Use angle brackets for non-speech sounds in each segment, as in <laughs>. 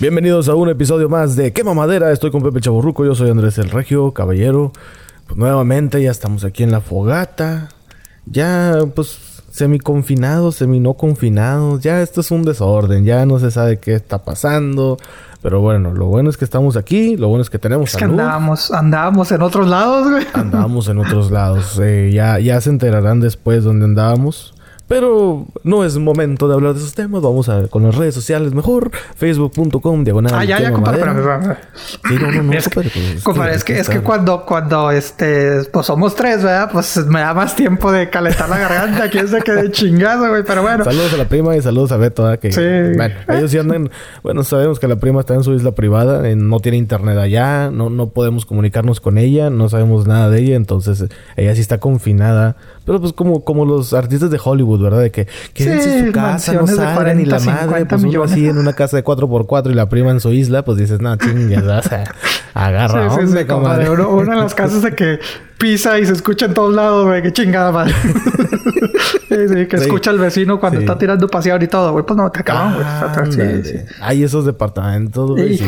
Bienvenidos a un episodio más de Quema Madera. Estoy con Pepe Chaburruco, yo soy Andrés el Regio, caballero. Pues nuevamente ya estamos aquí en la fogata. Ya, pues, semi confinados, semi no confinados. Ya esto es un desorden, ya no se sabe qué está pasando. Pero bueno, lo bueno es que estamos aquí, lo bueno es que tenemos Es que andábamos, andábamos en otros lados, güey. Andábamos en otros lados. Eh, ya, ya se enterarán después dónde andábamos. Pero no es momento de hablar de esos temas. Vamos a con las redes sociales mejor. Facebook.com, diagonal. Ah, ya, ya, compadre. Sí, no, no, no, Es que- compadre, pues, Compadre, es que, es que cuando, cuando este, pues somos tres, ¿verdad? Pues me da más tiempo de calentar la garganta, quién se quede chingado, güey. Pero bueno. Saludos a la prima y saludos a Beto, ¿verdad? que Sí. bueno, ellos sí andan, bueno, sabemos que la prima está en su isla privada, eh, no tiene internet allá, no, no podemos comunicarnos con ella, no sabemos nada de ella, entonces ella sí está confinada, pero pues como, como los artistas de Hollywood, ¿verdad? De que quédense en Sí, su casa, no de salgan y la 40, madre, 50 pues uno así en una casa de 4x4 y la prima en su isla, pues dices, no, chingas, vas a agarra Sí, sí, onda, sí, compadre. comadre". Uno, uno en las casas de que pisa y se escucha en todos lados, güey. Qué chingada, madre. <laughs> sí, sí, que Sí. escucha al vecino cuando está tirando paseador y todo, güey. Pues no, te acaban, güey. Hay esos departamentos, güey.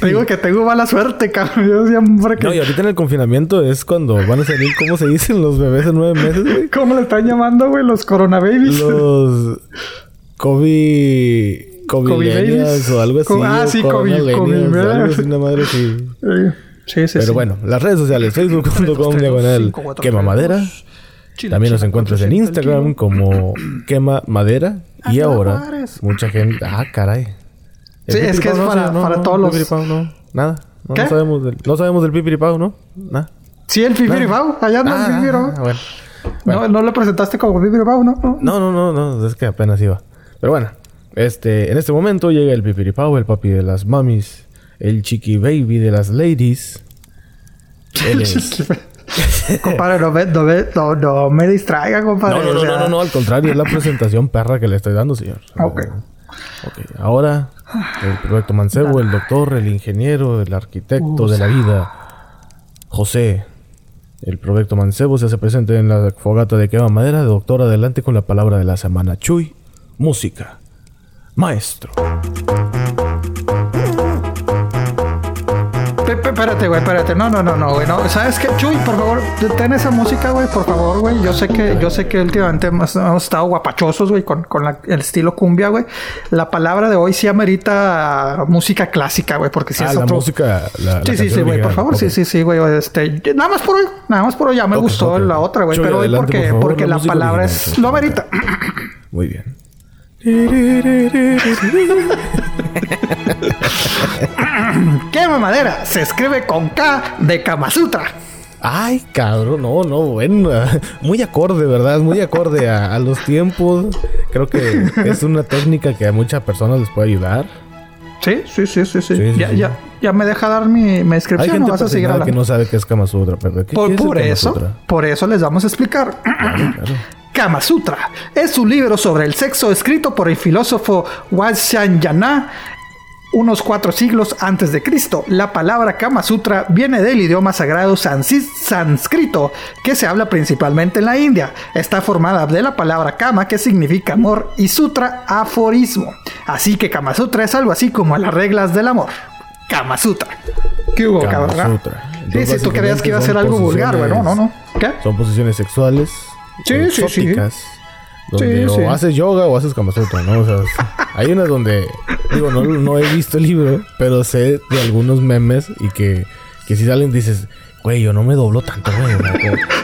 Te digo que tengo mala suerte, cabrón. Yo siempre que... No, y ahorita en el confinamiento es cuando van a salir, ¿cómo se dicen los bebés de nueve meses, güey? ¿Cómo le están llamando, güey? Los coronababies. Los COVID... Babies. o algo así. Co- ah, sí, COVID, COVID, algo así, una madre así. Sí, sí, sí. Pero sí. bueno, las redes sociales, facebook.com diagonal <clears throat> quema madera. También nos encuentras en 400 Instagram como quema madera. Y Ah, ahora, mucha gente... Ah, caray. Sí, es que es para- no, para no, todos los-. Nada. No, ¿Qué? no sabemos del, no sabemos del pipiripao, ¿no? Nada. Sí, el Fifiribao. Allá anda el Ah, Fifiribao. ah, bueno. No, no lo presentaste como Fifiribao, ¿no? No. No, no, no, no, es que apenas iba. Pero bueno, este, en este momento llega el pipiripao, el papi de las mamis, el chiqui baby de las ladies. Él es... compadre, no me, no, me, no, no me distraiga, compadre. No, no, no, o sea, no, no, al contrario, es la presentación perra que le estoy dando, señor. Ok. Ok, ahora el proyecto Mancebo, el doctor, el ingeniero, el arquitecto de la vida, José. El proyecto Mancebo se hace presente en la fogata de quema madera. Doctor, adelante con la palabra de la semana. Chuy, música. Maestro. Espérate, güey, espérate. No, no, no, no, güey. No. ¿Sabes qué? Chuy, por favor, ten esa música, güey, por favor, güey. Yo sé que, yo sé que últimamente hemos, hemos estado guapachosos, güey, con, con la- el estilo cumbia, güey. La palabra de hoy sí amerita música clásica, güey, porque si ah, es la otro. música. La, la Sí, sí, sí, güey, por favor, sí, sí, sí, güey. Este, nada más por hoy, nada más por hoy ya me gustó la otra, güey, pero hoy porque, por favor, porque la palabra original, es sí. lo amerita. Muy bien. <laughs> ¿Qué mamadera? Se escribe con K de Kama Sutra. Ay, cabrón, no, no, bueno, muy acorde, ¿verdad? Muy acorde a, a los tiempos. Creo que es una técnica que a muchas personas les puede ayudar. Sí, sí, sí, sí, sí. Ya, sí. ya, ya me deja dar mi, mi Hay descripción gente o vas a seguir fascinada que no sabe qué es Kama Sutra, Pepe. ¿Qué, por qué es el por Kama eso, Sutra? por eso les vamos a explicar. Claro, claro. Kama Sutra es un libro sobre el sexo escrito por el filósofo Yana unos cuatro siglos antes de Cristo. La palabra Kama Sutra viene del idioma sagrado sánscrito, que se habla principalmente en la India. Está formada de la palabra Kama, que significa amor, y Sutra, aforismo. Así que Kama Sutra es algo así como las reglas del amor. Kama Sutra. ¿Qué hubo, Kama cabrón? Sutra. Sí, si tú creías que iba a ser algo vulgar, güey. No, no, no. ¿Qué? Son posiciones sexuales. Sí, sí, sí. exóticas, Donde Sí, o sí. haces yoga o haces Kama Sutra, ¿no? O sea, <laughs> hay unas donde... Digo, no, no he visto el libro, pero sé de algunos memes y que, que si salen dices... Güey, yo no me doblo tanto, güey.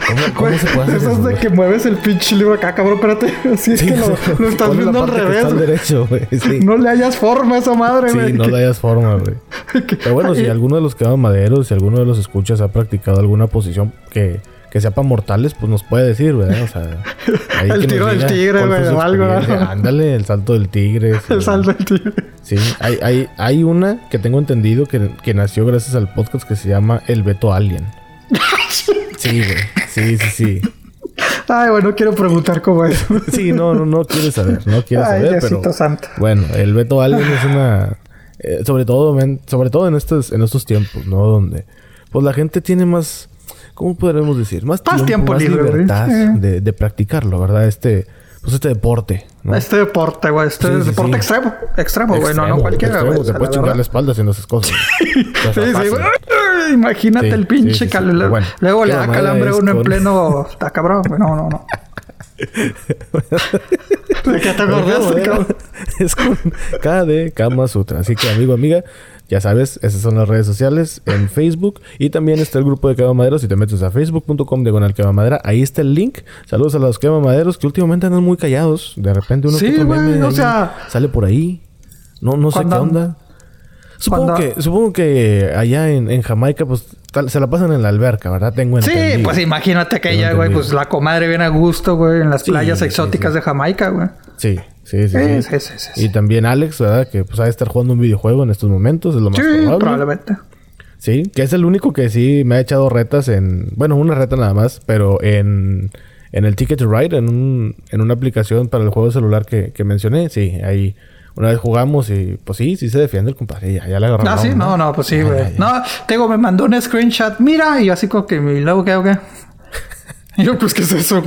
¿Cómo, cómo- se puede hacer eso eso? es de que mueves el pinche libro acá, cabrón. Espérate. <laughs> Así es Sí, que lo, lo estás ¿cuál es la viendo al revés. al derecho, güey. <laughs> Sí. No le hayas forma a esa madre, Sí, güey. no Que- le hayas forma, güey. Pero bueno, si alguno de los que van maderos, si alguno de los escuchas ha practicado alguna posición que, que sea para mortales, pues nos puede decir, ¿verdad? O sea, ahí <laughs> El tiro del tigre, güey, o algo. Ándale, el salto del tigre. <laughs> sí. El salto del tigre. Sí, hay, hay, hay una que tengo entendido que, que nació gracias al podcast que se llama El Beto Alien. <laughs> Sí, güey. Sí, sí, sí. Ay, bueno, no quiero preguntar cómo es. Sí, no, no, no quieres saber, no quieres Ay, saber, Diosito pero... santo. Bueno, el Beto Allen es una... eh, sobre todo, men- sobre todo en estos, en estos tiempos, ¿no? Donde pues la gente tiene más... ¿Cómo podremos decir? Más, Más tiempo más libre, libertad Sí. de, de practicarlo, ¿verdad? Este... pues este deporte. ¿no? Este deporte, güey. Este Sí, sí, deporte sí. extremo. Extremo, güey. No, no cualquiera, güey. Te puedes chingar la espalda haciendo esas cosas. <laughs> Sí, sí, güey. Imagínate el pinche. Pero bueno, Luego le da calambre es uno en con- pleno. Está cabrón, güey. No, no, no. <laughs> ¿De qué te acordaste, cabrón? es con KD Kama Sutra. Así que, amigo, amiga, ya sabes, esas son las redes sociales en Facebook. Y también está el grupo de Quema Maderos. Si te metes a facebook.com diagonal Quema Madera, ahí está el link. Saludos a los Quema Maderos que últimamente andan muy callados. De repente uno Sí, que meme o sea- sale por ahí. No, no sé qué onda. Supongo cuando- que, supongo que allá en, en Jamaica, pues tal- se la pasan en la alberca, ¿verdad? Tengo Sí, entendido. pues imagínate que ella, güey, pues la comadre viene a gusto, güey, en las Sí, playas sí, exóticas sí. de Jamaica, güey. Sí, sí, sí. Sí. Y también Alex, ¿verdad? Que pues ha de estar jugando un videojuego en estos momentos, es lo más Sí, probable. probablemente. Sí, que es el único que sí me ha echado retas en... Bueno, una reta nada más, pero en, en el Ticket to Ride, en, un, en una aplicación para el juego de celular que, que mencioné. Sí, ahí una vez jugamos y pues sí, sí se defiende el compadre. Ya, ya le agarró. Ah, sí, no, no, pues sí, güey. No, tengo, me mandó un screenshot, mira, y yo así como que, ¿y luego qué, o qué? <laughs> Yo, pues, ¿qué es eso?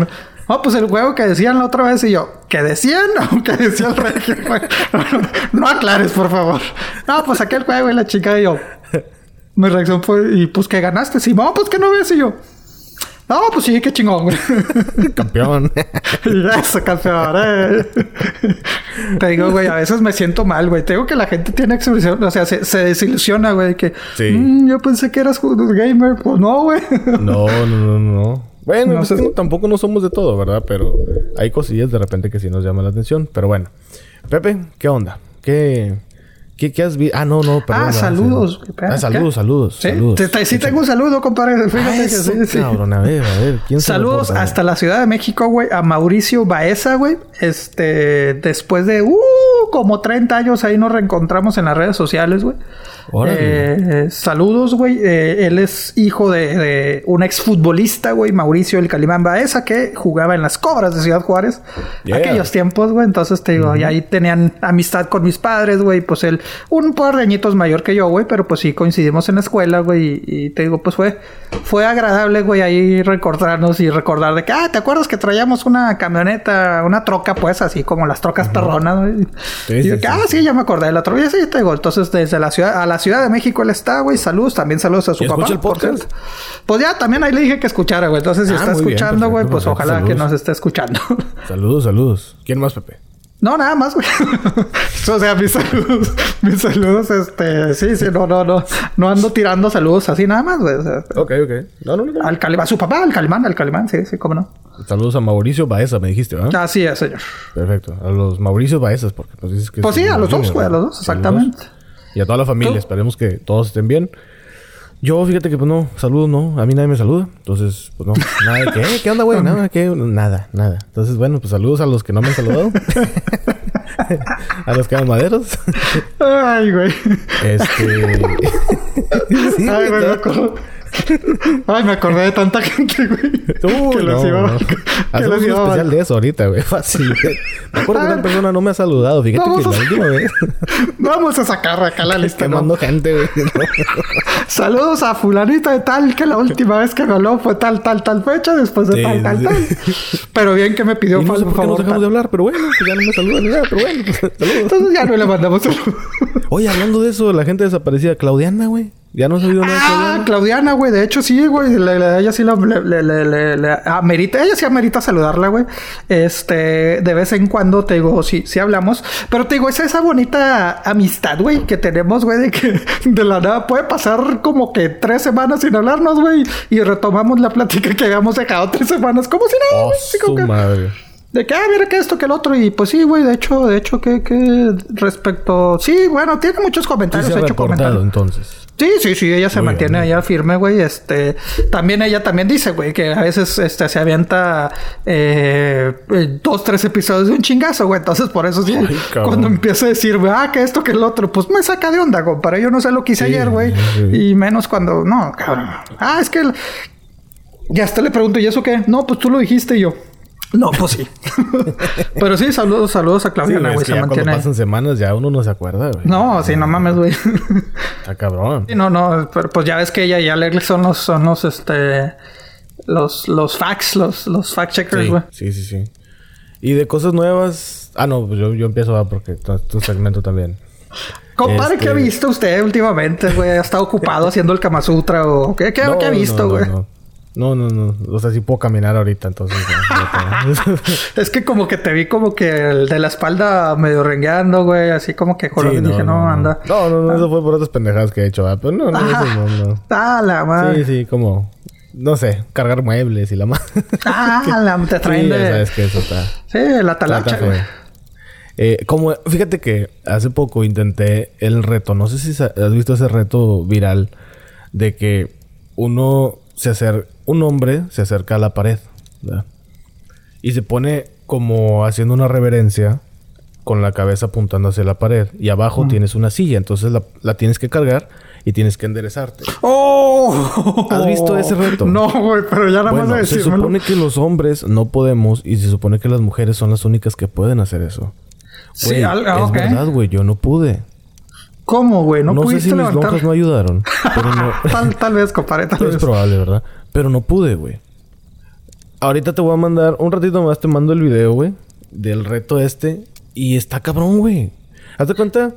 No, pues el juego que decían la otra vez, y yo, ¿qué decían? <laughs> ¿O qué decía el regio? <laughs> No, aclares, por favor. No, pues aquel juego y la chica, y yo, mi reacción fue, ¿y pues que ganaste? Sí, no, pues que no ves, y yo, no, pues sí, qué chingón, güey. <laughs> Campeón. Y Eso, campeón. eh. Te digo, güey, a veces me siento mal, güey. Te digo que la gente tiene expresión, o sea, se, se desilusiona, güey, que Sí. "Mm, yo pensé que eras gamer. Pues no, güey. no, no, no, no. Bueno, No pues, sé. tampoco no somos de todo, ¿verdad? Pero hay cosillas de repente que sí nos llaman la atención. Pero bueno. Pepe, ¿qué onda? ¿Qué, qué, qué has visto? Ah, no, no, perdón. Ah, saludos. Ah, saludos, saludos, Sí, saludos. te- te- sí tengo un saludo, compadre. Ah, Fíjate que eso, sí, sí. cabrón. A ver, a ver. ¿Quién Saludos hasta la Ciudad de México, güey, a Mauricio Baeza, güey. Este, después de uh, como 30 años ahí nos reencontramos en las redes sociales, güey. Eh, saludos, güey. Eh, él es hijo de, de un exfutbolista, güey, Mauricio el Calimán Baeza, que jugaba en las Cobras de Ciudad Juárez. Yeah. Aquellos tiempos, güey. Entonces te digo, y ahí tenían amistad con mis padres, güey. Pues él, un par de añitos mayor que yo, güey, pero pues sí coincidimos en la escuela, güey. Y, y te digo, pues fue, fue agradable, güey, ahí recordarnos y recordar de que, ah, ¿te acuerdas que traíamos una camioneta, una troca, pues, así como las trocas perronas, güey? Sí, y sí, yo que, sí, ah, sí. sí, ya me acordé de la troca. Y sí, te digo, entonces desde la ciudad, a la Ciudad de México él está, güey. Saludos, también saludos a su ¿Y papá. el por podcast? Pues ya también ahí le dije que escuchara, güey. Entonces, si Ah, está escuchando, güey, pues perfecto. ojalá que nos esté escuchando. <laughs> Saludos, saludos. ¿Quién más, Pepe? No, nada más, güey. <laughs> o sea, mis saludos, <laughs> mis saludos, este, sí, sí, no, no, no, no ando tirando saludos así nada más, güey. Ok, ok. No, no, no. al Calimán, a su papá, al Calimán, al Calimán, sí, sí, cómo no. Saludos a Mauricio Baeza, me dijiste, ¿verdad? Así es, señor. Perfecto. A los Mauricio Baezas, porque nos dices que... Pues sí, a los dos, güey, a los dos, exactamente. Y a toda la familia. ¿Tú? Esperemos que todos estén bien. Yo, fíjate que, pues no, saludos no. A mí nadie me saluda. Entonces, pues no. <laughs> Nada de que, "Eh, ¿qué onda, güey? Nada, ¿qué? Nada, nada. Entonces, bueno, pues saludos a los que no me han saludado. <laughs> a los que eran maderos. Ay, güey. este. <laughs> sí, Ay, güey, acuerdo. <laughs> Ay, me acordé de tanta gente, güey. Uy, que los no, iba, no. <laughs> que Hacemos los un iba especial de eso ahorita, güey. <laughs> Fácil. güey. Me acuerdo que Ah. una persona no me ha saludado. Fíjate Vamos que la a- última vez Vamos a sacar acá la lista, ¿no? quemando gente, güey. Saludos a fulanito de tal, que la última vez que me habló fue tal, tal, tal fecha, después de Sí, tal, tal, sí. tal. Pero bien que me pidió Y no sé por qué favor. dejamos de tal. hablar, pero bueno, pues ya no me saludan ni nada, pero bueno, pues, saludos. Entonces ya no le mandamos el... Oye, hablando de eso, la gente desaparecida, Claudiana, güey. Ya no has oído nada Ah, Claudiana. Güey. De hecho, sí, güey. Ella sí la, le, le, le- amerita. Ella sí amerita saludarla, güey. Este, de vez en cuando te digo, sí, sí hablamos. Pero te digo, es esa bonita amistad, güey, que tenemos, güey, de que <laughs> de la nada puede pasar como que tres semanas sin hablarnos, güey. Y retomamos la plática que habíamos dejado tres semanas, como si nada, Oh, güey. Así como su que- madre. de que, ah, mira que esto, que el otro. Y pues sí, güey, de hecho, de hecho, que, que respecto. Sí, bueno, tiene muchos Sí comentarios. se ha hecho comentarios. entonces. Sí, sí, sí, ella se Muy mantiene bien. allá firme, güey. Este, también ella también dice, güey, que a veces este, se avienta eh, eh, dos, tres episodios de un chingazo, güey. Entonces, por eso sí, Ay, cuando empieza a decir, güey, ah, que esto, que el otro, pues me saca de onda, compadre. Yo no sé lo que hice Sí, ayer, güey. sí. Y menos cuando, no, cabrón. Ah, es que. el- Ya hasta le pregunto, ¿y eso qué? No, pues tú lo dijiste y yo. No, pues sí. <laughs> Pero sí, saludos, saludos a Sí, Claudiana, güey, se ya cuando mantiene. pasan semanas ya uno no se acuerda, güey. No, sí, no mames, güey. Está <laughs> cabrón. Sí, no, no, pero pues ya ves que ella y Alex son los, son los, este, los, los facts, los, los fact checkers, güey. sí, sí, sí. Y de cosas nuevas. Ah, no, pues yo, yo empiezo a porque tu, tu segmento también. Compadre, ¿qué ha Este- visto usted últimamente, güey? ¿Ha estado ocupado haciendo el Kama Sutra o qué, qué, <laughs> No, qué ha visto, no, güey? No, no, no, no. O sea, sí puedo caminar ahorita, entonces. no, no. <laughs> Es que como que te vi como que el de la espalda medio rengueando, güey. Así como que con Sí, dije, no, anda. No, no, no, eso fue por otras pendejadas que he hecho, ¿verdad? Pero no, no, Ah. eso no, no. Ah, la madre. Sí, sí, como. No sé, cargar muebles y la más. Ah, <laughs> la, te traen sí, de... sabes que eso está. Sí, la talacha, güey. Eh, como, fíjate que hace poco intenté el reto, no sé si has visto ese reto viral de que uno se acerca, un hombre se acerca a la pared, ¿verdad? Y se pone como haciendo una reverencia con la cabeza apuntando hacia la pared y abajo tienes una silla, entonces la, la tienes que cargar y tienes que enderezarte. ¡Oh! ¿Has visto ese reto? No, güey, pero ya nada más Bueno, de se supone que los hombres no podemos y se supone que las mujeres son las únicas que pueden hacer eso. Sí, Güey, al- ah, es verdad, güey, yo no pude. ¿Cómo, güey? No, No, sé pudiste si mis lonjas no ayudaron, pero no... <laughs> tal, tal vez, compadre, tal es vez. probable, ¿verdad? Pero no pude, güey. Ahorita te voy a mandar, un ratito más te mando el video, güey, del reto este. Y está cabrón, güey. Hazte cuenta,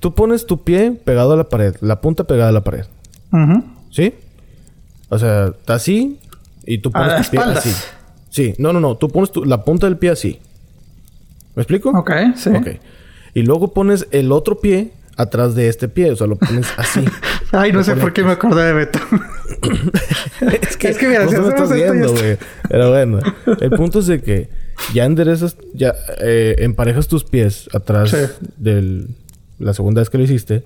tú pones tu pie pegado a la pared, la punta pegada a la pared. ¿sí? O sea, está así y tú pones A tu pie espaldas. así. Sí, no, no, no, tú pones tu- la punta del pie así. ¿Me explico? Ok, sí. Ok. Y luego pones el otro pie atrás de este pie, o sea, lo pones así. <laughs> Ay, no Lo sé por qué me acordé de Beto. <laughs> es que, Es que mira, no si me estás viendo, güey. Pero bueno, el punto es de que ya enderezas, ya eh, emparejas tus pies atrás Sí. de la segunda vez que lo hiciste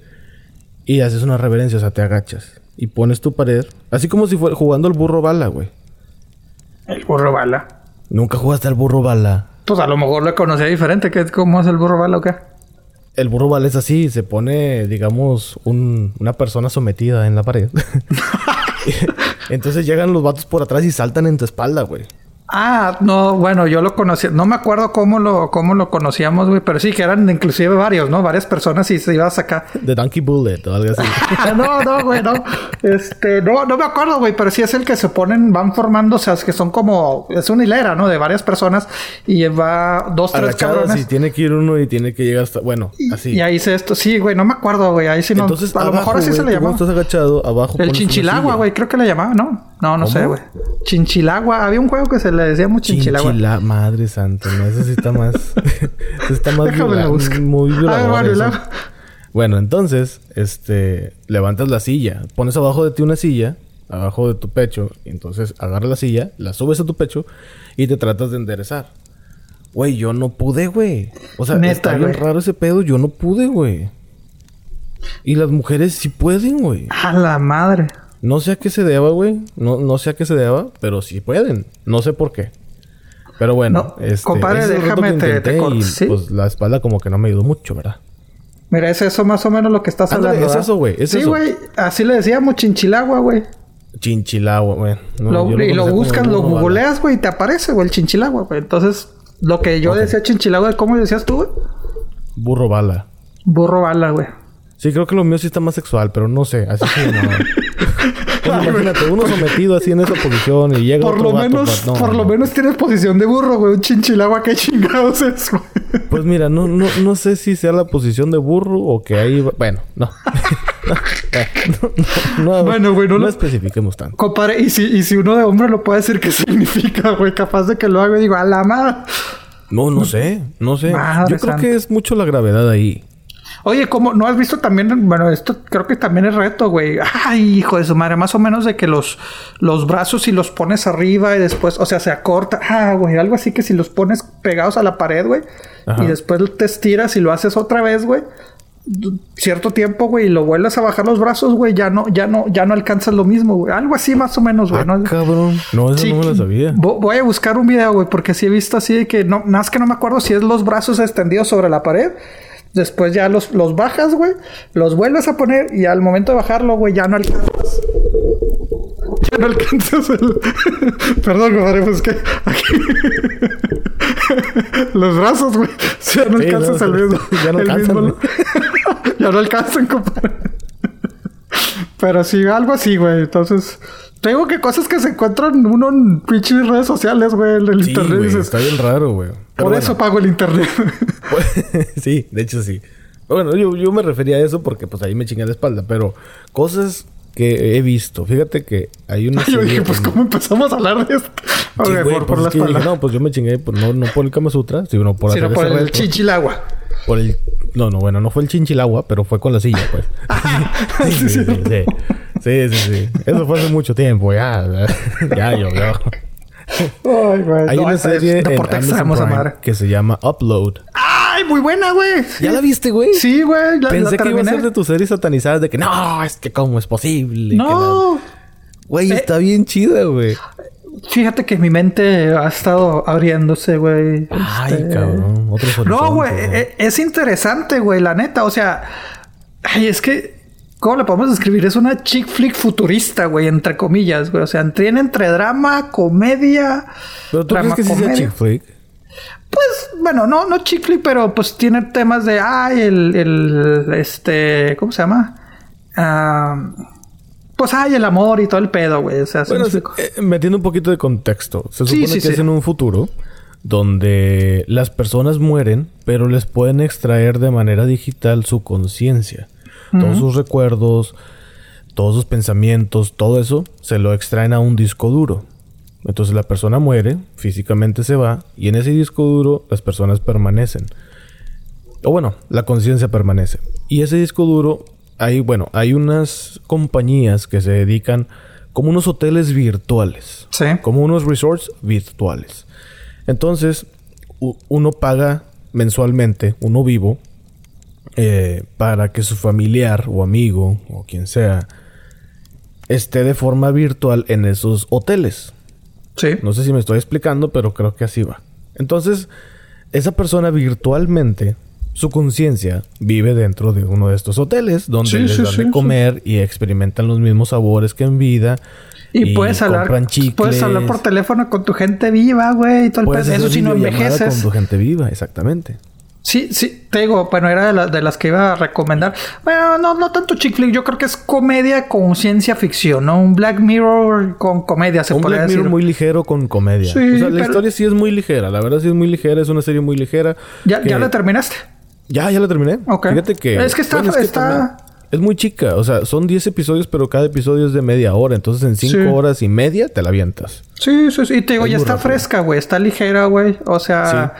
y haces una reverencia, o sea, te agachas y pones tu pared, así como si fuera jugando al burro bala, güey. El burro bala. Nunca jugaste al burro bala. Pues a lo mejor lo conocía diferente. ¿Qué, ¿Cómo es el burro bala o qué? El burro bala es así, se pone, digamos, un- una persona sometida en la pared. <laughs> Entonces llegan los vatos por atrás y saltan en tu espalda, güey. Ah, no, bueno, yo lo conocía. No me acuerdo cómo lo, cómo lo conocíamos, güey. Pero sí, que eran inclusive varios, ¿no? Varias personas y se ibas acá. The Donkey Bullet o algo así. <laughs> No, no, güey, no. Este, no, no me acuerdo, güey, pero sí es el que se ponen, van formando, o sea, es que son como, es una hilera, ¿no? De varias personas y va dos, tres Agachadas cabrones. y tiene que ir uno y tiene que llegar hasta... Bueno, así. Y ahí se esto, sí, güey, no me acuerdo, güey, ahí sí no. Entonces, a lo abajo, mejor así se le llamaba. estás agachado, abajo El chinchilagua, güey, creo que le llamaba, ¿no? No, no sé, güey. Chinchilagua, había un juego que se le decía mucho chinchilagua. Chinchila... Madre santa, no, eso sí está más... <laughs> eso está más Déjame la busco. Muy ver, violador bueno, y eso. Bueno, entonces, este... Levantas la silla. Pones abajo de ti una silla. Abajo de tu pecho. Y entonces agarras la silla. La subes a tu pecho. Y te tratas de enderezar. Güey, yo no pude, güey. O sea, Neta, está bien raro ese pedo. Yo no pude, güey. Y las mujeres sí pueden, güey. A la madre. No sé a qué se deba, güey. No, no sé a qué se deba, pero sí pueden. No sé por qué. Pero bueno, No, este, compadre, ese déjame que te- te corto, y ¿sí? pues la espalda como que no me ayudó mucho, ¿verdad? Mira, es eso más o menos lo que estás Ándale, hablando. es eso, güey, es sí, güey. Así le decíamos chinchilagua, güey. Chinchilagua, güey. No, Lo- y lo buscas, lo googleas, güey, y te aparece, güey, el chinchilagua, güey. Entonces, lo que yo decía chinchilagua, ¿cómo decías tú, güey? Burro bala. Burro bala, güey. Sí, creo que lo mío sí está más sexual, pero no sé. Así se llamaba. <laughs> Pues imagínate, uno sometido así en esa posición y llega Por otro lo vato, menos, pues, no, por lo no. menos tienes posición de burro, güey. Un chinchilagua, qué chingados es, güey. Pues mira, no, no, no sé si sea la posición de burro o que ahí... va- Bueno, no. <laughs> no, no, no, Bueno, güey, no no lo- especifiquemos tanto. Compadre, y si, y si uno de hombre lo puede decir, ¿qué <laughs> significa, güey? Capaz de que lo haga y digo, a la madre. No, no sé. No sé. Madre Yo creo santa. que es mucho la gravedad ahí. Oye, ¿cómo no has visto también? Bueno, esto creo que también es reto, güey. Ay, hijo de su madre, más o menos de que los, los brazos si los pones arriba y después, o sea, se acorta. Ah, güey, algo así que si los pones pegados a la pared, güey, Ajá. y después te estiras y lo haces otra vez, güey. Cierto tiempo, güey, y lo vuelves a bajar los brazos, güey, ya no, ya no, ya no alcanzas lo mismo, güey. Algo así más o menos, güey. Ah, ¿no? cabrón. No, eso Sí, no me lo sabía. vo- Voy a buscar un video, güey, porque sí he visto así de que no, nada más que no me acuerdo si es los brazos extendidos sobre la pared. Después ya los, los bajas, güey, los vuelves a poner y al momento de bajarlo, güey, ya no alcanzas. Ya no alcanzas el. <laughs> Perdón, compadre, pues que aquí. <laughs> los brazos, güey. Ya no Sí, alcanzas no, el <laughs> mismo. ya no el alcanzan, mismo- ya no alcanzan, compadre. Pero sí, algo así, güey. Entonces, Tengo que cosas que se encuentran uno en pinches redes sociales, güey, en el Sí, internet. güey, está bien raro, güey. Por bueno. eso pago el internet. <laughs> Pues, sí, de hecho sí. Bueno, yo, yo me refería a eso porque pues ahí me chingué la espalda, pero cosas que he visto. Fíjate que hay una <laughs> yo dije, pues, ¿cómo empezamos a hablar de esto? Sí, Ok, güey, por, pues por la es que yo dije, espalda. no, pues yo me chingué, pues, no, no por el Kama Sutra, sino por sino por el reto. chichilagua. Por el... No, no, bueno, no fue el chinchilagua, pero fue con la silla, pues. <laughs> Sí, sí, sí, sí, sí. Sí, sí, sí. Eso fue hace mucho tiempo, ya. <laughs> Ya llovió. Ay, güey. Hay no, una serie en Amazon Prime que se llama Upload. ¡Ay, muy buena, güey! ¿Ya la viste, güey? Sí, güey. Pensé la que iba a ser de tus series satanizadas de que no, es que cómo es posible. No. Güey, Eh. está bien chida, güey. Fíjate que mi mente ha estado abriéndose, güey. Ay, Este, cabrón. Otro No, güey. ¿no? e- Es interesante, güey, la neta. O sea, ay, es que. ¿Cómo le podemos describir? Es una chick flick futurista, güey, entre comillas, güey. O sea, tiene entre drama, comedia. Pero tú crees que sí sea dramacomedia. chick flick. Pues, bueno, no, no chick flick, pero pues tiene temas de, ay, el, el, este, ¿cómo se llama? Ah, pues, ay, el amor y todo el pedo, güey. O sea, ¿sí me Bueno, explico? eh, metiendo un poquito de contexto. Se supone sí, que sí. es en un futuro donde las personas mueren, pero les pueden extraer de manera digital su conciencia. Todos sus recuerdos, todos sus pensamientos, todo eso se lo extraen a un disco duro. Entonces la persona muere, físicamente se va, y en ese disco duro las personas permanecen. O bueno, la conciencia permanece. Y ese disco duro, hay, bueno, hay unas compañías que se dedican como unos hoteles virtuales. Sí. Como unos resorts virtuales. Entonces, uno paga mensualmente, uno vivo, eh, para que su familiar o amigo o quien sea esté de forma virtual en esos hoteles. Sí. No sé si me estoy explicando, pero creo que así va. Entonces, esa persona virtualmente, su conciencia vive dentro de uno de estos hoteles donde Sí, les sí, dan sí, de comer y experimentan los mismos sabores que en vida. Y, puedes hablar, puedes hablar por teléfono con tu gente viva, güey, y todo el. Eso sí no envejeces. con tu gente viva, exactamente. Sí, sí, te digo, bueno, era de, la- de las que iba a recomendar. Bueno, no, no tanto chick flick, yo creo que es comedia con ciencia ficción, ¿no? Un Black Mirror con comedia, se Un podría Black decir. Mirror muy ligero con comedia. Sí, o sea, la pero- historia sí es muy ligera. La verdad sí es muy ligera. Es una serie muy ligera. ¿Ya, que- ¿Ya la terminaste? Ya, ya la terminé. Ok. Fíjate que... Es que está- bueno, está- también Es muy chica. O sea, son 10 episodios, pero cada episodio es de media hora. Entonces, en 5 Sí. horas y media te la avientas. Sí, sí, sí. Y te digo, Es ya está rápido. fresca, güey. Está ligera, güey. O sea...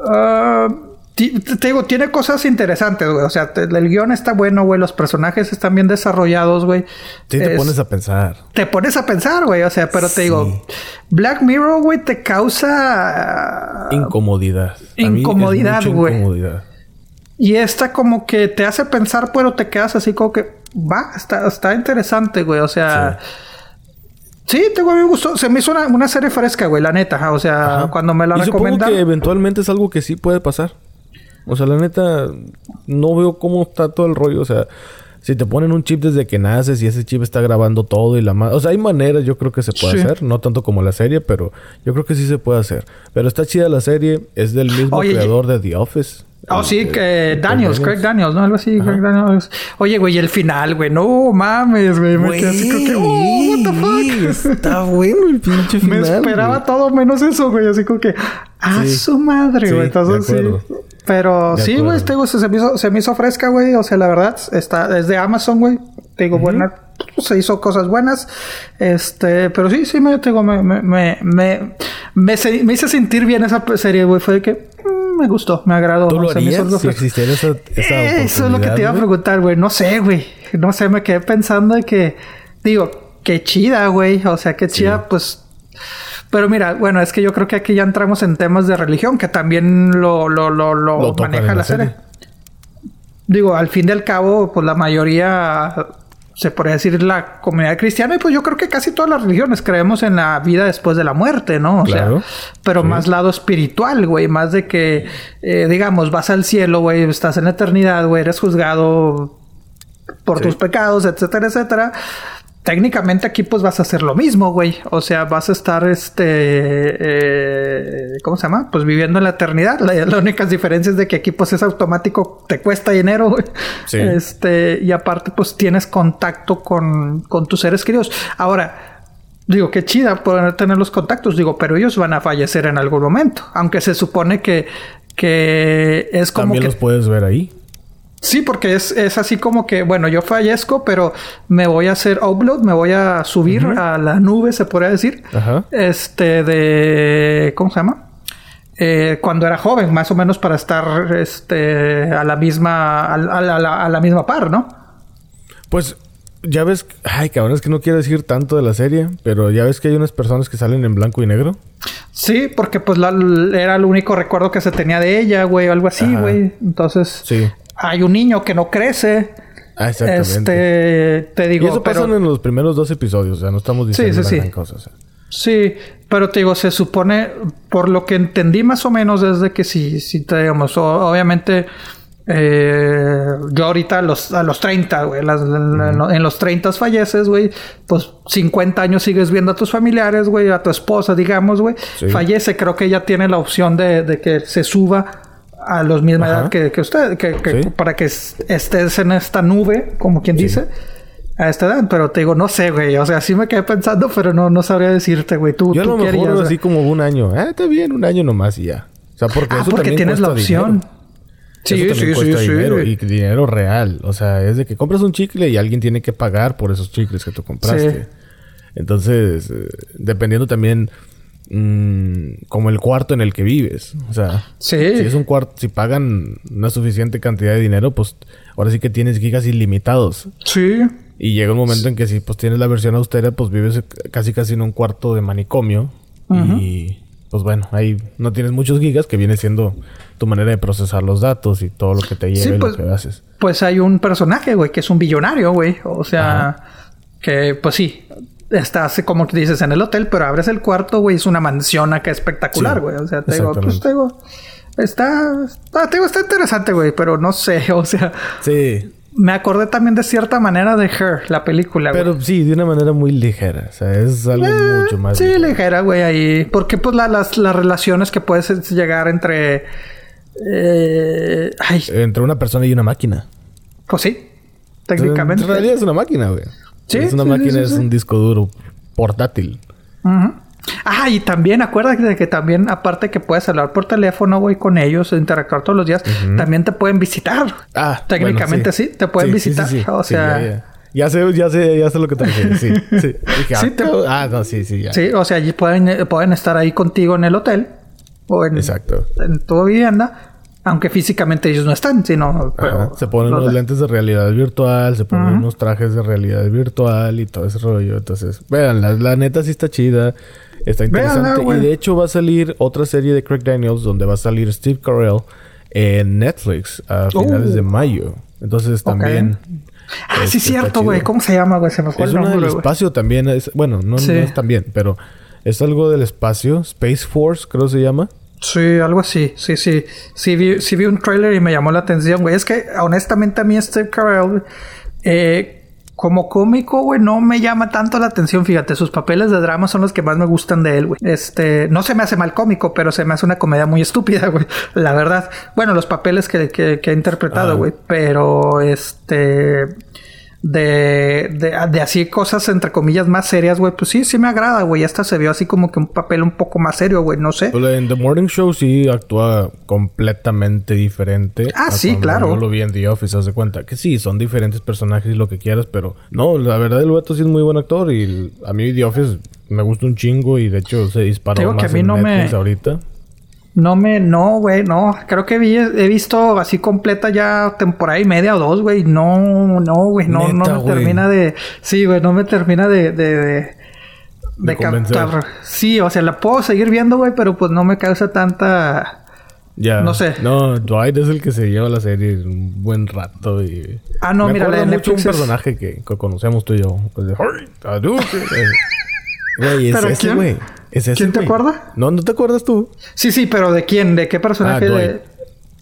ah, ti- te digo, tiene cosas interesantes, güey. O sea, el guion está bueno, güey. Los personajes están bien desarrollados, güey. Sí, te Es- pones a pensar. te pones a pensar, güey. O sea, pero te Sí. digo, Black Mirror, güey, te causa. Incomodidad. A mí es Incomodidad, mucha güey. Incomodidad. Y esta como que te hace pensar, pero te quedas así como que va, está, está interesante, güey. O sea. Sí, te güey, me gustó. Se me hizo una, una serie fresca, güey, la neta. O sea, Ajá. cuando me la y supongo que eventualmente es algo que sí puede pasar. O sea, la neta, no veo cómo está todo el rollo. O sea, si te ponen un chip desde que naces y ese chip está grabando todo y la ma- O sea, hay maneras, yo creo que se puede Sí. hacer. No tanto como la serie, pero yo creo que sí se puede hacer. Pero está chida la serie. Es del mismo Oye, creador de The Office. Oh, El- sí, el- que el Daniels, Craig Daniels, ¿no? Algo así, Craig Daniels. Oye, güey, y el final, güey, no mames, güey. Me quedé así como que, oh, what the fuck. Está bueno el pinche <laughs> Me final. esperaba güey. todo menos eso, güey. Así como que, a Sí. su madre, Sí, güey. Entonces, de sí. Pero De sí, güey, este, güey, se, se me hizo, se me hizo fresca, güey. O sea, la verdad, está, es de Amazon, güey. Te digo, buena, se hizo cosas buenas. Este, pero sí, sí, me, te digo, me, me, me, me, me, se- me hice sentir bien esa serie, güey. Fue de que mm, me gustó, me agradó. ¿Tú lo harías algo si existiera esa, esa Eh, Eso es lo que te iba a preguntar, güey. No sé, güey. No sé, me quedé pensando de que... Digo, qué chida, güey. O sea, qué chida, pues... Pero mira, bueno, es que yo creo que aquí ya entramos en temas de religión, que también lo, lo, lo, lo maneja la, la serie. serie. Digo, al fin y al cabo, pues la mayoría, se podría decir, la comunidad cristiana, y pues yo creo que casi todas las religiones creemos en la vida después de la muerte, ¿no? O Claro. sea, pero Sí. más lado espiritual, güey, más de que, eh, digamos, vas al cielo, güey, estás en la eternidad, güey, eres juzgado por Sí. tus pecados, etcétera, etcétera. Técnicamente aquí pues vas a hacer lo mismo, güey. O sea, vas a estar, este, eh, ¿cómo se llama? Pues viviendo en la eternidad. La, la única diferencia es de que aquí pues es automático, te cuesta dinero, güey. Sí. Este, y aparte pues tienes contacto con, con tus seres queridos. Ahora, Digo, qué chida poder tener los contactos, digo, pero ellos van a fallecer en algún momento. Aunque se supone que, que es como También que... los puedes ver ahí. Sí, porque es, es así como que, bueno, yo fallezco, pero me voy a hacer upload, me voy a subir a la nube, se podría decir. Ajá. Este, de. ¿Cómo se llama? Eh, cuando era joven, más o menos para estar este, a la misma. A, a la- a la, a la misma par, ¿no? Pues ya ves, ay cabrón, es que no quiero decir tanto de la serie, pero ya ves que hay unas personas que salen en blanco y negro. Sí, porque pues la- era el único recuerdo que se tenía de ella, güey, o algo así, Ajá. güey. Entonces, Sí. Hay un niño que no crece. Ah, exactamente. Este, te y digo, eso pero... pasa en los primeros dos episodios, o sea, no estamos diciendo sí, sí. gran cosa. o sea. Sí, pero te digo, se supone, por lo que entendí más o menos, es de que si, si te digamos, o- obviamente, eh, yo ahorita a los, a los 30, güey, las- en los 30 falleces, güey, pues 50 años sigues viendo a tus familiares, güey, a tu esposa, digamos, güey, Sí. fallece, creo que ella tiene la opción de, de que se suba a los misma Ajá. edad que, que usted, que, que- Sí. para que es- estés en esta nube, como quien dice. A esta edad, pero te digo, no sé, güey. O sea, sí me quedé pensando, pero no, no sabría decirte, güey. Tú, Yo a tú lo mejor güey? así como un año. Ah, está bien, un año nomás y ya. O sea, porque Ah, eso porque tienes la opción. dinero. Sí, Eso también sí, cuesta sí, sí. dinero y dinero real. O sea, es de que compras un chicle y alguien tiene que pagar por esos chicles que tú compraste. Sí. Entonces, eh, dependiendo también mm, como el cuarto en el que vives. O sea, Sí. si es un cuarto, si pagan una suficiente cantidad de dinero, pues ahora sí que tienes gigas ilimitados. Sí. Y llega un momento en que si pues tienes la versión austera, pues vives casi casi en un cuarto de manicomio. Y pues bueno, ahí no tienes muchos gigas, que viene siendo tu manera de procesar los datos y todo lo que te lleve Sí, y pues- lo que haces. Pues hay un personaje, güey, que es un billonario, güey. O sea, que pues sí, estás como tú dices en el hotel, pero abres el cuarto, güey, es una mansión acá espectacular, Sí, güey. O sea, te digo, pues te digo, está, está, te digo, está interesante, güey, pero no sé, <laughs> o sea, Sí, me acordé también de cierta manera de Her, la película, güey. pero sí, de una manera muy ligera. O sea, es algo Eh, mucho más Sí, ligero. ligera, güey, ahí. Porque, pues, la- las, las relaciones que puedes llegar entre. eh, ay, Entre una persona y una máquina. pues sí. Técnicamente. En realidad es una máquina, güey. Sí, es una sí, máquina, sí, es un disco duro portátil. Ujú. Ah, y también acuérdate de que también, aparte que puedes hablar por teléfono, güey, con ellos, interactuar todos los días, también te pueden visitar. Ah, Técnicamente bueno, sí, te pueden visitar. sí, sí. O Sí, sea, ya, ya. Ya sé, ya sé, ya sé lo que te refieres. Sí, <laughs> sí. Dije, Sí, ah, te- ah, no, sí, sí, ya. sí, o sea, allí pueden, eh, pueden estar ahí contigo en el hotel o en, Exacto. en tu vivienda, aunque físicamente ellos no están, sino. Pero- Se ponen unos de- lentes de realidad virtual, se ponen unos trajes de realidad virtual y todo ese rollo. Entonces, vean, la, la neta sí está chida, está interesante. y de hecho va a salir otra serie de Craig Daniels donde va a salir Steve Carell en Netflix a finales Uh. de mayo. Entonces también... Ah, este, sí, está cierto, güey. ¿Cómo se llama, güey? Se me fue Es el del nombre, güey. espacio también. Es, bueno, no, Sí. no es también, pero es algo del espacio. Space Force, creo se llama. Sí, algo así. Sí, sí. Sí vi, sí vi un trailer y me llamó la atención, güey. Es que, honestamente, a mí Steve Carell, eh, como cómico, güey, no me llama tanto la atención. Fíjate, sus papeles de drama son los que más me gustan de él, güey. Este, no se me hace mal cómico, pero se me hace una comedia muy estúpida, <laughs> güey. La verdad. Bueno, los papeles que, que, que ha interpretado, güey. Pero, este... De, de, de así cosas entre comillas más serias, güey. Pues sí, sí me agrada, güey. Esta se vio así como que un papel un poco más serio, güey. No sé. Pero En The Morning Show sí actúa completamente diferente. Ah, sí, claro. Yo lo vi en The Office, haz de cuenta. Que sí, son diferentes personajes y lo que quieras, pero no, la verdad el vato sí es muy buen actor y a mí The Office me gusta un chingo y de hecho se disparó Digo que más a mí en no me- ahorita. No me, no, güey, no. Creo que vi, he visto así completa ya temporada y media o dos, güey. No, no, güey, no, no me güey. termina de. Sí, güey, no me termina de. de, de, de captar. Sí, o sea, la puedo seguir viendo, güey, pero pues no me causa tanta. Ya. No sé. No, Dwight es el que se lleva la serie un buen rato y... Ah, no, me mira, de mucho un Netflix es- personaje que, que conocemos tú y yo. Pues de, <laughs> Güey, es ¿Pero ese, güey. Es ese, ¿Quién te acuerdas? No, ¿no te acuerdas tú? Sí, sí, pero ¿de quién? ¿De qué personaje? Ah, de... Dwight.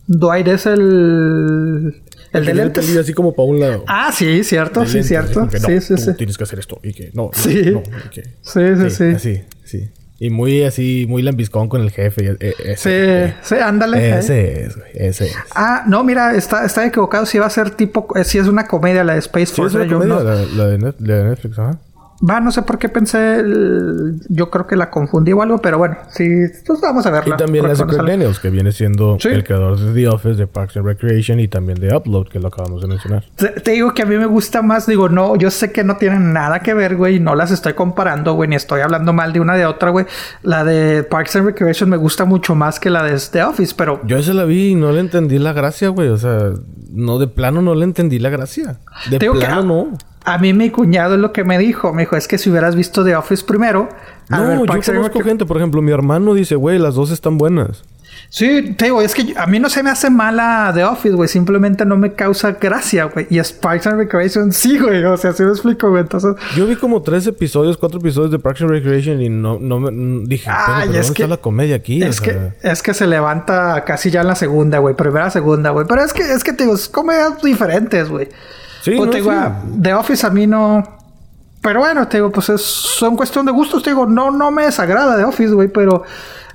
Dwight es el. El de lentes. así como para un lado. Ah, sí, cierto, De sí, lentes, cierto. como que, no, sí, sí, tú sí. tienes que hacer esto. Y que no, no, Sí. no, y que- Sí, sí, sí. Así, sí. Y muy así, muy lambiscón con el jefe. eh, Sí, ese, sí, ándale. eh, eh. ese es, güey. Ese es. Ah, no, mira, está, está equivocado. Si va a ser tipo, eh, si es una comedia la de Space Sí, Force. es una eh, comedia, no- la, la de Net- la de Netflix, ajá. Va, no sé por qué pensé. el- Yo creo que la confundí o algo, pero bueno, sí, pues vamos a verla. Y también la. Daniels, que viene siendo Sí. el creador de The Office, de Parks and Recreation y también de Upload, que lo acabamos de mencionar. Te, te digo que a mí me gusta más, digo, no, yo sé que no tienen nada que ver, güey, no las estoy comparando, güey, ni estoy hablando mal de una de otra, güey. La de Parks and Recreation me gusta mucho más que la de The Office, pero Yo esa la vi y no le entendí la gracia, güey. O sea, no, de plano no le entendí la gracia. De que plano no. A mí mi cuñado es lo que me dijo. Me dijo, es que si hubieras visto The Office primero... a No, ver, yo conozco gente, por ejemplo, mi hermano dice, güey, las dos están buenas. Sí, te digo, es que a mí no se me hace mala The Office, güey. Simplemente no me causa gracia, güey. Y es Parks and Recreation, sí, güey. O sea, sí me explico, güey. Entonces... Yo vi como tres episodios, cuatro episodios de Parks and Recreation y no, no me dije, pero, pero es ¿dónde que- está la comedia aquí? O Es sea, que, es que se levanta casi ya en la segunda, güey. Primera, segunda, güey. Pero es que, es que te digo, es comedias diferentes, güey. Sí, Pues no, te digo, sí. ah, The Office a mí no. Pero bueno, te digo, pues es, son cuestión de gustos. Te digo, no, no me desagrada The Office, güey, pero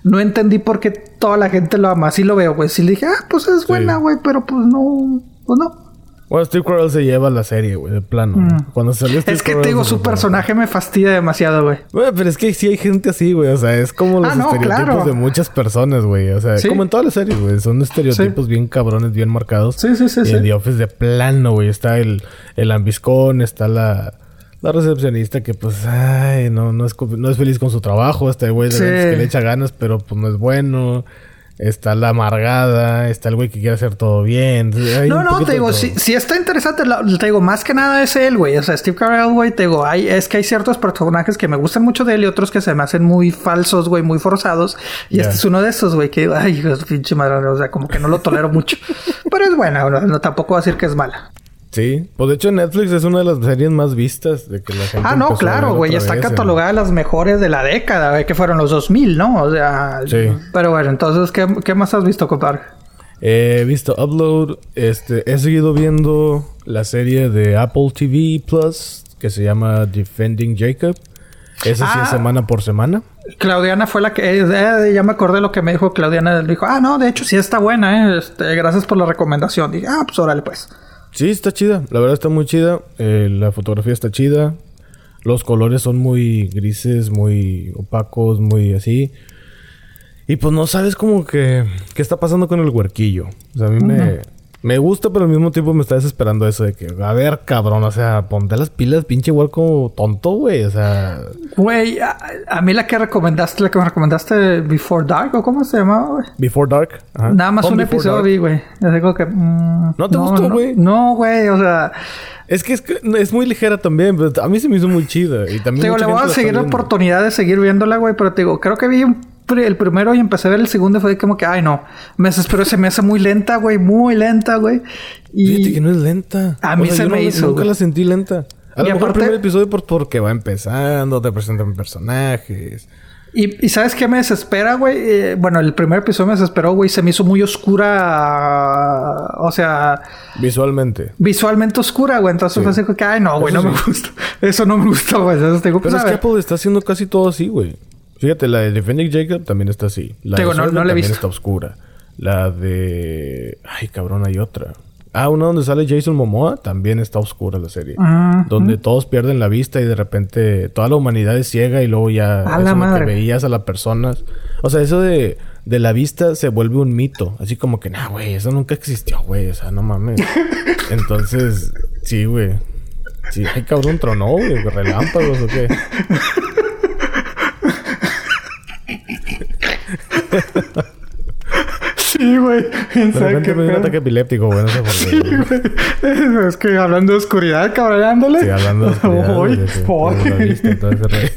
no entendí por qué toda la gente lo ama. Así lo veo, güey. Sí le dije, ah, pues es buena, güey, pero pues no, pues no. Bueno, Steve Carell se lleva la serie, güey, de plano. Cuando salió Steve Mm. Es que Carell, te digo, su personaje me fastidia demasiado, güey. Güey, pero es que sí hay gente así, güey. O sea, es como los Ah, no, estereotipos claro. de muchas personas, güey. O sea, Sí. como en todas las series, güey. Son estereotipos bien cabrones, bien marcados. Sí, sí, sí, Y sí. en The Office de plano, güey. Está el, el ambiscón, está la, la recepcionista que, pues, ay, no, no, es, no es feliz con su trabajo. Está el güey de Sí. que le echa ganas, pero pues no es bueno. Está la amargada, está el güey que quiere hacer todo bien. Hay No, no, te digo, si, si está interesante, te digo, más que nada es él, güey. O sea, Steve Carell, güey, te digo, hay, es que hay ciertos personajes que me gustan mucho de él y otros que se me hacen muy falsos, güey, muy forzados. Y este es uno de esos, güey, que, ay, pinche madre, o sea, como que no lo tolero mucho. <laughs> Pero es buena, no, no, tampoco voy a decir que es mala. Sí, pues de hecho Netflix es una de las series más vistas de que la gente Ah, no, claro, güey, está vez catalogada las mejores de la década, güey, que fueron los 2000, ¿no? O sea, Sí. pero bueno, entonces, ¿qué, qué más has visto, compadre? He visto Upload, este, he seguido viendo la serie de Apple TV Plus que se llama Defending Jacob. Esa sí Ah. es semana por semana. Claudiana fue la que... eh, eh, ya me acordé lo que me dijo Claudiana. Dijo, ah, no, de hecho sí está buena, ¿eh? Este, gracias por la recomendación. Dije, ah, pues órale, pues. Sí, está chida. La verdad está muy chida. Eh, la fotografía está chida. Los colores son muy grises, muy opacos, muy así. Y pues no sabes como que... ¿Qué está pasando con el huerquillo? O sea, a mí me... Me gusta, pero al mismo tiempo me está desesperando eso de que... A ver, cabrón. O sea, ponte las pilas, pinche huerco tonto, güey. O sea... Güey, a, a mí la que recomendaste, la que me recomendaste Before Dark, ¿o cómo se llamaba, güey? Before Dark. ajá. Nada más un episodio Dark. vi, güey. Digo que... mm, ¿No te gustó, no, güey? No, güey, o sea... Es que es, muy ligera también, pero a mí se me hizo muy chida. Y también Te digo, le voy a seguir la oportunidad de seguir viéndola, güey, pero te digo, creo que vi un el primero y empecé a ver el segundo fue como que, ay, no, me desesperó, se me hace muy lenta, güey, muy lenta, güey. Y Fíjate que no es lenta. A mí se yo me no- hizo, Nunca la sentí lenta. A Y lo mejor aparte- el primer episodio por, porque va empezando, te presentan personajes. Y, y ¿sabes qué me desespera, güey? Eh, bueno, el primer episodio me desesperó, güey. Se me hizo muy oscura. O sea, Visualmente. visualmente oscura, güey. Entonces Sí. fue así como que, ay, no, güey, Eso no me gusta. <laughs> Eso no me gustó, güey. Entonces te digo, pues Pero es que. Apple está haciendo casi todo así, güey. Fíjate, la de Defending Jacob también está así. La Te de digo, no- no la he también visto. está oscura. La de... Ay, cabrón, hay otra. Ah, una donde sale Jason Momoa, también está oscura la serie. Ah, Donde todos pierden la vista y de repente toda la humanidad es ciega y luego ya A la madre. que veías a las personas. O sea, eso de, de la vista se vuelve un mito. Así como que, nah, güey, eso nunca existió, güey. O sea, no mames. <laughs> Entonces, sí, güey. Sí, ay, cabrón, tronó, güey. Relámpagos o qué. Sí, güey. ¿Quién De repente me dio un ataque epiléptico, güey. No sé por qué. güey. Es que hablando de oscuridad, cabreándole. Sí, hablando de oscuridad, Hoy, güey, de que- hoy. de la vista y todo ese rollo.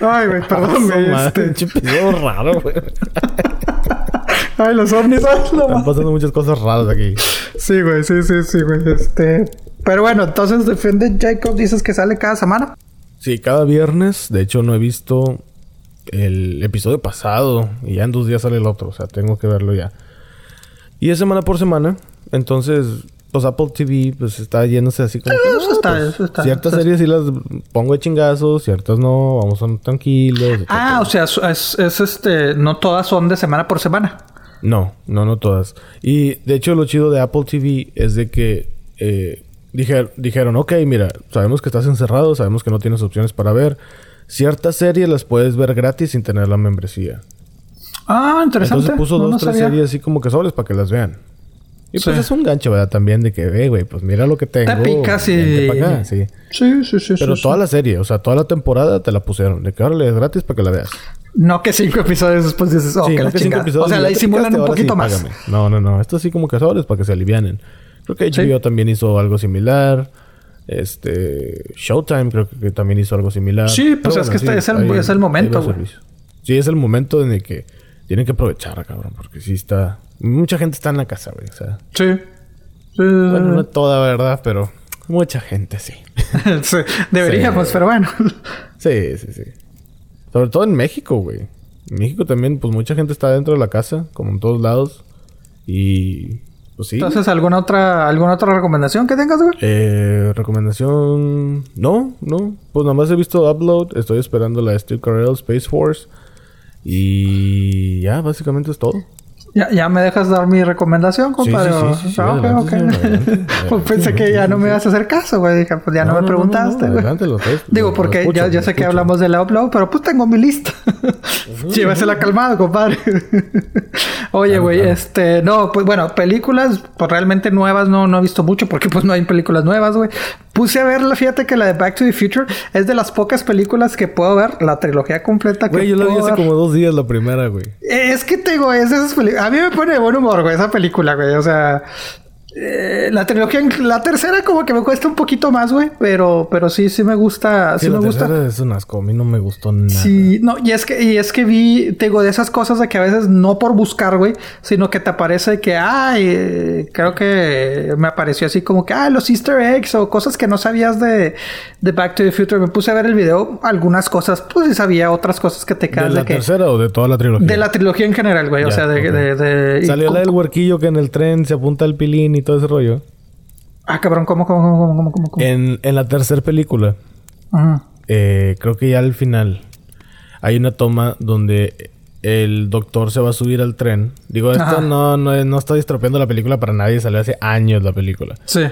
Ay, güey, perdón, <laughs> güey. Este- episodio raro, güey. <laughs> Ay, los ovnis, lo Están pasando muchas cosas raras aquí. Sí, güey, sí, sí, sí, güey. Este. Pero bueno, entonces Defended Jacob dices que sale cada semana. Sí, cada viernes. De hecho, no he visto el episodio pasado. Y ya en dos días sale el otro. O sea, tengo que verlo ya. Y es semana por semana. Entonces, pues Apple TV pues está yéndose así como... que, eso no, está, pues, eso está. Ciertas Eso series sí las pongo de chingazos. Ciertas no. Vamos a tranquilos. Ah, o sea, es, es- es, este. No todas son de semana por semana. No, no, no todas. Y de hecho lo chido de Apple TV es de que eh, Dijer- dijeron, ok, mira, sabemos que estás encerrado, sabemos que no tienes opciones para ver. Ciertas series las puedes ver gratis sin tener la membresía. Ah, interesante. Entonces puso No, dos, tres sabía. series así como que sobres para que las vean. Y pues Sí. es un gancho, ¿verdad? También de que, ve, güey, pues mira lo que tengo. pa' acá", sí. Sí, sí, sí. Pero sí, toda sí. la serie, o sea, toda la temporada te la pusieron. De que ahora le es gratis para que la veas. No que cinco episodios después dices, oh, que no la que cinco chingada. episodios O sea, la te disimulan un poquito más. págame. No, no, no. Esto así como que sobres para que se alivianen. Creo que HBO también hizo algo similar. Este... Showtime creo que también hizo algo similar. Sí, pues es que este es el- es el momento, güey. Sí, es el momento en el que tienen que aprovechar, cabrón. Porque sí está... Mucha gente está en la casa, güey. O sea... Sí. Sí, Bueno, no toda, ¿verdad? Pero... Mucha gente, sí. <laughs> sí, Deberíamos, Sí. pero bueno. Sí, sí, sí. Sobre todo en México, güey. En México también, pues mucha gente está dentro de la casa, como en todos lados. Y pues sí. Entonces, ¿alguna otra, ¿alguna otra recomendación que tengas, güey? Eh, recomendación. No, no. Pues nada más he visto Upload. Estoy esperando la Steve Carell Space Force. Y ya, básicamente es todo. ¿Ya, ya me dejas dar mi recomendación, compadre. sí, sí, sí, sí, Ah, ok, adelante, <laughs> pues pensé que ya no me ibas a hacer caso, güey. Dije, pues ya no, me no, preguntaste, no, güey. adelante, lo escucho, Digo, porque escucho, ya, ya sé que hablamos de la upload, pero pues tengo mi lista. Llévesela calmado, compadre. <laughs> Oye, güey, claro. este, no, pues bueno, películas, pues realmente nuevas no, no he visto mucho porque pues no hay películas nuevas, güey. Puse a ver, fíjate que la de Back to the Future es de las pocas películas que puedo ver, la trilogía completa que Güey, yo la vi hace como dos días la primera, güey. Es que te digo, es de esas películas. A mí me pone de buen humor, güey, esa película, güey. O sea, eh, la trilogía, la tercera como que me cuesta un poquito más, güey. Pero, pero sí, sí me gusta, sí, Sí, la me gusta. es un asco. A mí no me gustó nada. Sí, no, y es que, y es que vi, te digo, de esas cosas de que a veces no por buscar, güey, sino que te aparece que, ay, creo que me apareció así como que, ah, los easter eggs o cosas que no sabías de, de Back to the Future. Me puse a ver el video, algunas cosas, pues sí sabía, otras cosas que te ¿De quedas de, la que... tercera o de toda la trilogía? De la trilogía en general, güey, o sea, de... de, de- Salió la del huerquillo que en el tren se apunta al pilín y todo ese rollo. Ah, cabrón, ¿cómo, cómo, cómo, cómo, cómo, cómo? En, en la tercera película, Ajá. eh, creo que ya al final, hay una toma donde el doctor se va a subir al tren. Digo, esto Ajá. no, no, no estoy estropeando la película para nadie. Salió hace años la película. Sí.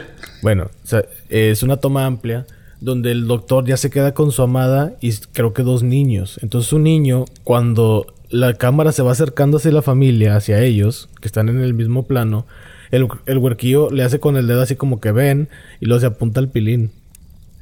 Bueno, o sea, es una toma amplia donde el doctor ya se queda con su amada y creo que dos niños. Entonces un niño, cuando la cámara se va acercando hacia la familia, hacia ellos, que están en el mismo plano, el, el huerquillo le hace con el dedo así como que ven y luego se apunta al pilín.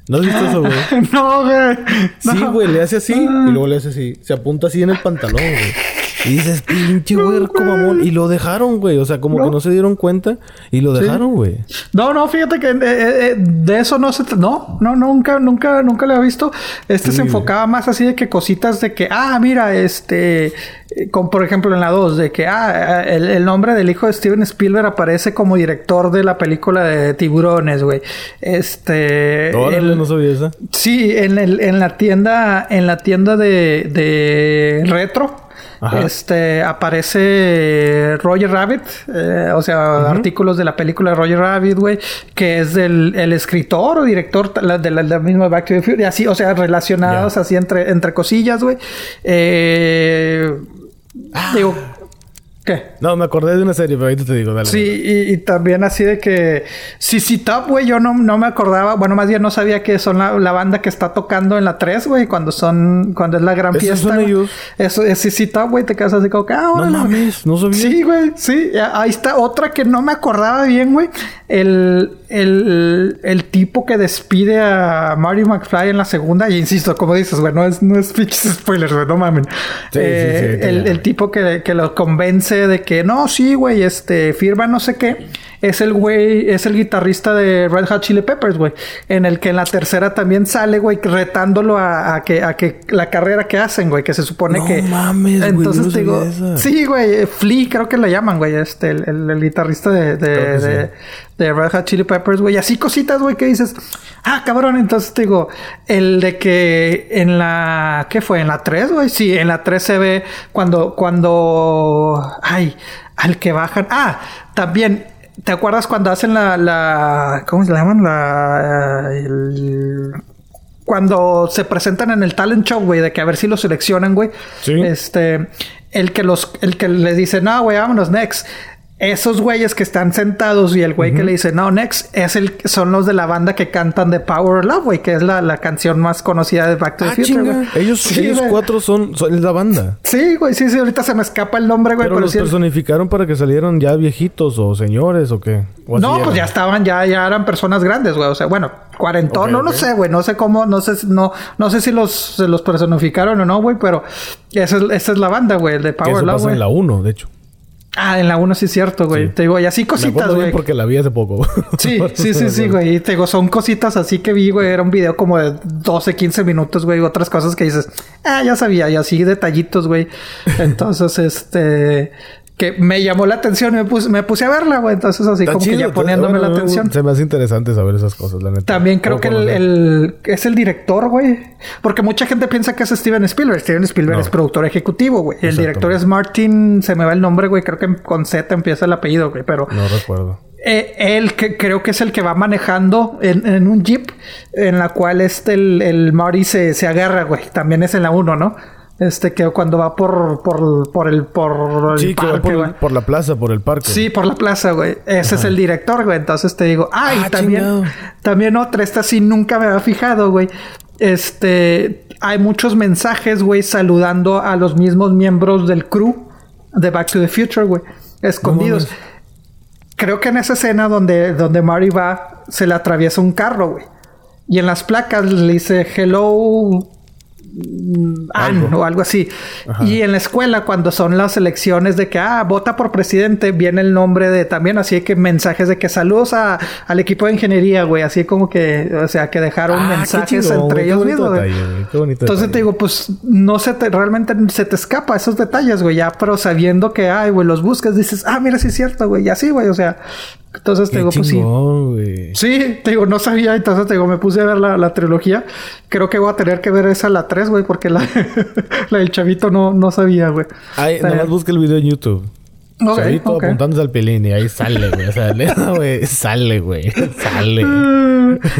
¿No has visto eso, güey? <laughs> no, güey. Sí, güey, le hace así y luego le hace así. Se apunta así en el pantalón, güey. Y dices, pinche huerco, mamón. Y lo dejaron, güey. O sea, como No. que no se dieron cuenta y lo dejaron, güey. No, no, fíjate que eh, eh, de eso no se... No, no, nunca, nunca, nunca lo he visto. Este Sí, se enfocaba más así de que cositas de que, ah, mira, este... eh, Como por ejemplo en la 2, de que, ah, el, el nombre del hijo de Steven Spielberg aparece como director de la película de tiburones, güey. Este... El- no sabía esa. Sí, en, el, en la tienda, en la tienda de, de retro, Ajá. este aparece Roger Rabbit, eh, o sea, artículos de la película Roger Rabbit, güey, que es del el escritor o director de la, de la misma Back to the Future, así, o sea, relacionados así entre, entre cosillas, güey. Eh, Digo, ¿qué? No, me acordé de una serie, pero ahorita te digo, dale. Sí, y, y también así de que CC Top, güey, yo no, no me acordaba, bueno, más bien no sabía que son la, la banda que está tocando en la 3, güey, cuando son, cuando es la gran ¿Esos fiesta. Eso es CC Top, güey, te quedas así como que, ah, No mames, no sabía. Sí, güey, sí. Ahí está otra que no me acordaba bien, güey. El, el, el tipo que despide a Marty McFly en la segunda. Y insisto, como dices, güey, no es, no es spoilers, güey, no mamen. Sí, sí, Eh, sí, el, ya. el tipo que, que lo convence de que no, sí, güey, este, firma no sé qué. Es el güey, es el guitarrista de Red Hot Chili Peppers, güey. En el que en la tercera también sale, güey, retándolo a, a que, a que la carrera que hacen, güey, que se supone No que. mames, güey, Entonces yo no te digo, sí, güey, Flea creo que le llaman, güey, este, el, el- el guitarrista de, de, sí. de Red Hot Chili Peppers, güey. Así cositas, güey, que dices, ah, cabrón. Entonces te digo, el de que en la, ¿qué fue? En la 3, güey. Sí, en la 3 se ve cuando, cuando, ay, al que bajan. Ah, también. ¿Te acuerdas cuando hacen la, la, ¿cómo se llaman? La, el- cuando se presentan en el talent show, güey, de que a ver si lo seleccionan, güey. Sí. Este, el que los, el que les dice, no, güey, vámonos next. Esos güeyes que están sentados y el güey que le dice no next es el son los de la banda que cantan de Power Love güey que es la, la, canción más conocida de Back to the ah, Future güey. ellos, ellos cuatro son, son la banda. Sí güey sí sí ahorita se me escupa el nombre güey pero, los personificaron para que salieran ya viejitos o señores o qué no pues ya estaban ya ya eran personas grandes güey o sea bueno cuarentón no lo sé güey no sé cómo no sé no no sé si los se los personificaron o no güey pero esa es, esa es la banda güey de Power Love en la 1 de hecho Ah, en la 1 sí es cierto, güey. Te digo, y así cositas, güey. porque la vi hace poco. <laughs> Sí, sí, sí, sí, güey. te digo, son cositas así que vi, güey. Era un video como de 12, 15 minutos, güey. Otras cosas que dices, ah, ya sabía. Y así detallitos, güey. Entonces, <laughs> este que me llamó la atención y me puse, me puse a verla, güey. Entonces, así como que ya poniéndome la atención. Se me hace interesante saber esas cosas, la neta. También creo que el, es el director, güey. Porque mucha gente piensa que es Steven Spielberg. Steven Spielberg es productor ejecutivo, güey. El director es Martin, se me va el nombre, güey. Creo que con Z empieza el apellido, güey. Pero. No recuerdo. Eh, él que creo que es el que va manejando en, un jeep en la cual este el, el Marty se, se agarra, güey. También es en la 1, ¿no? Este que cuando va por, por, por el, por sí, que por, por, la plaza, por el parque. Sí, por la plaza, güey. Ese es el director, güey. Entonces te digo, ay, ah, también, también otra, esta sí nunca me había fijado, güey. Este, hay muchos mensajes, güey, saludando a los mismos miembros del crew de Back to the Future, güey. Escondidos. Creo que en esa escena donde, donde Mari va, se le atraviesa un carro, güey. Y en las placas le dice, hello, Ann o algo así. Y en la escuela, cuando son las elecciones de que, ah, vota por presidente, viene el nombre de también, así que mensajes de que saludos a, al equipo de ingeniería, güey. Así como que, o sea, que dejaron ah, mensajes entre ellos mismos. Entonces te digo, pues no se te, realmente se te escapa esos detalles, güey. Ya, pero sabiendo que, ay, güey, los buscas, dices, ah, mira, sí es cierto, güey. Y así, güey, o sea, entonces te digo, pues sí. Sí, te digo, no sabía. Entonces te digo, me puse a ver la, trilogía. Creo que voy a tener que ver esa la 3, güey, porque la, <laughs> la del chavito no, no sabía, güey. Ay, nada más busca el video en YouTube. Okay, Chavito apuntándose al pelín y ahí sale, güey. O sea, <laughs> güey, sale, güey. Sale.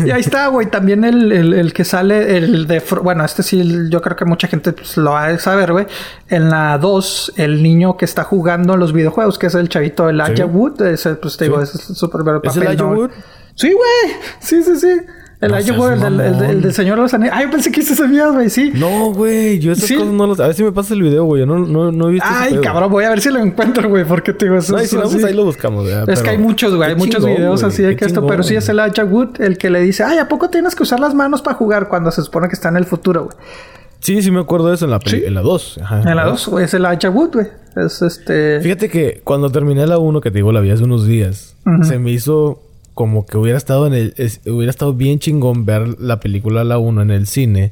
y ahí está, güey. También el, el, que sale, el de... Bueno, este sí, yo creo que mucha gente pues, lo va a saber, güey. En la 2, el niño que está jugando en los videojuegos, que es el chavito, el Aya Wood. Ese, pues te digo, es súper papel. ¿Es el Wood? Sí, güey. Sí, sí, sí. El no el, el, del Señor de los Anillos. Ay, yo pensé que se sabías, güey, sí. No, güey, yo esas cosas no las... A ver si me pasa el video, güey. Yo no, no, no he visto Ay, cabrón, voy a ver si lo encuentro, güey, porque te digo eso. No, si no, pues ahí lo buscamos, güey. Es que hay muchos, güey, hay muchos videos así de que esto, pero sí es el Aja Wood el que le dice, ay, ¿a poco tienes que usar las manos para jugar cuando se supone que está en el futuro, güey? Sí, sí me acuerdo de eso en la, en la 2. En la 2, güey, es el Aja Wood, güey. Es este... Fíjate que cuando terminé la 1, que te digo, la vi hace unos días, se me hizo como que hubiera estado en el hubiera estado bien chingón ver la película La 1 en el cine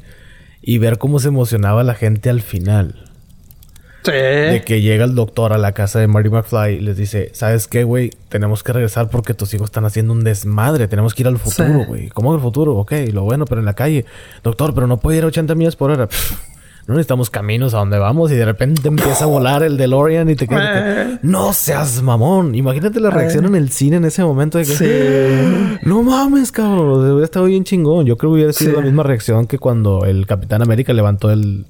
y ver cómo se emocionaba la gente al final. Sí. De que llega el doctor a la casa de Marty McFly y les dice, ¿sabes qué, güey? Tenemos que regresar porque tus hijos están haciendo un desmadre. Tenemos que ir al futuro, güey. ¿Cómo el futuro? Ok, lo bueno, pero en la calle. Doctor, pero no puede ir a 80 millas por hora. <laughs> no necesitamos caminos a donde vamos y de repente empieza a volar el DeLorean y te quedas... no seas mamón. Imagínate la reacción en el cine en ese momento de que... Sí. No mames, cabrón. Hubiera estado bien chingón. Yo creo que hubiera sido la misma reacción que cuando el Capitán América levantó el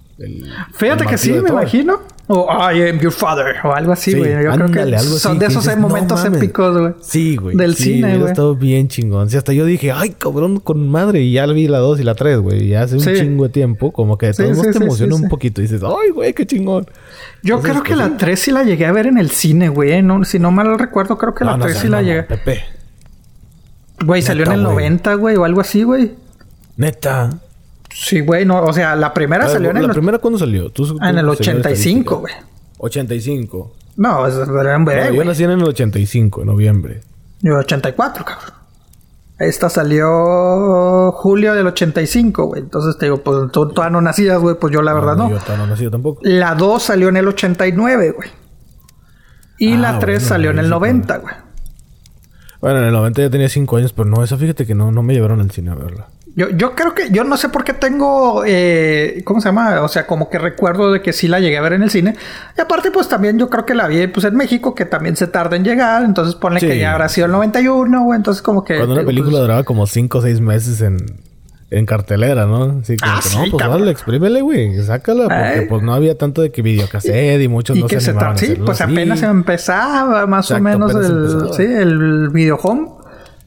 Fíjate que sí, me imagino. O I am your father. O algo así, güey. Yo creo que son de esos momentos épicos, güey. Sí, güey. Del cine, güey. estado bien chingón. Sí, hasta yo dije, ay, cabrón, con madre. Y ya vi la 2 y la 3, güey. Y hace un chingo de tiempo. Como que todo te emociona un poquito. Y dices, ay, güey, qué chingón. Yo creo que pues la 3 sí la llegué a ver en el cine, güey. No, si no mal recuerdo, creo que la 3 sí la llegué. Pepe. Güey, salió en el 90, güey. O algo así, güey. Neta. Sí, güey, no, o sea, la primera salió en el... ¿La primera cuándo salió? ¿Tú, en el 85, güey. 85. No, es un bebé, Yo nací en el 85, en noviembre. Yo 84, cabrón. Esta salió julio del 85, güey. Entonces te digo, pues tú todavía no nacías, güey. Pues yo la verdad no. Yo todavía no nací tampoco. La 2 salió en el 89, güey. Y la 3 salió en el 90, güey. Bueno, en el 90 ya tenía 5 años, pero no, esa fíjate que no, no me llevaron al cine a verla. Yo, yo creo que, yo no sé por qué tengo, eh, ¿cómo se llama? O sea, como que recuerdo de que sí la llegué a ver en el cine. Y aparte, pues también yo creo que la vi pues en México, que también se tarda en llegar. Entonces ponle que ya habrá sido el 91, güey. Entonces como que... Cuando una película pues, duraba como 5 o 6 meses en, en cartelera, ¿no? Así como Ah, que, sí, no, pues cabrón. dale, exprímele, güey. Sácala. Porque Ay. pues no había tanto de que videocassette y muchos Y no que se se animaban tra- a sí, pues así. apenas empezaba más o menos el, empezaba. sí, el video home.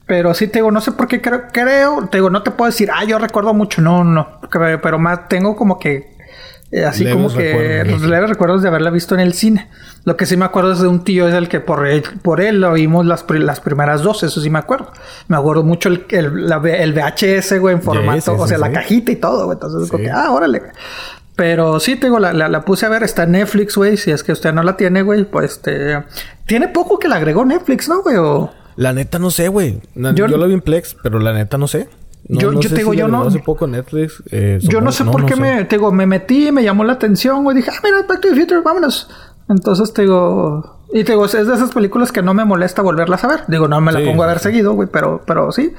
Pero sí te digo, no sé por qué creo, creo, te digo, no te puedo decir, ah, yo recuerdo mucho, no, no, pero pero más tengo como que eh, así Leves como que los leves recuerdos de haberla visto en el cine. Lo que sí me acuerdo es de un tío es el que por él, por él lo vimos las, las primeras dos, eso sí me acuerdo. Me acuerdo mucho el, el, la el VHS, güey, en formato, o sea, la cajita y todo, güey. Entonces, Sí. como que, ah, órale. güey. Pero sí, te digo, la, la, la puse a ver, está en Netflix, güey. Si es que usted no la tiene, güey, pues este. Tiene poco que la agregó Netflix, ¿no, güey? O... La neta no sé, güey. Yo- Yo, lo vi en Plex, pero la neta no sé. No, Yo- no yo sé te digo, si yo no- Hace poco Netflix. eh, Yo no sé por qué sé. me, te digo, me metí, me llamó la atención, güey. Dije, ah, mira, Back to the Future, vámonos. Entonces te digo. Y te digo, es de esas películas que no me molesta volverlas a ver. Digo, no me la Sí, pongo a ver sí. seguido, güey, pero, pero sí.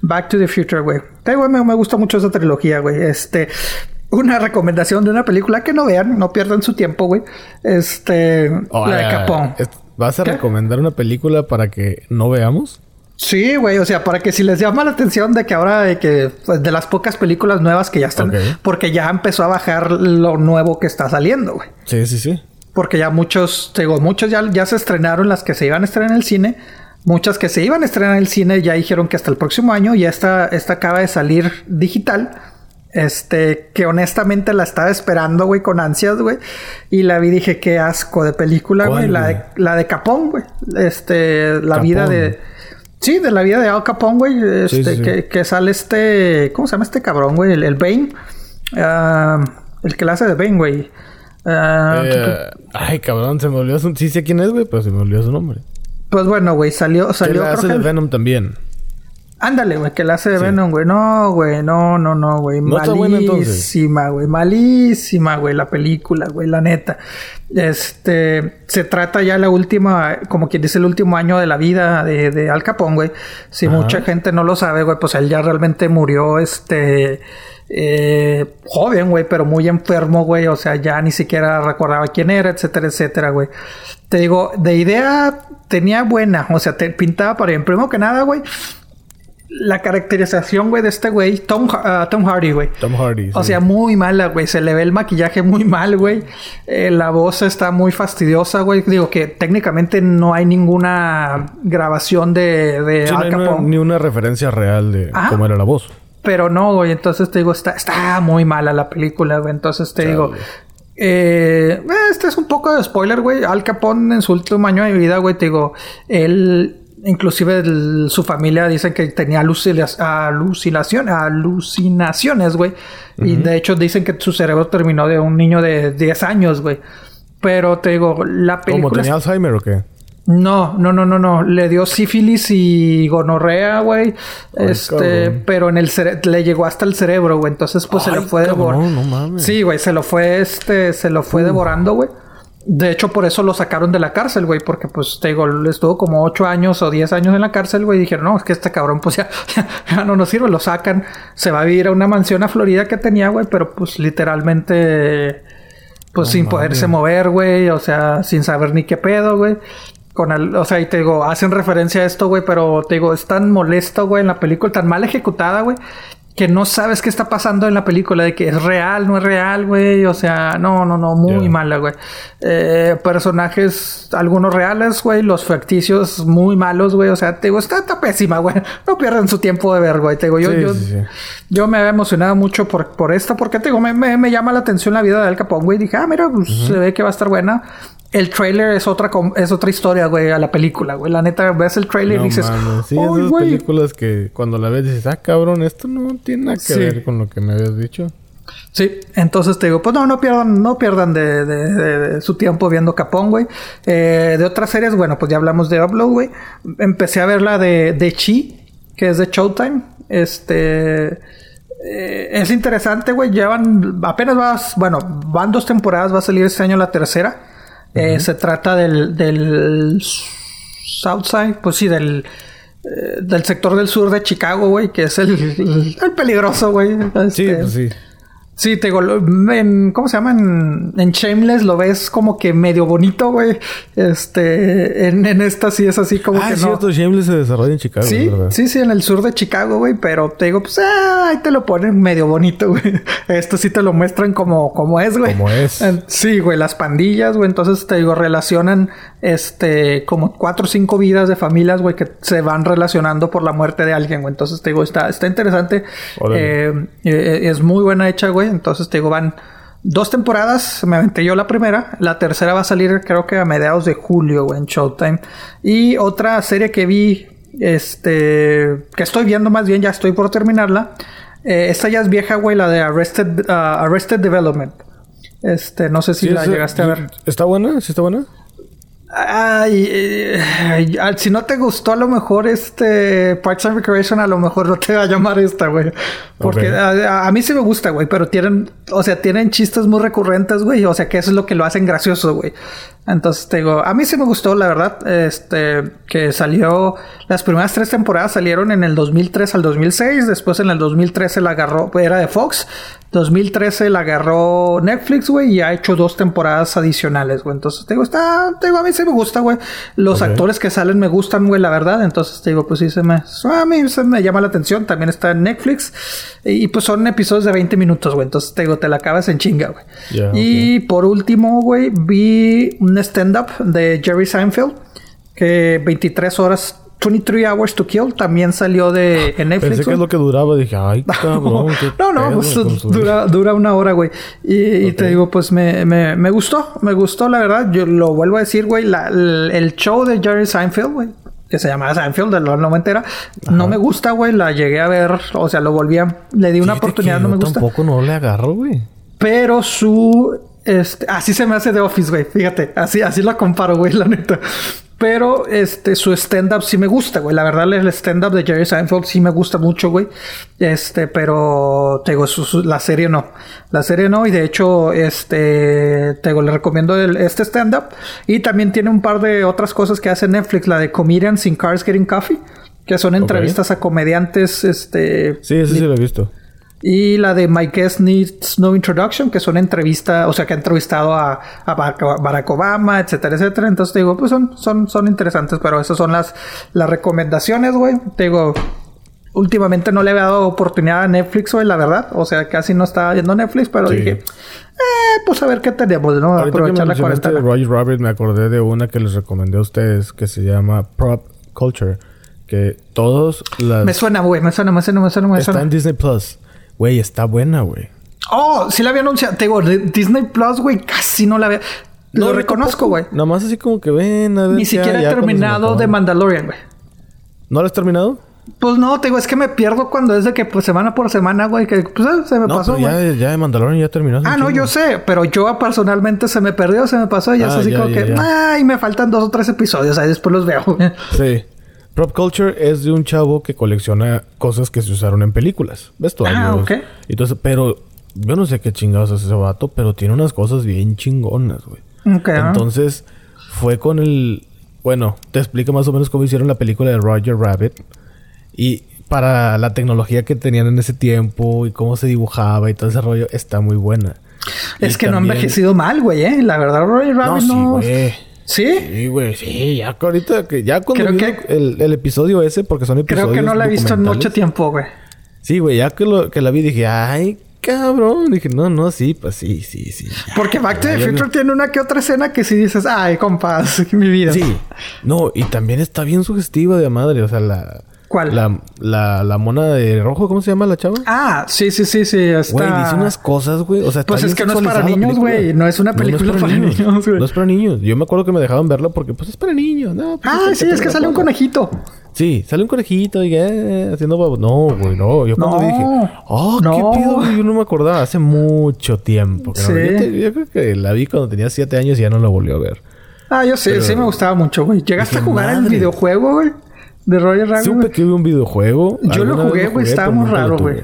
Back to the Future, güey. Te digo, me, me gusta mucho esa trilogía, güey. Este. Una recomendación de una película que no vean, no pierdan su tiempo, güey. Este. Oh, la de Capón. ¿Vas a ¿Qué? recomendar una película para que no veamos? Sí, güey, o sea, para que si les llama la atención de que ahora de que pues, de las pocas películas nuevas que ya están, porque ya empezó a bajar lo nuevo que está saliendo, güey. Sí, sí, sí. Porque ya muchos, digo, muchos ya, ya se estrenaron las que se iban a estrenar en el cine. Muchas que se iban a estrenar en el cine ya dijeron que hasta el próximo año. Y esta, esta acaba de salir digital. Este, que honestamente la estaba esperando, güey, con ansias, güey. Y la vi, dije, qué asco de película, ¿Cuál, güey. La de, la de Capón, güey. Este, la Capón. vida de. Sí, de la vida de Al Capón, güey. Este, sí, sí. Que, que sale este. ¿Cómo se llama este cabrón, güey? El, el Bane. Ah, el que la hace de Bane, güey. Ah, Eh, ay, cabrón, se me olvidó su... Sí sé quién es, güey, pero se me olvidó su nombre. Pues bueno, güey, salió, Que salió. la hace de Venom también. Ándale, güey, que la hace de Sí. Venom, güey. No, güey, no, no, no, güey. Malísima, güey. Malísima, güey, la película, güey, la neta. Este, se trata ya la última, como quien dice, el último año de la vida de, de Al Capón, güey. Si Ajá. mucha gente no lo sabe, güey, pues él ya realmente murió, este, eh, joven, güey, pero muy enfermo, güey. O sea, ya ni siquiera recordaba quién era, etcétera, etcétera, güey. Te digo, de idea tenía buena, o sea, te pintaba para bien. Primero que nada, güey, la caracterización, güey, de este güey, Tom, ah, Tom Hardy, güey. Tom Hardy. O sí. sea, muy mala, güey. Se le ve el maquillaje muy mal, güey. Eh, la voz está muy fastidiosa, güey. Digo que técnicamente no hay ninguna grabación de, de Sí, no Al hay una- Capone. ni una referencia real de Ajá. cómo era la voz. Pero no, güey. Entonces te digo, está, está muy mala la película, güey. Entonces te Chale. digo. Eh, este es un poco de spoiler, güey. Al Capone en su último año de vida, güey, te digo, él, inclusive el- su familia dicen que tenía alucina- alucinación, alucinaciones, güey. Y de hecho dicen que su cerebro terminó de un niño de 10 años, güey. Pero te digo, la película... ¿Cómo tenía Alzheimer o qué? No, no, no, no, no. Le dio sífilis y gonorrea, güey. Este, cabrón. pero en el cere- le llegó hasta el cerebro, güey. Entonces, pues se lo fue devorando. cabrón, no mames. Sí, güey, se lo fue, este, se lo fue devorando, güey. De hecho, por eso lo sacaron de la cárcel, güey, porque pues te digo, estuvo como 8 años o 10 años en la cárcel, güey, y dijeron, no, es que este cabrón, pues <laughs> ya, ya no nos sirve, lo sacan, se va a vivir a una mansión a Florida que tenía, güey, pero pues literalmente, pues sin poderse mover, güey, o sea, sin saber ni qué pedo, güey. Con el, o sea, y te digo, hacen referencia a esto, güey, pero te digo, es tan molesto, güey, en la película, tan mal ejecutada, güey, que no sabes qué está pasando en la película, de que es real, no es real, güey, o sea, no, no, no, muy Ya. mala, güey. Eh, personajes, algunos reales, güey, los ficticios muy malos, güey, o sea, te digo, está, está pésima, güey, no pierdan su tiempo de ver, güey, te digo, yo, Sí, yo, sí, sí. yo me había emocionado mucho por, por esto, porque te digo, me, me, me llama la atención la vida de Al Capone, güey. Dije, ah, mira, pues se ve que va a estar buena. El trailer es otra, es otra historia, güey, a la película, güey. La neta, ves el trailer No y dices, mames. Sí, "Ay, esas güey". películas que cuando la ves dices, ah, cabrón, esto no tiene nada que Sí. ver con lo que me habías dicho. Sí, entonces te digo, pues no, no pierdan, no pierdan de, de- de- de su tiempo viendo Capón, güey. Eh, de otras series, bueno, pues ya hablamos de Upload, güey. Empecé a ver la de, de Chi, que es de Showtime. Este. eh, es interesante, güey. Llevan. Apenas vas. Bueno, van dos temporadas. Va a salir este año la tercera. Eh, se trata del. del Southside. Pues sí, del. eh, del sector del sur de Chicago, güey. Que es el. el, el peligroso, güey. Sí, Este, pues sí. Sí, te digo, en, ¿cómo se llama? En, en Shameless lo ves como que medio bonito, güey. Este, en, en esta sí es así como ah, que es no. cierto, Shameless se desarrolla en Chicago, Sí, sí, sí, en el sur de Chicago, güey, pero te digo, pues, ah, ahí te lo ponen medio bonito, güey. <laughs> Esto sí te lo muestran como, como es, güey. Como es. Sí, güey, las pandillas, güey, entonces te digo, relacionan, este, como cuatro o cinco vidas de familias, güey, que se van relacionando por la muerte de alguien, güey. Entonces te digo, está, está interesante. Eh, eh, es muy buena hecha, güey. Entonces te digo, van dos temporadas. Me aventé yo la primera. La tercera va a salir, creo que a mediados de julio, güey, en Showtime. Y otra serie que vi, este, que estoy viendo más bien, ya estoy por terminarla. Eh, esta ya es vieja, güey, la de Arrested, ah, Arrested Development. Este, no sé si Sí, la esa- llegaste a ver. ¿Está buena? ¿Sí está buena? Ay, eh, ay, si no te gustó a lo mejor este Parks and Recreation, a lo mejor no te va a llamar esta, güey. Porque a, a mí sí me gusta, güey, pero tienen, o sea, tienen chistes muy recurrentes, güey. O sea, que eso es lo que lo hacen gracioso, güey. Entonces te digo, a mí sí me gustó, la verdad, este, que salió, las primeras tres temporadas salieron en el 2003 al 2006, después en el 2013 la agarró, era de Fox, 2013 la agarró Netflix, güey, y ha hecho dos temporadas adicionales, güey. Entonces te digo, está, te digo, a mí sí me gusta, güey. Los actores que salen me gustan, güey, la verdad. Entonces te digo, pues sí se me, a mí se me llama la atención. También está en Netflix y pues son episodios de 20 minutos, güey. Entonces te digo, te la acabas en chinga, güey. Y por último, güey, vi un stand-up de Jerry Seinfeld que 23 horas, 23 hours to kill, también salió de en Netflix. Pensé que es lo que duraba. Dije, ay, <laughs> cabrón. qué No, no, pedo pues dura, dura una hora, güey. Y, y te digo, pues me, me, me gustó, me gustó, la verdad. Yo lo vuelvo a decir, güey, la- el, el show de Jerry Seinfeld, güey, que se llamaba Seinfeld de los noventera, no me gusta, güey. La llegué a ver, o sea, lo volví a, le di una Fíjate oportunidad, no me gusta. Tampoco no le agarro, güey. Pero su. Este, así se me hace de Office, güey. Fíjate, así, así la comparo, güey, la neta. Pero este, su stand-up sí me gusta, güey. La verdad, el stand-up de Jerry Seinfeld sí me gusta mucho, güey. Este, pero te digo, su- su- la serie no. La serie no, y de hecho, este, te digo, le recomiendo el- este stand-up. Y también tiene un par de otras cosas que hace Netflix, la de Comedians in Cars Getting Coffee, que son entrevistas a comediantes, este, Sí, ese sí lo he visto. Y la de My Guest Needs No Introduction, que son entrevistas, o sea, que ha entrevistado a, a Barack Obama, etcétera, etcétera. Entonces te digo, pues son, son, son interesantes, pero esas son las, las recomendaciones, güey. Te digo, últimamente no le había dado oportunidad a Netflix, güey, la verdad. O sea, casi no estaba viendo Netflix, pero Sí. dije, eh, pues a ver qué tenemos, ¿no? Ahorita que Aprovechar la cuarentena. Roger Rabbit, me acordé de una que les recomendé a ustedes que se llama Prop Culture. Que todos las... Me suena, güey, me suena, me suena, me suena, me Está suena. en Disney Plus. Güey, está buena, güey. Oh, sí la había anunciado. Te digo, Disney Plus, güey, casi no la había. Lo yo reconozco, güey. Nada más así como que ven a ver. Ni siquiera he terminado de. Mandalorian, güey. ¿No lo has terminado? Pues no, te digo, es que me pierdo cuando es de que pues semana por semana, güey, que pues eh, se me No, pasó, pero ya, ya de Mandalorian ya terminó. Ah, no, chingo. yo sé, pero yo personalmente se me perdió, se me pasó y es Ah, así ya, como ya, que, ya. ay, me faltan dos o tres episodios, ahí después los veo. Sí. Prop Culture es de un chavo que colecciona cosas que se usaron en películas. Vestuarios. Ah, ok. Entonces, pero yo no sé qué chingados es ese vato, pero tiene unas cosas bien chingonas, güey. Ok, ah. Entonces, fue con el. Bueno, te explica más o menos cómo hicieron la película de Roger Rabbit. Y para la tecnología que tenían en ese tiempo y cómo se dibujaba y todo ese rollo, está muy buena. es Y que no ha envejecido mal, güey, eh. La verdad, Roger No, Rabbit sí, no. güey. ¿Sí? Sí, güey, sí, ya que ahorita que ya cuando Creo vi que- el, el episodio ese, porque son episodios Creo que no la he visto en mucho tiempo, güey. Sí, güey, ya que, lo, que la vi dije, ay, cabrón. Dije, no, no, sí, pues sí, sí, sí. Porque Back to the Future tiene una que otra escena que sí dices, ay, compas, <laughs> mi vida. Sí, no, y también está bien sugestiva de madre, o sea, la. ¿Cuál? La, la, la mona de rojo, ¿cómo se llama la chava? Ah, sí, sí, sí, sí. Está... Güey, dice unas cosas, güey. O sea, Pues es que no es para niños, güey. No es una película para niños, güey. No es para niños. Yo me acuerdo que me dejaban verla porque, pues, es para niños. No, pues, Ah, sí, es que sale un conejito. Sí, sale un conejito y eh, haciendo babo. No, güey, no. Yo cuando No. dije, oh, No. qué pido, güey. Yo no me acordaba. Hace mucho tiempo. que no- Sí. yo, te- yo creo que la vi cuando tenía siete años y ya no la volvió a ver. Ah, yo sé, Pero- sí me gustaba mucho, güey. ¿Llegaste a jugar el madre. videojuego, güey? De Roger Rabbit. Supe que hubo un videojuego. Yo lo jugué, güey. Estaba muy raro, güey.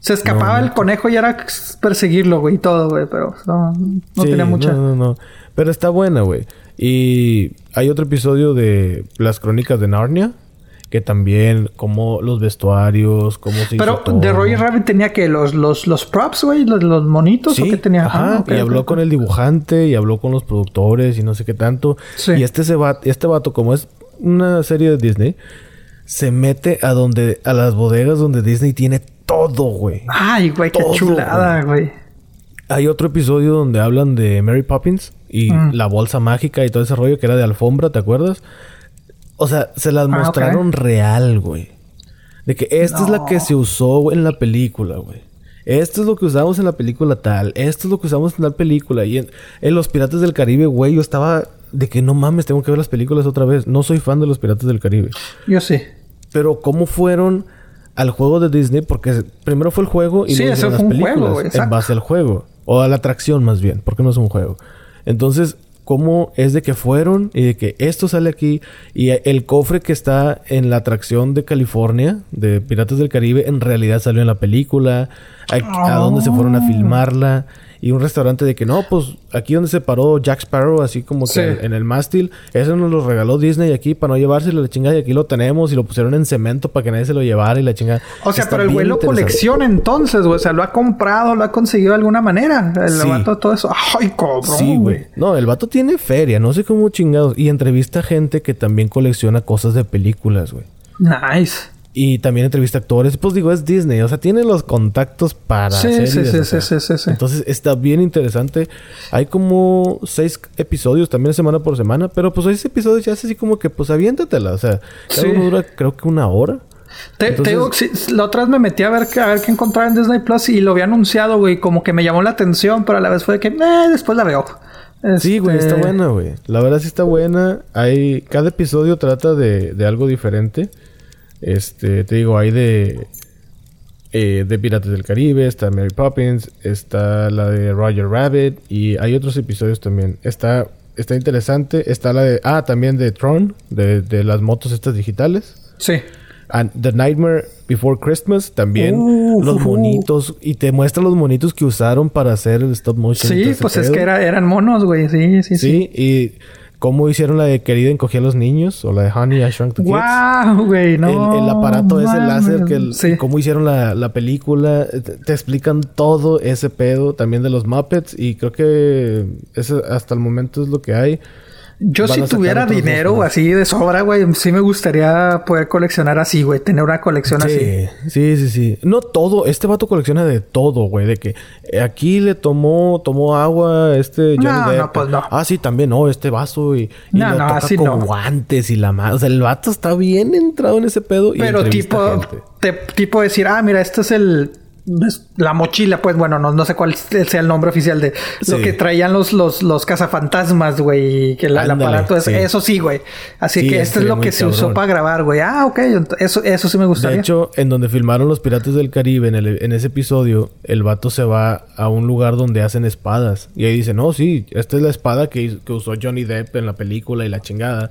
Se escapaba No, el conejo y era perseguirlo, güey, y todo, güey. Pero no, no Sí, tenía mucha. No, no, no. Pero está buena, güey. Y hay otro episodio de Las Crónicas de Narnia. que también como los vestuarios, cómo se Pero de Roger Rabbit tenía que los, los, los props, güey, los, los, monitos, sí, ¿o qué tenía? Ajá, y habló con el dibujante y habló con los productores y no sé qué tanto. Y este, se va, este vato, como es una serie de Disney, se mete a donde, a las bodegas donde Disney tiene todo, güey. Ay, güey, qué chulada, güey. Hay otro episodio donde hablan de Mary Poppins y mm. la bolsa mágica y todo ese rollo que era de alfombra, ¿te acuerdas? O sea, se las ah, mostraron real, güey. De que esta es la que se usó en la película, güey. Esto es lo que usamos en la película tal. Esto es lo que usamos en la película. Y en, Los Piratas del Caribe, güey, yo estaba de que no mames, tengo que ver las películas otra vez. No soy fan de Los Piratas del Caribe. Yo sí. Pero cómo fueron al juego de Disney, porque primero fue el juego y luego las películas en base al juego. O a la atracción más bien, porque no es un juego. Entonces, cómo es de que fueron y de que esto sale aquí y el cofre que está en la atracción de California de Piratas del Caribe en realidad salió en la película, a, a dónde se fueron a ah. filmarla y un restaurante de que no, pues aquí donde se paró Jack Sparrow, así como que en el mástil, eso nos lo regaló Disney aquí para no llevárselo la chingada y aquí lo tenemos y lo pusieron en cemento para que nadie se lo llevara y la chingada. O sea, pero el güey lo colecciona entonces, güey, o sea, lo ha comprado, lo ha conseguido de alguna manera. El vato todo eso. Ay, cabrón. Sí, güey. No, el vato tiene feria, no sé cómo chingados y entrevista gente que también colecciona cosas de películas, güey. Nice. Y también entrevista actores. Pues digo, es Disney. O sea, tiene los contactos para sí, Sí, sí, sí, sí, sí, Entonces está bien interesante. Hay como seis episodios también semana por semana. Pero pues seis episodios ya es así como que pues aviéntatela. O sea, cada uno dura creo que una hora. Te, digo, la otra vez me metí a ver, a ver qué encontraba en Disney Plus y lo había anunciado, güey. Como que me llamó la atención, pero a la vez fue de que, eh, después la veo. Sí, güey, está este buena, güey. La verdad sí está buena. Hay... Cada episodio trata de, de algo diferente. Este, te digo, hay de. Eh, de Piratas del Caribe, está Mary Poppins, está la de Roger Rabbit y hay otros episodios también. Está, está interesante. Está la de. Ah, también de Tron, de, de las motos estas digitales. Sí. And The Nightmare Before Christmas también los monitos y te muestra los monitos que usaron para hacer el stop motion. Sí, pues es que era, eran monos, güey. Sí, sí, sí. Sí, y cómo hicieron la de Querida encogía a los niños o la de Honey I Shrunk the Kids. ¡Wow, güey! No. El, aparato ese láser que cómo hicieron la, la película te, explican todo ese pedo también de los Muppets y creo que ese hasta el momento es lo que hay. Yo si tuviera dinero así de sobra, güey, sí me gustaría poder coleccionar así, güey, tener una colección así. Sí, sí, sí. No todo, este vato colecciona de todo, güey, de que aquí le tomó tomó agua este Johnny no, No, pues no. Ah, sí, también, no, este vaso y, y no, lo toca así con guantes y la más, o sea, el vato está bien entrado en ese pedo Pero tipo te, tipo decir, "Ah, mira, este es el la mochila, pues bueno, no, no sé cuál sea el nombre oficial de lo que traían los, los, los cazafantasmas, güey, que el aparato es, eso sí, güey. Así que esto es lo que se usó para grabar, güey. Ah, ok, eso, eso sí me gustaría. De hecho, en donde filmaron los Piratas del Caribe, en, el, en ese episodio, el vato se va a un lugar donde hacen espadas. Y ahí dice, no, sí, esta es la espada que, que usó Johnny Depp en la película y la chingada.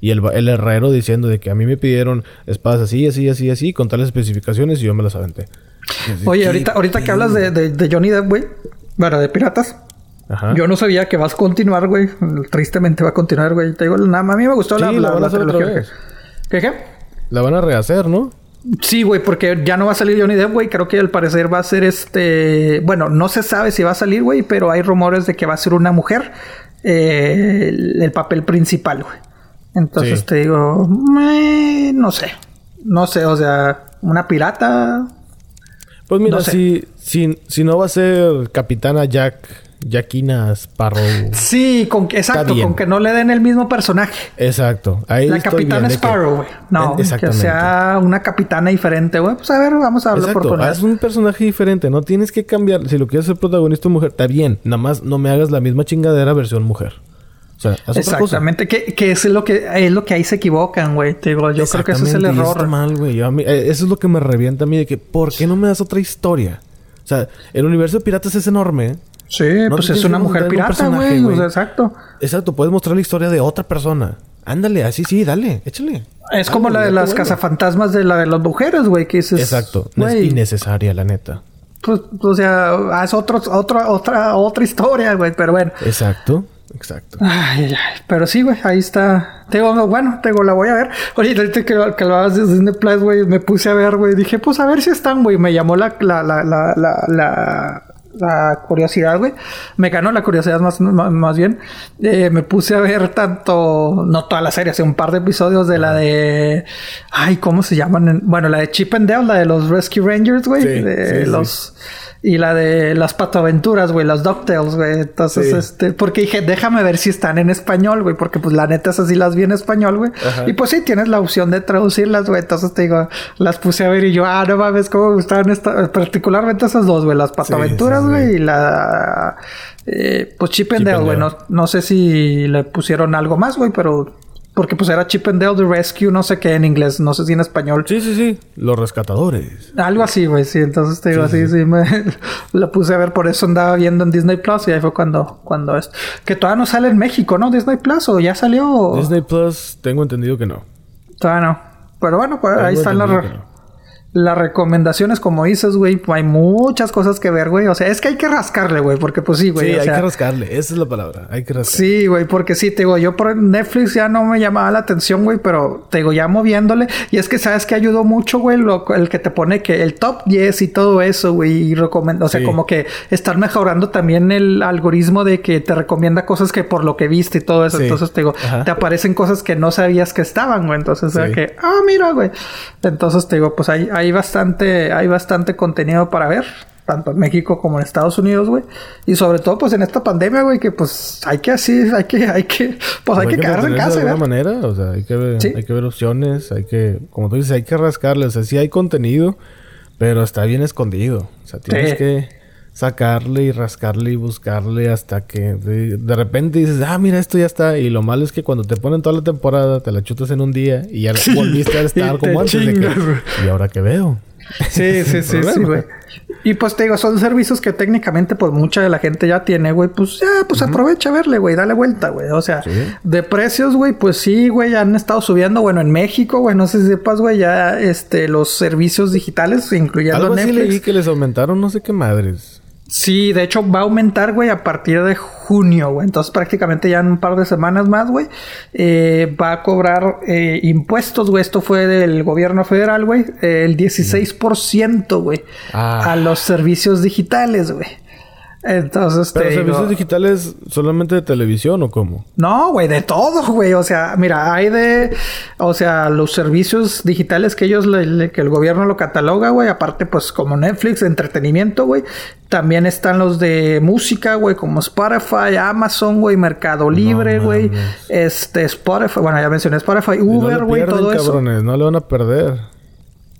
Y el, el, herrero diciendo de que a mí me pidieron espadas así, así, así, así, con tales especificaciones y yo me las aventé. <laughs> Oye, ahorita, ahorita que hablas de, de, Johnny Depp, güey. Bueno, de piratas. Ajá. Yo no sabía que vas a continuar, güey. Tristemente va a continuar, güey. Te digo, nada más a mí me gustó la, la, la, trilogía. ¿Qué, qué? La van a rehacer, ¿no? Sí, güey, porque ya no va a salir Johnny Depp, güey. Creo que al parecer va a ser este. Bueno, no se sabe si va a salir, güey, pero hay rumores de que va a ser una mujer eh, el, papel principal, güey. Entonces te digo, no sé. No sé, o sea, una pirata pues mira, si, si, no va a ser Capitana Jack, Jackina Sparrow. Sí, con, exacto, con que no le den el mismo personaje. Exacto. Ahí la Capitana Sparrow, güey. No, que sea una capitana diferente, güey. Pues a ver, vamos a hablar por poner. Es un personaje diferente, no tienes que cambiar. Si lo quieres ser protagonista mujer, está bien. Nada más no me hagas la misma chingadera versión mujer. Exactamente, que, que es lo que es lo que ahí se equivocan, güey. Te digo, yo creo que ese es el error. Está mal, güey. Eh, eso es lo que me revienta a mí de que ¿por qué no me das otra historia? O sea, el universo de piratas es enorme. Sí, pues es una mujer pirata, güey. exacto. Exacto, puedes mostrar la historia de otra persona. Ándale, así sí, dale, échale. Es como la de las cazafantasmas de la de las mujeres, güey, que es Exacto, no es innecesaria, la neta. Pues, o sea, es otro, otra, otra, otra historia, güey, pero bueno. Exacto. Exacto. Ay, ay, ay. Pero sí, güey, ahí está. Tengo, bueno, tengo, la voy a ver. Oye, ahorita que, que hablabas de Disney Plus, güey, me puse a ver, güey. Dije, pues a ver si están, güey. Me llamó la, la, la, la, la, la, la curiosidad, güey. Me ganó la curiosidad más, más, más bien. Eh, me puse a ver tanto, no toda la serie, hace un par de episodios de la de. Ay, ¿cómo se llaman? Bueno, la de Chip and Dale, la de los Rescue Rangers, güey. Sí, de sí, los. Y la de las patoaventuras, güey, las DuckTales, güey. Entonces, Sí. este, porque dije, déjame ver si están en español, güey, porque pues la neta esas sí las vi en español, güey. Y pues sí, tienes la opción de traducirlas, güey. Entonces te digo, las puse a ver y yo, ah, no mames, cómo me gustaban esta, particularmente esas dos, güey, las patoaventuras, sí, sí. güey, y la, eh, pues Chip and Dale, güey. No, no sé si le pusieron algo más, güey, pero porque pues era Chip and Dale The Rescue, no sé qué en inglés, no sé si en español. Sí, sí, sí. Los rescatadores. Algo así, güey, sí. Entonces te digo, Sí, así, sí, me <laughs> la puse a ver, por eso andaba viendo en Disney Plus y ahí fue cuando, cuando es. Que todavía no sale en México, ¿no? Disney Plus o ya salió. Disney Plus, tengo entendido que no. Todavía no. Pero bueno, pues ahí están las, no. Las recomendaciones, como dices, güey. Hay muchas cosas que ver, güey. O sea, es que hay que rascarle, güey, porque pues sí, güey. Sí, o hay sea, que rascarle. Esa es la palabra. Hay que rascarle. Sí, güey, porque sí, te digo, yo por Netflix ya no me llamaba la atención, güey, pero te digo, ya moviéndole. Y es que sabes que ayudó mucho, güey, lo- el que te pone que el top 10 y todo eso, güey, y recomenda, o sea, Sí. como que estar mejorando también el algoritmo de que te recomienda cosas que por lo que viste y todo eso. Sí. Entonces te digo, Ajá. te aparecen cosas que no sabías que estaban, güey. Entonces, o sea que, ah, mira, güey. Entonces te digo, pues hay, hay bastante, hay bastante contenido para ver. Tanto en México como en Estados Unidos, güey. Y sobre todo, pues en esta pandemia, güey, que pues hay que así, hay que, hay que, pues hay, que quedarse en casa, de alguna manera. O sea, hay que, ver, Sí. hay que ver opciones. Hay que, como tú dices, hay que rascarle. O sea, sí hay contenido, pero está bien escondido. O sea, tienes Sí. que sacarle y rascarle y buscarle hasta que de, de repente dices, ah, mira, esto ya está. Y lo malo es que cuando te ponen toda la temporada, te la chutas en un día y ya volviste a <laughs> estar como te antes. de que, chingas. ¿Y ahora qué veo? Sí, sí, <laughs> sí, sí, güey. Y pues te digo, son servicios que técnicamente pues mucha de la gente ya tiene, güey. Pues ya, pues aprovecha a verle, güey. Dale vuelta, güey. O sea, Sí. de precios, güey, pues sí, güey, han estado subiendo. Bueno, en México, güey, no sé si sepas, güey, ya este, los servicios digitales, incluyendo Algo así Netflix. leí que les aumentaron no sé qué madres. Sí, de hecho va a aumentar, güey, a partir de junio, güey. Entonces prácticamente ya en un par de semanas más, güey, eh, va a cobrar eh, impuestos, güey. Esto fue del gobierno federal, güey. eh, el 16%, güey. Ah. A los servicios digitales, güey. Entonces, ¿Pero te servicios digo- digitales solamente de televisión o cómo? no, güey, de todo, güey. O sea, mira, hay de, o sea, los servicios digitales que ellos, le- le- que el gobierno lo cataloga, güey. Aparte, pues, como Netflix, entretenimiento, güey. También están los de música, güey, como Spotify, Amazon, güey, Mercado Libre, güey. Este, Spotify, bueno, ya mencioné Spotify, no Uber, güey, pierden, todo eso. cabrones, no le van a perder.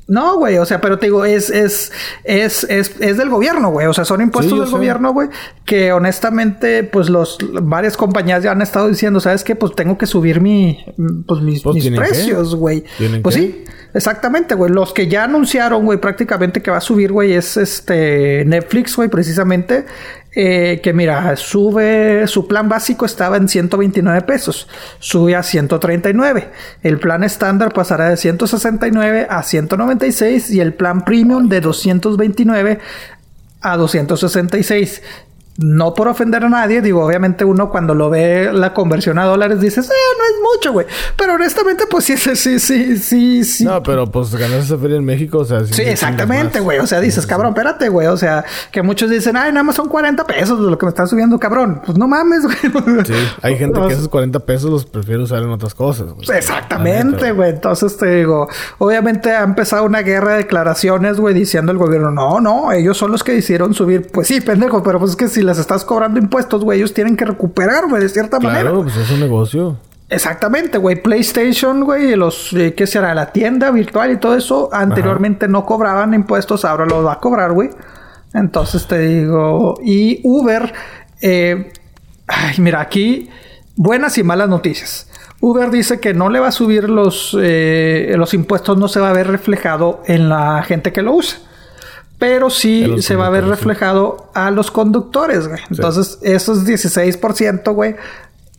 No, güey, o sea, pero te digo, es, es, es, es, es del gobierno, güey. O sea, son impuestos Sí, del sé. gobierno, güey. Que honestamente, pues los varias compañías ya han estado diciendo, ¿sabes qué? Pues tengo que subir mi, pues mis, Pues, mis ¿tienen precios, güey. ¿Tienen Pues sí, exactamente, güey. Los que ya anunciaron, güey, prácticamente que va a subir, güey, es este Netflix, güey, precisamente. Eh, que mira, sube, su plan básico estaba en 129 pesos, sube a 139. El plan estándar pasará de 169 a 196 y el plan premium de 229 a 266. No por ofender a nadie, digo, obviamente uno cuando lo ve la conversión a dólares dices, eh, no es mucho, güey. Pero honestamente, pues sí, sí, sí, sí, sí, sí. No, pero pues ganar esa feria en México, o sea... Sí, chingas exactamente, güey. O sea, dices, cabrón, espérate, güey. O sea, que muchos dicen, ay, nada más son 40 pesos de lo que me están subiendo, cabrón. Pues no mames, güey. Sí, hay gente que <laughs> esos 40 pesos los prefiere usar en otras cosas. güey. Exactamente, güey. Entonces te digo, obviamente ha empezado una guerra de declaraciones, güey, diciendo el gobierno, no, no, ellos son los que decidieron subir. Pues sí, pendejo, pero pues es que si les estás cobrando impuestos, güey, ellos tienen que recuperar, güey, de cierta manera. Claro, pues es un negocio. Exactamente, güey. PlayStation, güey, los, eh, ¿qué será? La tienda virtual y todo eso, anteriormente no cobraban impuestos, ahora los va a cobrar, güey. Entonces te digo, y Uber, eh, ay, mira, aquí buenas y malas noticias. Uber dice que no le va a subir los, eh, los impuestos, no se va a ver reflejado en la gente que lo usa. Pero sí se va a ver sí. reflejado a los conductores, güey. Entonces, esos 16%, güey,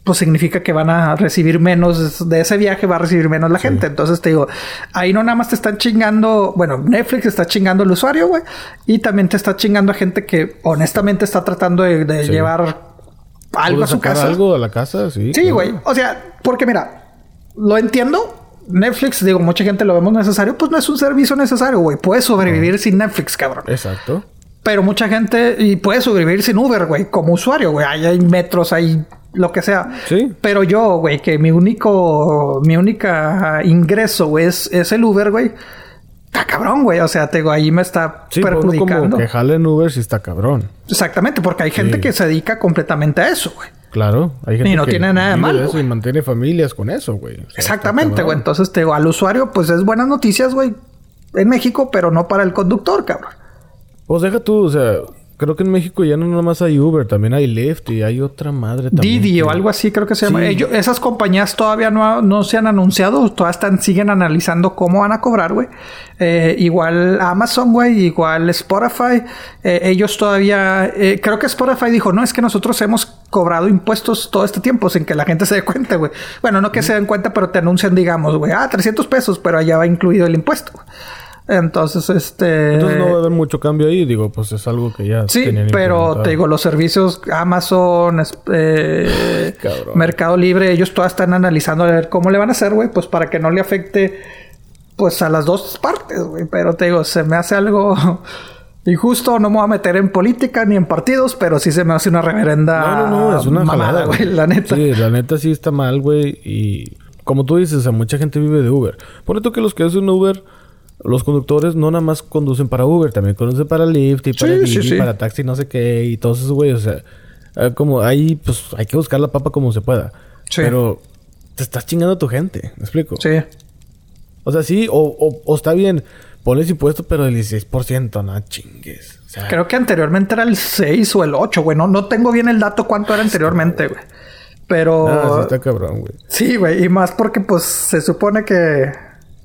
pues significa que van a recibir menos de ese viaje, va a recibir menos la gente. Entonces te digo, ahí no nada más te están chingando, bueno, Netflix está chingando al usuario, güey, y también te está chingando a gente que honestamente está tratando de, de Sí. llevar algo a su casa. algo a la casa? Sí. Sí, güey. O sea, porque mira, lo entiendo. Netflix, digo, mucha gente lo vemos necesario, pues no es un servicio necesario, güey. Puedes sobrevivir sin Netflix, cabrón. Exacto. Pero mucha gente y puede sobrevivir sin Uber, güey, como usuario, güey. Ahí hay metros, hay lo que sea. Sí. Pero yo, güey, que mi único, mi única ingreso, güey, es, es el Uber, güey. Está cabrón, güey. O sea, te digo, ahí me está Sí, pues, perjudicando. como que jalen Uber sí está cabrón. Exactamente, porque hay gente Sí. que se dedica completamente a eso, güey. Claro. Hay gente Y no que tiene nada de malo, eso y mantiene familias con eso, güey. O sea, está Exactamente, güey. Entonces, te digo, al usuario, pues es buenas noticias, güey, en México, pero no para el conductor, cabrón. Pues deja tú, o sea, creo que en México ya no nada más hay Uber, también hay Lyft y hay otra madre también. Didi que- o algo así, creo que se llama. Sí. Ellos- esas compañías todavía no, no se han anunciado, todavía están, siguen analizando cómo van a cobrar, güey. Eh, igual Amazon, güey, igual Spotify. eh, ellos todavía, eh, creo que Spotify dijo, no, es que nosotros hemos cobrado impuestos todo este tiempo sin que la gente se dé cuenta, güey. Bueno, no que se den cuenta, pero te anuncian, digamos, güey, ah, 300 pesos, pero allá va incluido el impuesto. Entonces, este... Entonces no va a haber mucho cambio ahí, digo, pues es algo que ya Sí, pero te digo, los servicios Amazon, eh. Mercado Libre, ellos todas están analizando a ver cómo le van a hacer, güey, pues para que no le afecte, pues a las dos partes, güey. Pero te digo, se me hace algo <laughs> injusto, no me voy a meter en política ni en partidos, pero sí se me hace una reverenda No, no, no, es una mamada, güey, la neta. Sí, la neta sí está mal, güey. Y como tú dices, o sea, mucha gente vive de Uber. Por tú que los que hacen Uber, los conductores no nada más conducen para Uber, también conducen para Lyft y para Sí, Didi, sí. para taxi, no sé qué, y todos esos güeyes. O sea, eh, como ahí, pues hay que buscar la papa como se pueda. Sí. Pero te estás chingando a tu gente, ¿me explico? Sí. O sea, sí, o, o, o está bien, pones impuesto, pero del 16%, no chingues. O sea, Creo que anteriormente era el 6 o el 8, güey. No, no tengo bien el dato cuánto era anteriormente, güey. Pero... no, sí está cabrón, güey. Sí, güey, y más porque pues se supone que...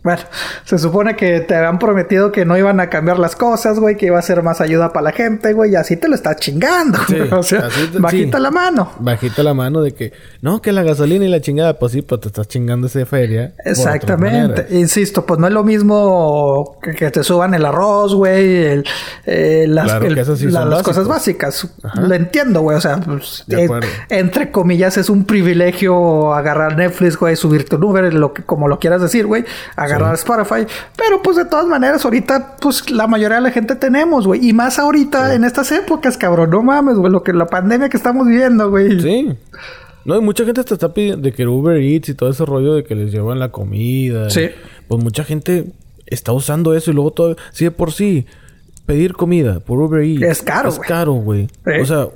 Bueno, se supone que te habían prometido que no iban a cambiar las cosas, güey, que iba a ser más ayuda para la gente, güey, y así te lo estás chingando, Sí, güey. O sea, así te- bajita sí. la mano. Bajita la mano de que, no, que la gasolina y la chingada, pues sí, pues te estás chingando esa feria. Exactamente. Insisto, pues no es lo mismo que, que te suban el arroz, güey, el, eh, las, Claro el- sí la- las cosas básicas. Ajá. Lo entiendo, güey. O sea, pues, eh, entre comillas es un privilegio agarrar Netflix, güey, subirte un Uber, lo que, como lo quieras decir, güey, agarrar Spotify. Pero pues de todas maneras, ahorita, pues la mayoría de la gente tenemos, güey. Y más ahorita en estas épocas, cabrón. No mames, güey, lo que la pandemia que estamos viviendo, güey. Sí. No, y mucha gente te está pidiendo de que Uber Eats y todo ese rollo de que les llevan la comida. Sí. y- pues mucha gente está usando eso y luego todo. Sí, de por sí, pedir comida por Uber Eats. Es caro, Es caro, güey. O sea,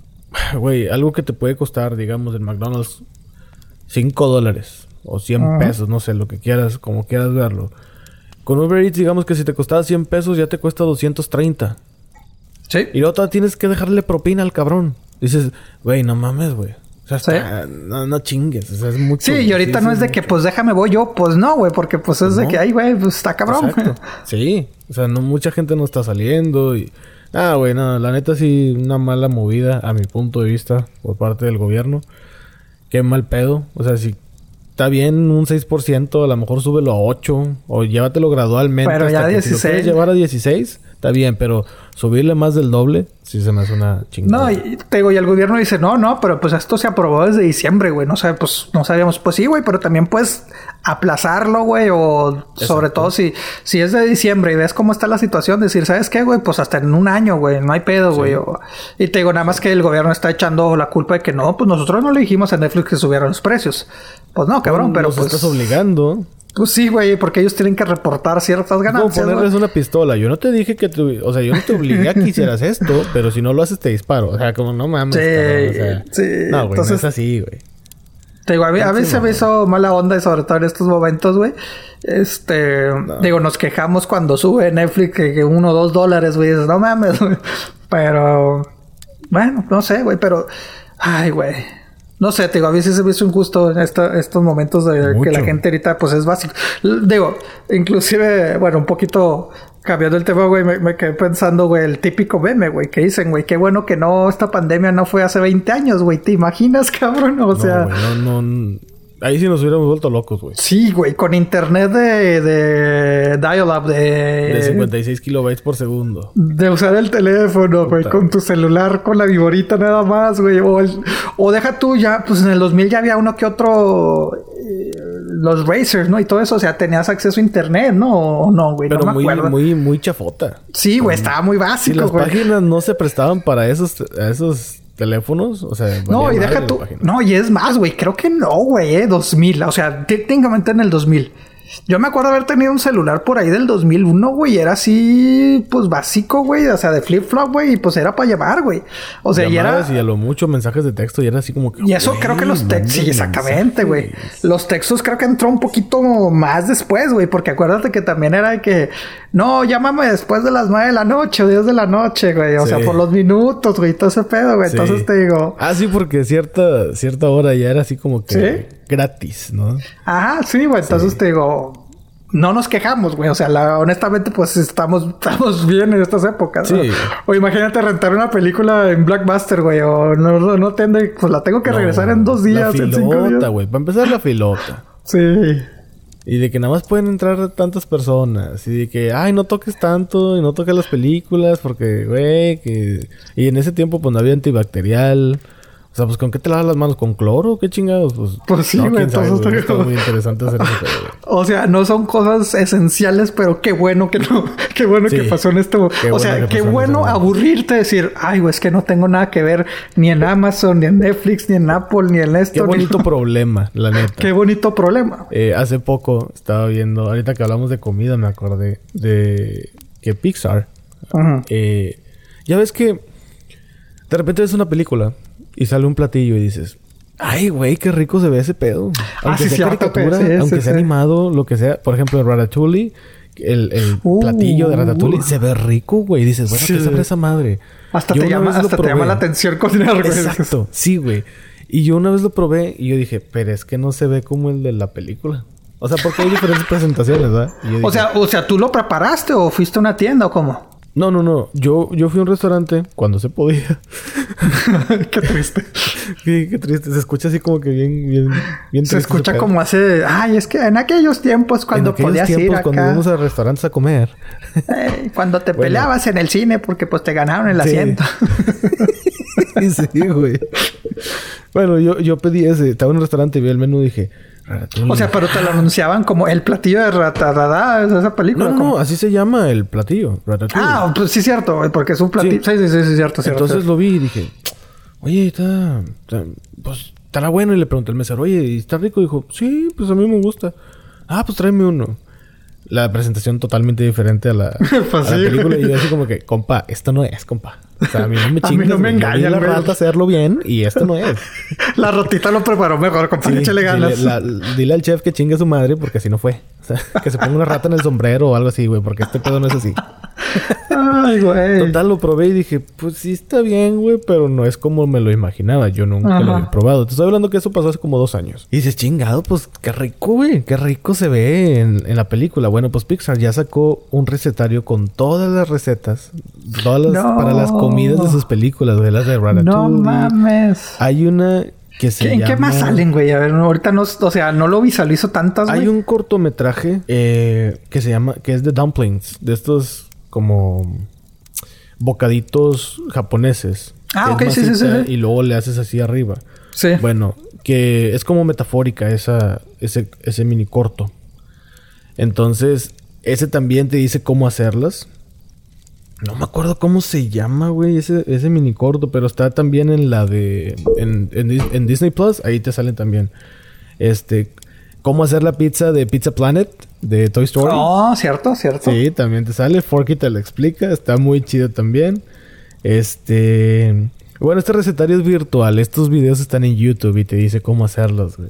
<sighs> güey, algo que te puede costar, digamos, en McDonald's 5 dólares o 100 Ajá. pesos, no sé, lo que quieras, como quieras verlo. Con Uber Eats, digamos que si te costaba 100 pesos, ya te cuesta 230. Sí. Y luego tienes que dejarle propina al cabrón. Dices, güey, no mames, güey. O sea, Sí. está- no, no chingues. O sea, es mucho. Sí, y ahorita sí, no es de que pues déjame voy yo, pues no, güey, porque pues es de que ay, güey, pues está cabrón. Exacto. <laughs> Sí. O sea, no, mucha gente no está saliendo y... Ah, güey, no. La neta sí, una mala movida a mi punto de vista por parte del gobierno. Qué mal pedo. O sea, si está bien un 6%, a lo mejor súbelo a 8 o llévatelo gradualmente. Pero ya hasta que Si 16. lo quieres llevar a 16, está bien, pero subirle más del doble, sí se me hace una chingada. No, y te digo, y el gobierno dice, no, no, pero pues esto se aprobó desde diciembre, güey. No sé, pues no sabíamos, pues sí, güey, pero también puedes aplazarlo, güey, o sobre todo si, si es de diciembre y ves cómo está la situación, decir, ¿sabes qué, güey? Pues hasta en un año, güey, no hay pedo, güey. o- Y te digo, nada más que el gobierno está echando la culpa de que no, pues nosotros no le dijimos a Netflix que subieran los precios. Pues no, cabrón, pero Nos pues. estás obligando. Pues sí, güey, porque ellos tienen que reportar ciertas Como ganancias. ponerles güey. una pistola. Yo no te dije que te... O sea, yo no te obligué a que hicieras esto, <laughs> pero si no lo haces te disparo. O sea, como no mames, Sí, cabrón, o sea, sí, No, güey, no entonces- es así, güey. Te digo, a, mí- a Sí, veces mamá. me hizo mala onda y sobre todo en estos momentos, güey. Este, digo, nos quejamos cuando sube Netflix que, que uno o dos dólares, güey. Dices, no mames, <laughs> güey. Pero, bueno, no sé, güey, pero, ay, güey. No sé, te digo, a veces se me hizo injusto en esta- estos momentos de Mucho. que la gente ahorita, pues es básico. Digo, inclusive, bueno, un poquito cambiando el tema, güey, me, me quedé pensando, güey, el típico meme, güey, que dicen, güey, qué bueno que no, esta pandemia no fue hace 20 años, güey. ¿Te imaginas, cabrón? O sea, no, güey, no, no... Ahí sí nos hubiéramos vuelto locos, güey. Sí, güey, con internet de, de dial-up, de... De 56 kilobytes por segundo. De usar el teléfono, güey, con tu celular, con la viborita nada más, güey. O, el- o deja tú ya, pues en el 2000 ya había uno que otro... eh, los racers, ¿no? Y todo eso, o sea, tenías acceso a internet, ¿no? O no, güey, Pero no me muy, acuerdo. muy, muy chafota. Sí, güey, estaba muy Si básico, las güey. páginas no se prestaban para esos, esos teléfonos, o sea, No, y deja tú. No, y es más, güey. Creo que no, güey, eh. 2000. O sea, técnicamente en el 2000. Yo me acuerdo haber tenido un celular por ahí del 2001, güey. Era así, pues básico, güey. O sea, de flip-flop, güey. Y pues era para llamar, güey. O sea, y era. Y a lo mucho mensajes de texto y era así como que. Y eso güey, creo que los textos, sí, exactamente, güey. Los textos creo que entró un poquito más después, güey, porque acuérdate que también era de que, no, llámame después de las nueve de la noche o 10 de la noche, güey. O Sí. sea, por los minutos, güey, todo ese pedo, güey. Sí. Entonces te digo, Ah, sí, porque cierta, cierta hora ya era así como que ¿Sí? Gratis, ¿no? Ajá, sí, güey. Entonces te digo, no nos quejamos, güey. O sea, la- honestamente, pues estamos, <laughs> estamos bien en estas épocas. ¿no? Sí. O imagínate rentar una película en Blockbuster, güey. O no, no, no tende- pues la tengo que regresar No, en dos días, La en cinco filota, días. güey. Para empezar, la filota. <laughs> Sí. Y de que nada más pueden entrar tantas personas. Y de que, ay, no toques tanto y no toques las películas porque, güey, que... Y en ese tiempo, pues, no había antibacterial. O sea, pues, ¿con qué te lavas las manos? ¿Con cloro? ¿Qué chingados? Pues, Pues sí, sabe, entonces güey. te Está digo- muy interesante hacer eso. <laughs> O sea, no son cosas esenciales, pero qué bueno que no, <laughs> qué bueno Sí. que pasó en esto. Qué o sea, qué bueno aburrirte decir, ay, güey, es que no tengo nada que ver ni en Amazon, ni en Netflix, ni en Apple, ni en esto. Qué ni- bonito <laughs> problema, la neta. qué bonito problema. Eh, hace poco estaba viendo, ahorita que hablamos de comida, me acordé de que Pixar, eh, ya ves que de repente ves una película y sale un platillo y dices, ay, güey, qué rico se ve ese pedo. Aunque Ah, sí, sea caricatura, sí, sí, aunque sea animado, lo que sea. Por ejemplo, en Ratatouille, el, el Uh, platillo de Ratatouille uh. se ve rico, güey. Dices, bueno. ¿qué sabe esa madre? Hasta, te llama, hasta te llama la atención cocinar, güey. Exacto, sí, güey. Y yo una vez lo probé y yo dije, pero es que no se ve como el de la película. O sea, porque hay diferentes <laughs> presentaciones, ¿verdad? Y yo O sea, o sea, ¿tú lo preparaste o fuiste a una tienda o cómo? No, no, no. Yo, yo fui a un restaurante cuando se podía. <laughs> qué triste. Sí, qué triste. Se escucha así como que bien, bien, bien Se escucha como hace... Ay, es que en aquellos tiempos cuando en aquellos podías tiempos, ir cuando íbamos a restaurantes a comer. eh, cuando te <laughs> Bueno. peleabas en el cine porque pues te ganaron el Sí. asiento. <laughs> sí, güey. Bueno, yo, yo pedí ese. Estaba en un restaurante y vi el menú y dije... Ratatouille. o sea, pero te lo anunciaban como el platillo de Ratadada de esa película. No, no. Así se llama el platillo. Ratatouille. Ah, pues sí, cierto, porque es un platillo. Sí, sí, sí, sí, cierto, cierto. Entonces lo vi y dije, oye, está, está- pues estará bueno. Y le pregunté al mesero, oye, ¿y está rico? Y dijo, sí, pues a mí me gusta. Ah, pues tráeme uno. La presentación totalmente diferente a la, Pues a la <laughs> sí. película. Y yo así como que, compa, esto no es, compa. O sea, a mí no me <laughs> A mí chingas. no me engañan, la güey. rata hacerlo bien y esto no es. <laughs> La rotita lo preparó mejor, compadre. Sí, échale ganas. Dile, la- dile al chef que chingue a su madre porque así no fue. O sea, que se ponga una rata en el sombrero o algo así, güey, porque este pedo no es así. <laughs> Ay, güey. Total, lo probé y dije, pues sí está bien, güey, pero no es como me lo imaginaba. Yo nunca lo había probado. Te estoy hablando que eso pasó hace como dos años. Y dices, chingado, pues qué rico, güey. Qué rico se ve en, en la película. Bueno, pues Pixar ya sacó un recetario con todas las recetas. Todas las, No. para las comidas de sus películas, güey. Las de Ratatouille. No mames. Hay una que se ¿Qué- ¿En llama... qué más salen, güey? A ver, ahorita no, o sea, no lo visualizo tantas, güey. Hay un cortometraje eh, que se llama, que es de dumplings, de estos como bocaditos japoneses. Ah, ok, sí, sí, sí. Y luego le haces así arriba. Sí. Bueno, que es como metafórica esa, ese, ese mini corto. Entonces, ese también te dice cómo hacerlas. No me acuerdo cómo se llama, güey, ese, ese mini corto, pero está también en la de. En, en Dis- en Disney Plus, ahí te salen también. Este. Cómo hacer la pizza de Pizza Planet de Toy Story. Oh, cierto, cierto. Sí, también te sale. Forky te lo explica. Está muy chido también. Este. Bueno, este recetario es virtual. Estos videos están en YouTube y te dice cómo hacerlos, güey.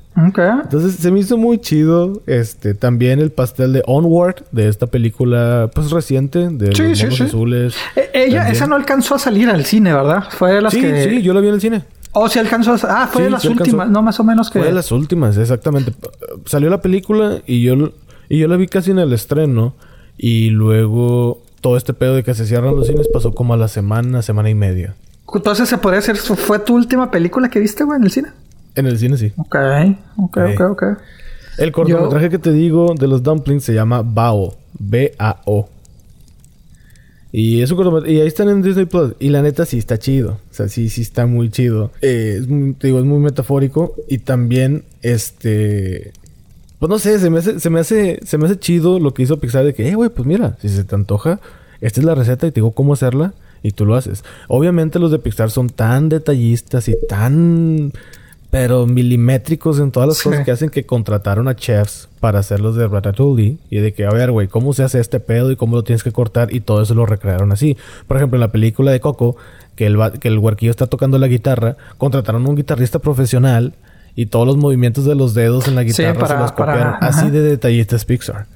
Entonces se me hizo muy chido. Este, también el pastel de Onward, de esta película, pues reciente, de Sí, los sí, sí. azules. Eh, ella, También. esa no alcanzó a salir al cine, ¿verdad? Fue de las Sí, que. sí, yo la vi en el cine. Oh, sí alcanzó a... Ah, fue Sí, de las sí alcanzó. últimas, no más o menos que... Fue de las últimas, exactamente. Salió la película y yo, y yo la vi casi en el estreno. Y luego todo este pedo de que se cierran los cines pasó como a la semana, semana y media. Entonces se podría decir, ¿fue tu última película que viste, güey, en el cine? En el cine sí. Ok, ok, ok, ok. El cortometraje que te digo de los dumplings se llama Bao. B-A-O. Y es un Y ahí están en Disney Plus. Y la neta sí está chido. O sea, sí, sí está muy chido. Eh, es muy, te digo, es muy metafórico. Y también, este. Pues no sé, se me hace, se me hace, se me hace chido lo que hizo Pixar de que, eh, güey, pues mira, si se te antoja, esta es la receta y te digo cómo hacerla y tú lo haces. Obviamente los de Pixar son tan detallistas y tan pero milimétricos en todas las cosas que hacen que contrataron a chefs para hacerlos de Ratatouille y de que, a ver, güey, ¿cómo se hace este pedo y cómo lo tienes que cortar? Y todo eso lo recrearon así. Por ejemplo, en la película de Coco, que el, que el huerquillo está tocando la guitarra, contrataron a un guitarrista profesional y todos los movimientos de los dedos en la guitarra se los copiaron. así de detallistas Pixar.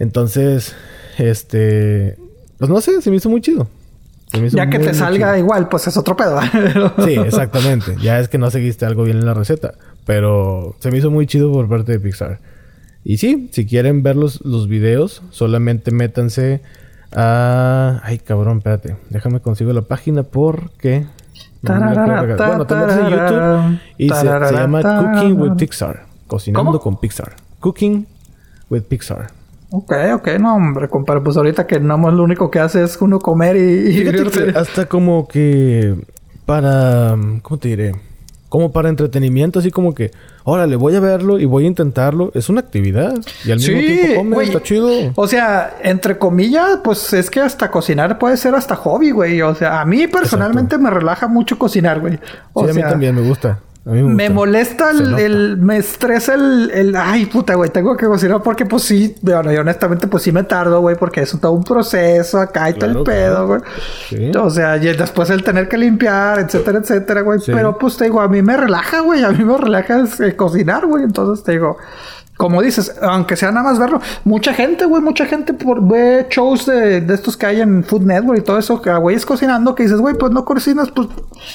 Entonces, este... Pues no sé, se me hizo muy chido. Ya que te salga igual, pues es otro pedo. <laughs> sí, exactamente. Ya es que no seguiste algo bien en la receta. Pero se me hizo muy chido por parte de Pixar. Y sí, si quieren ver los, los videos, solamente métanse a... Ay, cabrón, espérate. Déjame consigo la página porque... bueno, te metes en YouTube y se, llama Cooking with Pixar. Cocinando con Pixar. Cooking with Pixar. Ok, ok, no, hombre, compadre, pues ahorita que no más lo único que hace es uno comer y, y hasta como que para, ¿cómo te diré? Como para entretenimiento, así como que, órale, voy a verlo y voy a intentarlo. Es una actividad. Y al mismo tiempo come, está chido. O sea, entre comillas, pues es que hasta cocinar puede ser hasta hobby, güey. O sea, a mí personalmente me relaja mucho cocinar, güey. sí, a mí también me gusta me, molesta el, Me estresa el, el. Ay, puta, güey. Tengo que cocinar porque, pues sí. Bueno, yo honestamente, pues sí me tardo, güey. Porque es todo un proceso acá y todo el pedo, güey. O sea, y después el tener que limpiar, etcétera, etcétera, güey. Pero, pues te digo, a mí me relaja, güey. A mí me relaja eh, cocinar, güey. Entonces te digo como dices, aunque sea nada más verlo, mucha gente, güey, mucha gente por, ve shows de, de, estos que hay en Food Network y todo eso, que güey es cocinando, que dices, güey, pues no cocinas, pues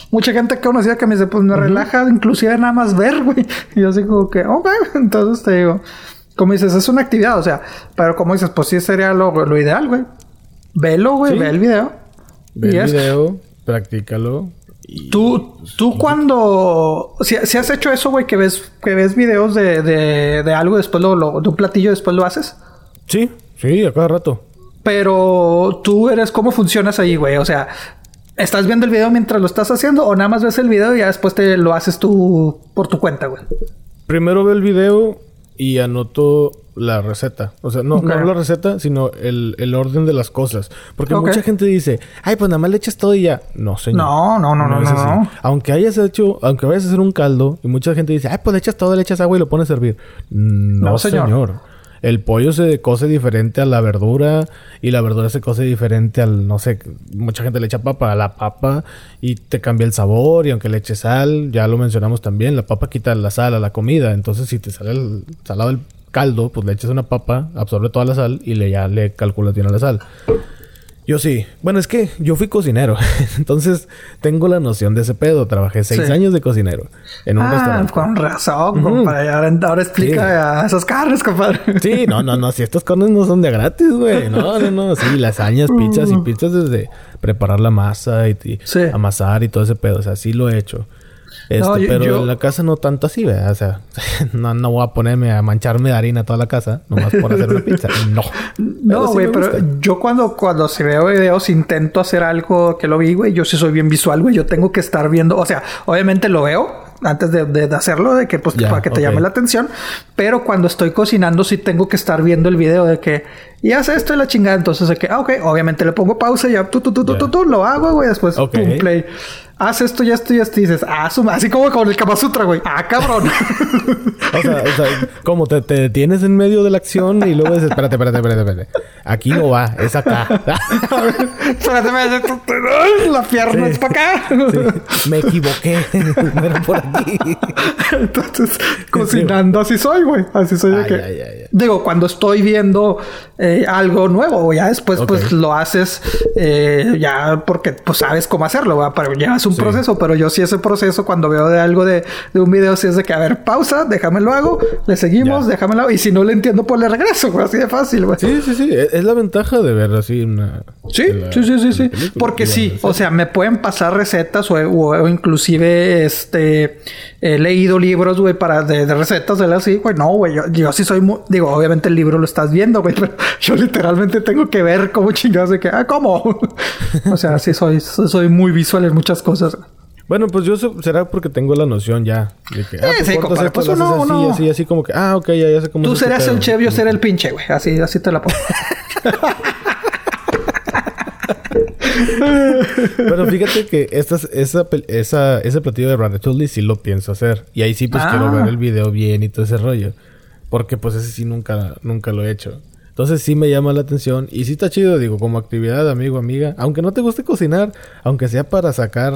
mucha gente que conocía que me dice, pues me relaja, inclusive nada más ver, güey. <laughs> Y yo así como que, ok, <laughs> entonces te digo, como dices, es una actividad, o sea, pero como dices, pues sí sería lo, lo ideal, güey. Velo, güey, ve el video. Ve el video, practícalo, Tú, tú cuando... Si, has hecho eso, güey, que ves, que ves videos de, de, de algo, después lo, de un platillo, después lo haces. Sí, sí, a cada rato. Pero tú eres... ¿Cómo funcionas ahí, güey? O sea, ¿estás viendo el video mientras lo estás haciendo o nada más ves el video y ya después te lo haces tú por tu cuenta, güey? Primero veo el video y anoto la receta. O sea, no, no la receta, sino el, el, orden de las cosas. Porque mucha gente dice, ay, pues nada más le echas todo y ya. No, señor. No, no, no, no, no, Aunque hayas hecho, aunque vayas a hacer un caldo y mucha gente dice, ay, pues le echas todo, le echas agua y lo pones a servir. No, señor. El pollo se cose diferente a la verdura y la verdura se cose diferente al, no sé, mucha gente le echa papa a la papa y te cambia el sabor y aunque le eches sal, ya lo mencionamos también, la papa quita la sal a la comida, entonces si te sale el salado del caldo, pues le echas una papa, absorbe toda la sal y le ya le calculas tiene la sal. Yo sí. Bueno, es que yo fui cocinero. <laughs> Entonces tengo la noción de ese pedo. Trabajé seis años de cocinero en un ah, restaurante. Con razón, compadre. Ahora, explica esas carnes, compadre. Sí, no, no, no. Si estas carnes no son de gratis, güey. No, no, no. Sí, lasañas, <laughs> pizzas y mm. pizzas desde preparar la masa y, amasar y todo ese pedo. O sea, sí lo he hecho. Este, pero en la casa no tanto así, ¿verdad? O sea, <laughs> no, no voy a ponerme a mancharme de harina toda la casa, nomás por hacer una <laughs> pizza. No. No, güey, pero, yo cuando, cuando se veo videos intento hacer algo que lo vi, güey. Yo sí soy bien visual, güey. Yo tengo que estar viendo, o sea, obviamente lo veo antes de, de, hacerlo, de que pues para que te llame la atención. Pero cuando estoy cocinando, sí tengo que estar viendo el video de que y hace esto y la chingada. Entonces, de que, ah, ok, obviamente le pongo pausa y ya, tú, tú, tú, tú, tú, lo hago, güey. Después, pum, play haz esto y esto y esto. Y dices, ah, así como con el Kama Sutra, güey. Ah, cabrón. <laughs> o, sea, o sea, como te, te, detienes en medio de la acción y luego dices, espérate, espérate, espérate, espérate. Aquí no va, es acá. <laughs> espérate, espérate. La pierna es para acá. Sí. Me equivoqué. <laughs> no era por aquí. Entonces, cocinando así soy, güey. Así soy de. Ay. Digo, cuando estoy viendo eh, algo nuevo, ya después pues lo haces eh, ya porque pues sabes cómo hacerlo, ¿va? pero llevas un proceso, pero yo sí ese proceso cuando veo de algo de, de un video, sí es de que, a ver, pausa, déjame lo hago, le seguimos, déjame lo hago, y si no le entiendo, pues le regreso, güey, así de fácil, güey. Sí, sí, sí, e, es la ventaja de ver así una... Sí, sí, sí, sí, sí, porque sí, o sea, me pueden pasar recetas o, o, inclusive, este, he leído libros, güey, para de, recetas, de así, güey, no, güey, yo, yo sí soy muy, digo, obviamente el libro lo estás viendo, güey, <laughs> pero yo literalmente tengo que ver cómo chingados de que, ah, ¿cómo? <laughs> o sea, sí soy, soy muy visual en muchas cosas. Bueno, pues yo será porque tengo la noción ya de que, ah, sí, pues, pues uno, así, así, así como que, ah, ok, ya, ya sé cómo Tú serás el chef, yo seré el pinche, güey. Así, así te la pongo. <laughs> Pero fíjate que esa, esa, ese platillo de Ratatouille sí lo pienso hacer. Y ahí sí pues quiero ver ah. el video bien y todo ese rollo. Porque pues ese sí nunca, nunca lo he hecho. Entonces sí me llama la atención y sí está chido, digo, como actividad, amigo, amiga. Aunque no te guste cocinar, aunque sea para sacar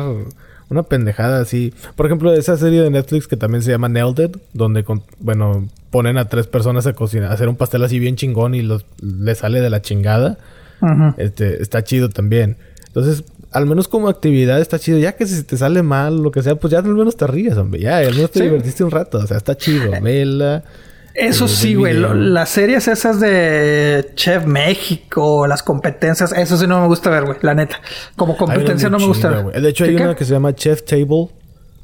una pendejada así. Por ejemplo, esa serie de Netflix que también se llama Nailed It, donde, bueno, ponen a tres personas a cocinar, a hacer un pastel así bien chingón y los, le sale de la chingada. Este, está chido también. Entonces, al menos como actividad está chido. Ya que si te sale mal, lo que sea, pues ya al menos te ríes, hombre. Ya, al menos te divertiste un rato. O sea, está chido. Vela. Eso sí, güey. Las series esas de Chef México, las competencias, eso sí no me gusta ver, güey. La neta. Como competencia no me gusta ver. De hecho, hay una que se llama Chef Table.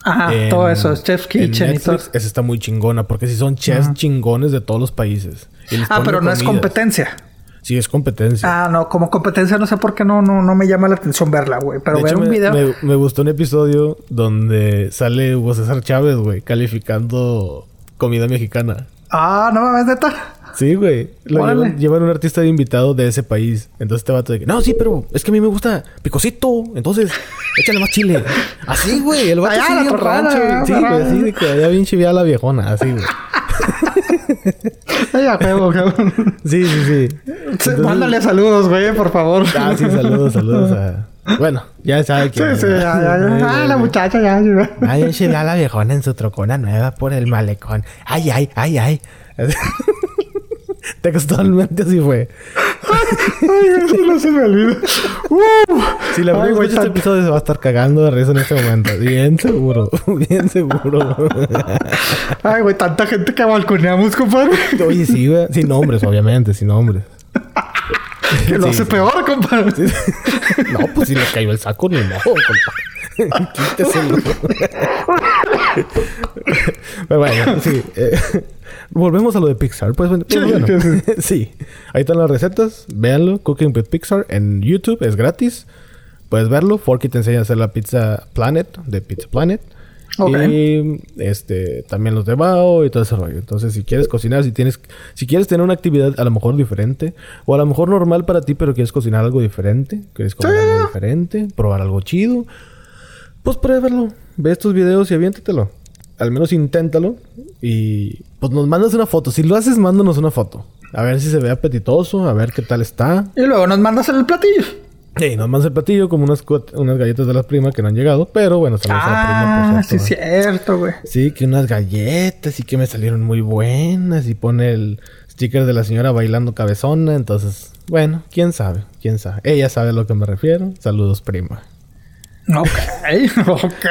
Ajá, todo eso, Chef Kitchen y todo. Esa está muy chingona, porque si son chefs chingones de todos los países. Ah, pero no es competencia. Sí, es competencia. Ah, no, como competencia no sé por qué no, no, no me llama la atención verla, güey. Pero ver un video. Me, me, gustó un episodio donde sale Hugo César Chávez, güey, calificando comida mexicana. Ah, no mames, neta. Sí, güey. Lo llevan, llevan, un artista de invitado de ese país. Entonces te va a decir, no, sí, pero es que a mí me gusta picosito. Entonces, échale más chile. Así, güey. El vato sí en rancho. Sí, güey. Así de que había bien chiviada la viejona. Así, güey. Ay, a huevo, cabrón. Sí, sí, sí. Mándale saludos, güey, por favor. Ah, sí, saludos, saludos a... Bueno, ya sabe quién Sí, sí, ya, ya, ya. Ah, la muchacha ya. Ay, a la viejona en su trocona nueva por el malecón. Ay, ay, ay, ay. <laughs> Textualmente así fue. Ay, eso no se me olvida. Uh, si la verdad este episodio se va a estar cagando de risa en este momento. Bien seguro. <laughs> Bien seguro. Ay, güey, tanta gente que balconeamos, compadre. Oye, sí, güey. Sin nombres, obviamente, sin nombres. <laughs> que lo hace peor, compadre. <laughs> no, pues si le cayó el saco, ni modo, compadre. <laughs> Quíteselo. Pero bueno, sí. Eh, volvemos a lo de Pixar. Pues, bueno, sí. Ahí están las recetas. Véanlo. Cooking with Pixar en YouTube. Es gratis. Puedes verlo. Forky te enseña a hacer la pizza Planet de Pizza Planet. Y este también los de Bao y todo ese rollo. Entonces, si quieres cocinar, si tienes, si quieres tener una actividad a lo mejor diferente, o a lo mejor normal para ti, pero quieres cocinar algo diferente, quieres comer algo diferente, probar algo chido, pues pruébalo. Ve estos videos y aviéntatelo. Al menos inténtalo. Y pues nos mandas una foto. Si lo haces, mándanos una foto. A ver si se ve apetitoso, a ver qué tal está. Y luego nos mandas el platillo. Sí, nos mandas el platillo como unas, unas galletas de la prima que no han llegado, pero bueno, saludos a la prima. Por sí, es cierto, güey. Sí, que unas galletas y que me salieron muy buenas y pone el sticker de la señora bailando cabezona, entonces, bueno, quién sabe, quién sabe. Ella sabe a lo que me refiero. Saludos, prima. <laughs> Ok, ok.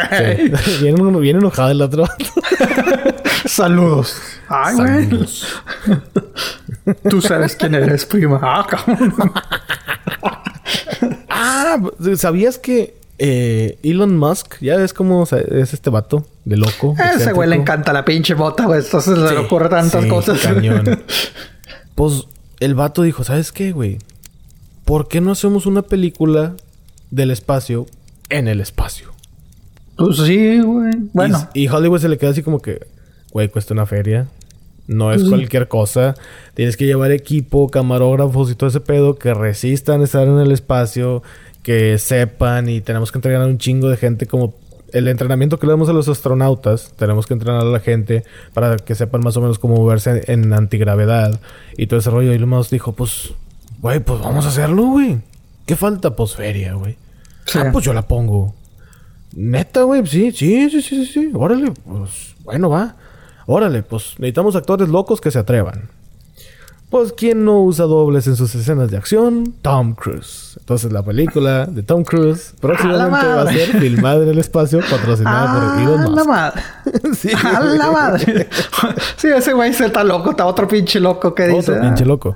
<laughs> Viene, enojado el otro. <laughs> Saludos. Ay, güey. Tú sabes quién eres, prima. Ah, Ah, ¿sabías que eh, Elon Musk, ya ves cómo es este vato de loco? ese güey le encanta la pinche bota, güey. Entonces le ocurre tantas cosas. <laughs> pues el vato dijo, ¿sabes qué, güey? ¿Por qué no hacemos una película del espacio en el espacio? Pues sí, güey. Bueno. Y, Hollywood se le queda así como que, güey, cuesta una feria. No es cualquier cosa. Tienes que llevar equipo, camarógrafos y todo ese pedo que resistan estar en el espacio, que sepan y tenemos que entrenar a un chingo de gente como el entrenamiento que le damos a los astronautas. Tenemos que entrenar a la gente para que sepan más o menos cómo moverse en antigravedad y todo ese rollo. Y lo dijo, pues, güey, pues vamos a hacerlo, güey. ¿Qué falta? Pues feria, güey. Ah, pues yo la pongo. Neta, güey, sí, sí, sí, sí, sí. Órale, pues bueno, va. Órale, pues necesitamos actores locos que se atrevan. Pues, ¿quién no usa dobles en sus escenas de acción? Tom Cruise. Entonces, la película de Tom Cruise <laughs> próximamente va a ser filmada en el espacio, patrocinada por Elon Musk. la madre! <laughs> sí, ¡A la madre! <laughs> sí, ese güey se está loco. Está otro pinche loco que dice... Otro pinche loco.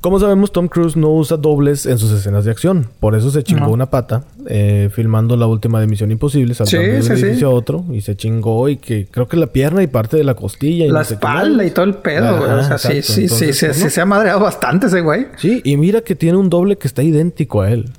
Como sabemos, Tom Cruise no usa dobles en sus escenas de acción. Por eso se chingó No. una pata eh, filmando la última de Misión Imposible, saltando Sí, de un sí, sí. edificio a otro. Y se chingó y que creo que la pierna y parte de la costilla. Y La no sé espalda y todo el pedo, güey. O sea, sí, exacto. sí, sí, Entonces, sí, pues, sí se ha madreado bastante ese güey. Sí, y mira que tiene un doble que está idéntico a él.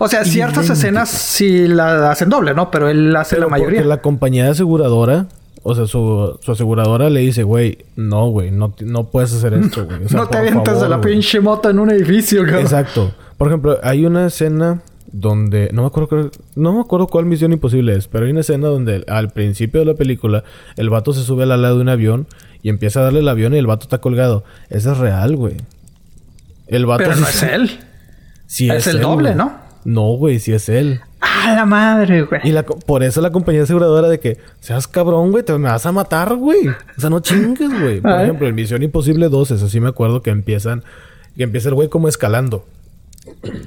O sea, ciertas Idéntico. escenas sí la hacen doble, ¿no? Pero él hace Pero la mayoría. porque la compañía de aseguradora, o sea, su, su aseguradora le dice, güey, no, güey, no, no puedes hacer <laughs> esto, güey. O sea, no te avientas de la güey". pinche moto en un edificio, cabrón. Exacto. Por ejemplo, hay una escena donde no me acuerdo cuál- no me acuerdo cuál misión imposible es, pero hay una escena donde al principio de la película el vato se sube al ala de un avión y empieza a darle el avión y el vato está colgado. Eso es real, güey. El vato Pero no es él. sí es el doble, güey. ¿no? No, güey, sí es él. ¡A la madre, güey! Y la, por eso la compañía aseguradora de que seas cabrón, güey, te me vas a matar, güey. O sea, no chingues, güey. <laughs> Por ejemplo, en Misión Imposible 2, eso sí me acuerdo que empiezan, que empieza el güey como escalando,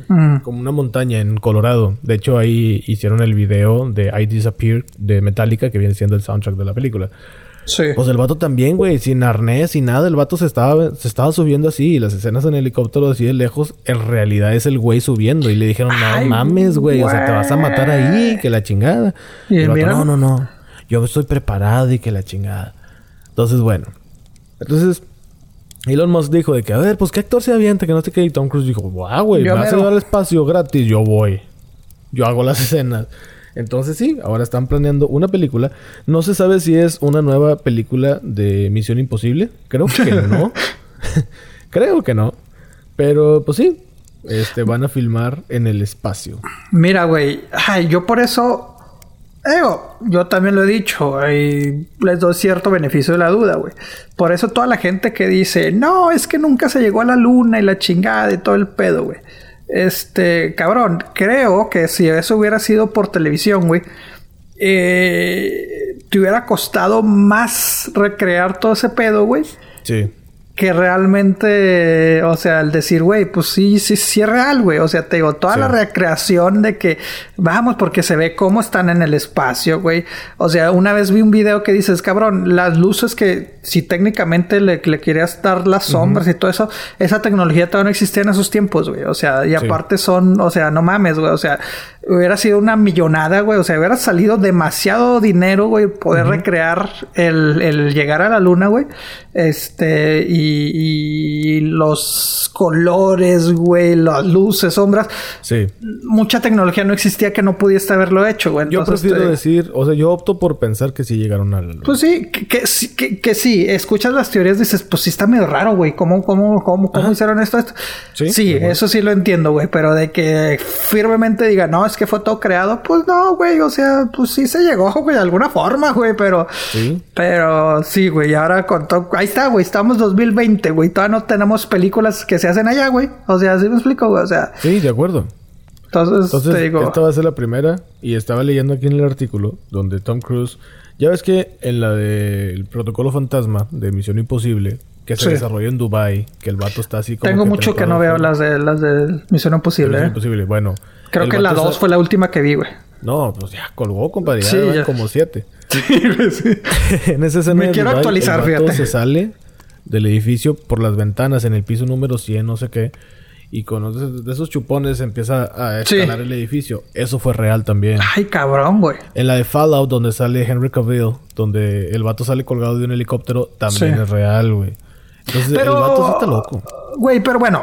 Mm. como una montaña en Colorado. De hecho, ahí hicieron el video de I Disappear de Metallica, que viene siendo el soundtrack de la película. Sí. Pues el vato también, güey, sin arnés, sin nada, el vato se estaba, se estaba subiendo así y las escenas en helicóptero así de lejos, en realidad es el güey subiendo y le dijeron, no mames, güey, o sea, te vas a matar ahí, que la chingada. Y el vato, mira. no, no, no, yo estoy preparado y que la chingada. Entonces, bueno, entonces Elon Musk dijo de que, a ver, pues qué actor se avienta, que no sé qué, y Tom Cruise dijo, guau, güey, me vas a llevar al espacio gratis, yo voy. Yo hago las escenas. Entonces sí, ahora están planeando una película. No se sabe si es una nueva película de Misión Imposible. Creo que <laughs> no. <laughs> Creo que no. Pero pues sí. Este van a filmar en el espacio. Mira, güey. Ay, yo por eso... Digo, yo también lo he dicho. y les doy cierto beneficio de la duda, güey. Por eso toda la gente que dice... No, es que nunca se llegó a la luna y la chingada y todo el pedo, güey. Este... Cabrón. Creo que si eso hubiera sido por televisión, güey... Eh, te hubiera costado más recrear todo ese pedo, güey. Sí. Que realmente, o sea, el decir, güey, pues sí, sí, sí es real, güey. O sea, te digo, toda Sí. la recreación de que vamos, porque se ve cómo están en el espacio, güey. O sea, una vez vi un video que dices, cabrón, las luces que si técnicamente le, le querías dar las sombras y todo eso, esa tecnología todavía no existía en esos tiempos, güey. O sea, y Sí. aparte son, o sea, no mames, güey. O sea, hubiera sido una millonada, güey. O sea, hubiera salido demasiado dinero, güey, poder recrear el, el llegar a la luna, güey. Este, y, y los colores, güey, las luces, sombras. Sí. Mucha tecnología no existía que no pudiese haberlo hecho, güey. Yo prefiero te- decir, o sea, yo opto por pensar que sí llegaron a la luna. Pues sí, que, que, sí- que, que sí, escuchas las teorías dices, pues sí está medio raro, güey. ¿Cómo, cómo, cómo, cómo hicieron esto? esto? Sí, Sí, eso sí lo entiendo, güey. Pero de que firmemente diga, no, es que fue todo creado, pues no, güey. O sea, pues sí se llegó, güey, de alguna forma, güey. Pero, Sí. pero sí, güey. Y ahora con todo, ahí está, güey. Estamos 2020, güey. Todavía no tenemos películas que se hacen allá, güey. O sea, así me explico, güey. O sea, Sí, de acuerdo. entonces, Entonces, te digo. esta va a ser la primera. Y estaba leyendo aquí en el artículo donde Tom Cruise. Ya ves que en la del protocolo fantasma de Misión Imposible, que se Sí. desarrolló en Dubai, que el vato está así como. Tengo mucho que no veo las de las de Misión de Imposible, Misión eh. Imposible. Bueno. Creo que la vato 2 sa- fue la última que vi, güey. No, pues ya colgó, compadre. Ya Sí, ya. como siete. <laughs> Sí. <laughs> en esa escena Me de quiero actualizar, el vato fíjate. se sale del edificio por las ventanas en el piso número 100, no sé qué. Y con de esos chupones empieza a Sí. escalar el edificio. Eso fue real también. Ay, cabrón, güey. En la de Fallout, donde sale Henry Cavill, donde el vato sale colgado de un helicóptero, también Sí. es real, güey. Entonces, Pero- el vato sí está loco. Güey, pero bueno.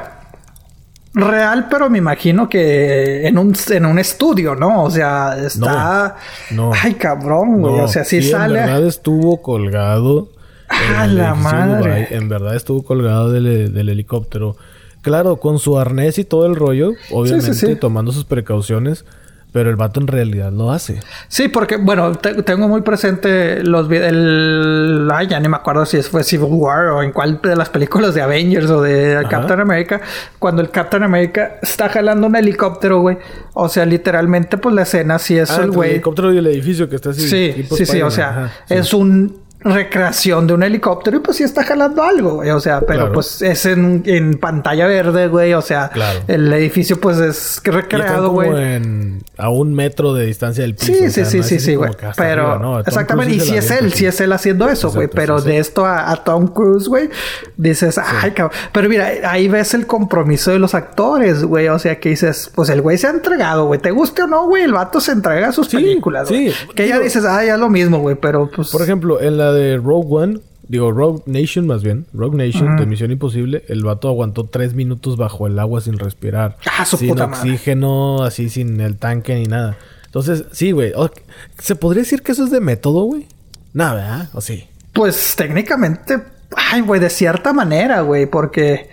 Real, pero me imagino que en un, en un estudio, ¿no? O sea, está. No, no. Ay, cabrón, güey. No, o sea, sí, sí, sale. En verdad estuvo colgado. En ¡A el la madre! En verdad estuvo colgado del, del helicóptero. Claro, con su arnés y todo el rollo, obviamente sí. tomando sus precauciones. Pero el vato en realidad lo hace. Sí, porque, bueno, te- tengo muy presente los el Ay, ya ni me acuerdo si fue Civil War o en cuál de las películas de Avengers o de Ajá. Captain America. Cuando el Captain America está jalando un helicóptero, güey. O sea, literalmente, pues la escena sí es Ah, el güey. el helicóptero y el edificio que está así. Sí, sí, sí, o sea, Ajá, sí. es un recreación de un helicóptero y pues sí está jalando algo, güey. O sea, pero Claro. pues es en, en pantalla verde, güey. O sea, Claro. el edificio pues es recreado, güey. en- a un metro de distancia del piso. Sí, o sí, sea, sí, no sí, sí, güey. Pero, arriba, no, Tom exactamente, y si es él, si es él haciendo eso, güey. Pero sí, de esto a, a Tom Cruise, güey, dices, ay, cabrón. Pero mira, ahí ves el compromiso de los actores, güey. O sea, que dices, pues el güey se ha entregado, güey. Te guste o no, güey, el vato se entrega a sus películas, güey. Que ya dices, ah, ya es lo mismo, güey. Pero pues. Por ejemplo, en la de Rogue One, digo Rogue Nation más bien, Rogue Nation de Misión Imposible, el vato aguantó tres minutos bajo el agua sin respirar. Ah, su sin puta madre. oxígeno, así sin el tanque ni nada. Entonces, sí, güey. ¿Se podría decir que eso es de método, güey? Nada, ¿verdad? ¿O sí? Pues técnicamente, ay, güey, de cierta manera, güey, porque.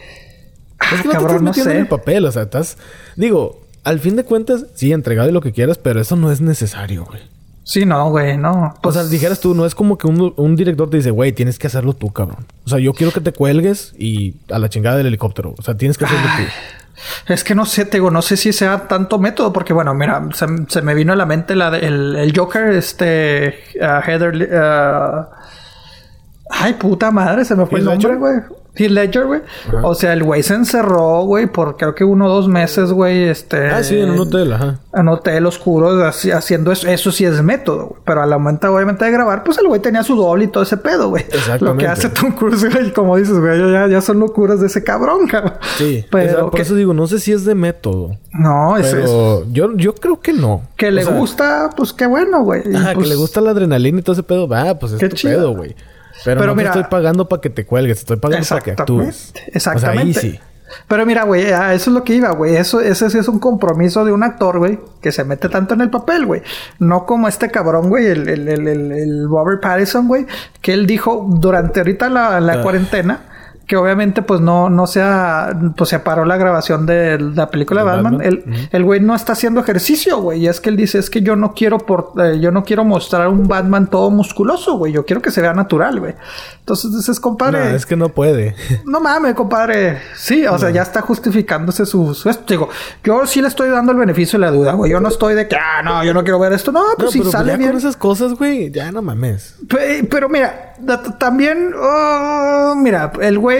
Ah, Es que no te cabrón, estás no metiendo en el papel, o sea, estás... Digo, al fin de cuentas, sí, entregado y lo que quieras, pero eso no es necesario, güey. Sí, no, güey, no. O sea, dijeras tú, no es como que un, un director te dice, güey, tienes que hacerlo tú, cabrón. O sea, yo quiero que te cuelgues y a la chingada del helicóptero. O sea, tienes que hacerlo tú. Es que no sé, te digo, no sé si sea tanto método, porque bueno, mira, se, se me vino a la mente la de- el, el Joker, este, ah, Heather, ah, ay, puta madre, se me fue el nombre, güey. Heath Ledger, güey. O sea, el güey se encerró, güey, por creo que uno o dos meses, güey, este. Ah, sí, en un hotel, ajá. En hotel oscuro, así- haciendo eso. Eso sí es método, güey. Pero a la momento, obviamente, de grabar, pues el güey tenía su doble y todo ese pedo, güey. Lo que Exactamente. hace Tom Cruise, <laughs> güey, como dices, güey, ya, ya son locuras de ese cabrón, <laughs> cabrón. Sí, Pero o sea, por que- eso digo, no sé si es de método. No, es, es- Pero yo, yo creo que no. que O le sea, gusta, pues qué bueno, güey. Ajá, pues, que le gusta la adrenalina y todo ese pedo. Va, pues es Qué tu chido. pedo, güey. Pero, Pero no mira- te estoy pagando para que te cuelgues. Te estoy pagando para que actúes. Exactamente. O sea, ahí sí. Pero mira, güey, a eso es lo que iba, güey. Eso, ese sí es un compromiso de un actor, güey, que se mete tanto en el papel, güey. No como este cabrón, güey, el, el, el, el, el Robert Pattinson, güey, que él dijo durante ahorita la, la Ah. cuarentena que obviamente pues no, no se ha, pues se paró la grabación de la película de Batman. Batman. El, el güey no está haciendo ejercicio, güey. Y es que él dice, es que yo no quiero por, eh, yo no quiero mostrar un Batman todo musculoso, güey. Yo quiero que se vea natural, güey. Entonces dices, compadre. No, es que no puede. <laughs> No mames, compadre. Sí, o sea, ya está justificándose su, su esto. Digo, yo sí le estoy dando el beneficio de la duda, güey. Yo no estoy de que, ah, no, yo no quiero ver esto. No, pues No, si pero sale ya bien. con esas cosas, güey, ya no mames. Pe- Pero mira, también, oh, mira, el güey,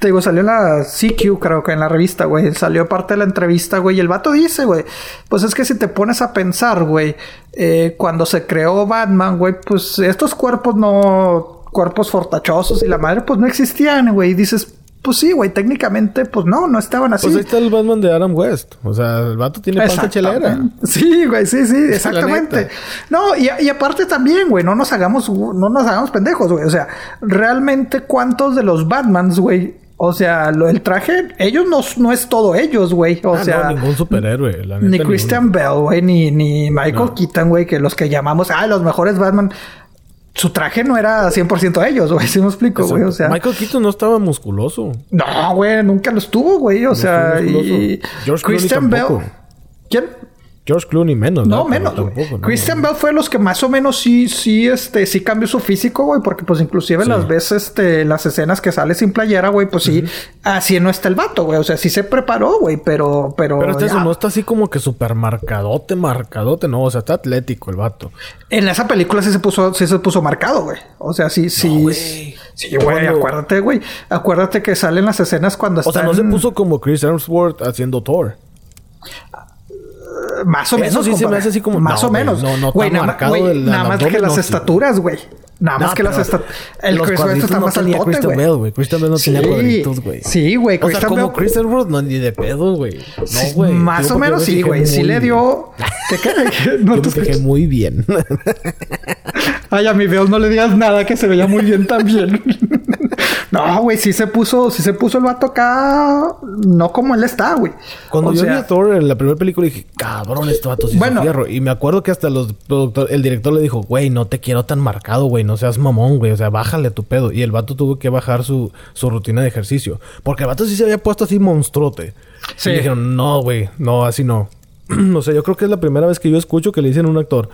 te digo, salió en la CQ, creo que en la revista, güey. Salió parte de la entrevista, güey. Y el vato dice, güey, pues es que si te pones a pensar, güey, eh, cuando se creó Batman, güey, pues estos cuerpos no, cuerpos fortachosos y la madre, pues no existían, güey. Y dices, pues sí, güey, técnicamente, pues no, no estaban así. Pues ahí está el Batman de Adam West. O sea, el vato tiene panza chelera. Sí, güey, sí, sí, <laughs> exactamente. No, y, y aparte también, güey, no nos hagamos, no nos hagamos pendejos, güey. O sea, realmente cuántos de los Batmans, güey, o sea, lo del traje, ellos no, no es todo ellos, güey. O Ah, sea, no, ningún superhéroe. La ni neta, Christian Bell, güey, ni, ni Michael No. Keaton, güey, que los que llamamos, ah, los mejores Batman. Su traje no era 100% ellos, güey, <laughs> ¿sí me explico, güey? O sea, Michael Keaton no estaba musculoso. no, güey, nunca lo estuvo, güey. O sea, y George Christian Bell. ¿Quién? George Clooney menos. No, Pero menos. güey. tampoco, no. Christian Bell fue los que más o menos sí, sí, este, sí cambió su físico, güey, porque pues inclusive Sí. las veces, este, las escenas que sale sin playera, güey, pues sí, así no está el vato, güey, o sea, sí se preparó, güey, pero, pero, Pero este no está así como que súper marcadote, marcadote. No, o sea, está atlético el vato. en esa película sí se puso, sí se puso marcado, güey, o sea, sí, sí, güey. sí, güey, acuérdate, güey, acuérdate que salen las escenas cuando O sea, no se puso como Chris Hemsworth haciendo Thor. Más o Eso menos. sí se me hace así como- Más no, o menos. no, no Güey, nada, marcado el- nada el más que las sí. estaturas, güey. Nada más que las estaturas. El los Chris cuadritos está no más tenía altote, Christian güey. Christian Bale no tenía Sí. cuadritos, güey. Sí, güey. O sea, Christian como Bale- Chris Hemsworth, no, ni de pedo, güey. No, güey. Más Yo o menos me sí, güey. Sí le dio. ¿Qué, qué, qué? No te muy bien. Ay, a mi Bale no le digas nada que se veía muy bien también. <laughs> no, güey, sí se puso, sí se puso el vato acá. No como él está, güey. Cuando O yo sea, vi a Thor en la primera película dije, cabrón, este vato sí Bueno. fierro. Y me acuerdo que hasta los productor, el director le dijo, güey, no te quiero tan marcado, güey, no seas mamón, güey. O sea, bájale a tu pedo. Y el vato tuvo que bajar su, su rutina de ejercicio. Porque el vato sí se había puesto así monstruote. Sí. Y le dijeron, no, güey, no, así no. <clears throat> o sea, yo creo que es la primera vez que yo escucho que le dicen a un actor,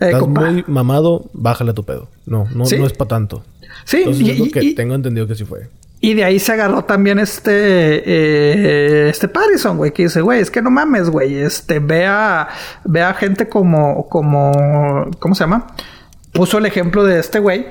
Eh, estás compa. muy mamado, bájale a tu pedo. No, no, Sí. no es para tanto. Sí, Entonces y- es lo y- que y- tengo entendido que sí fue. Y de ahí se agarró también este, eh, este Pattinson, güey, que dice, güey, es que no mames, güey, este, ve a, ve a gente como, como, ¿cómo se llama? Puso el ejemplo de este güey,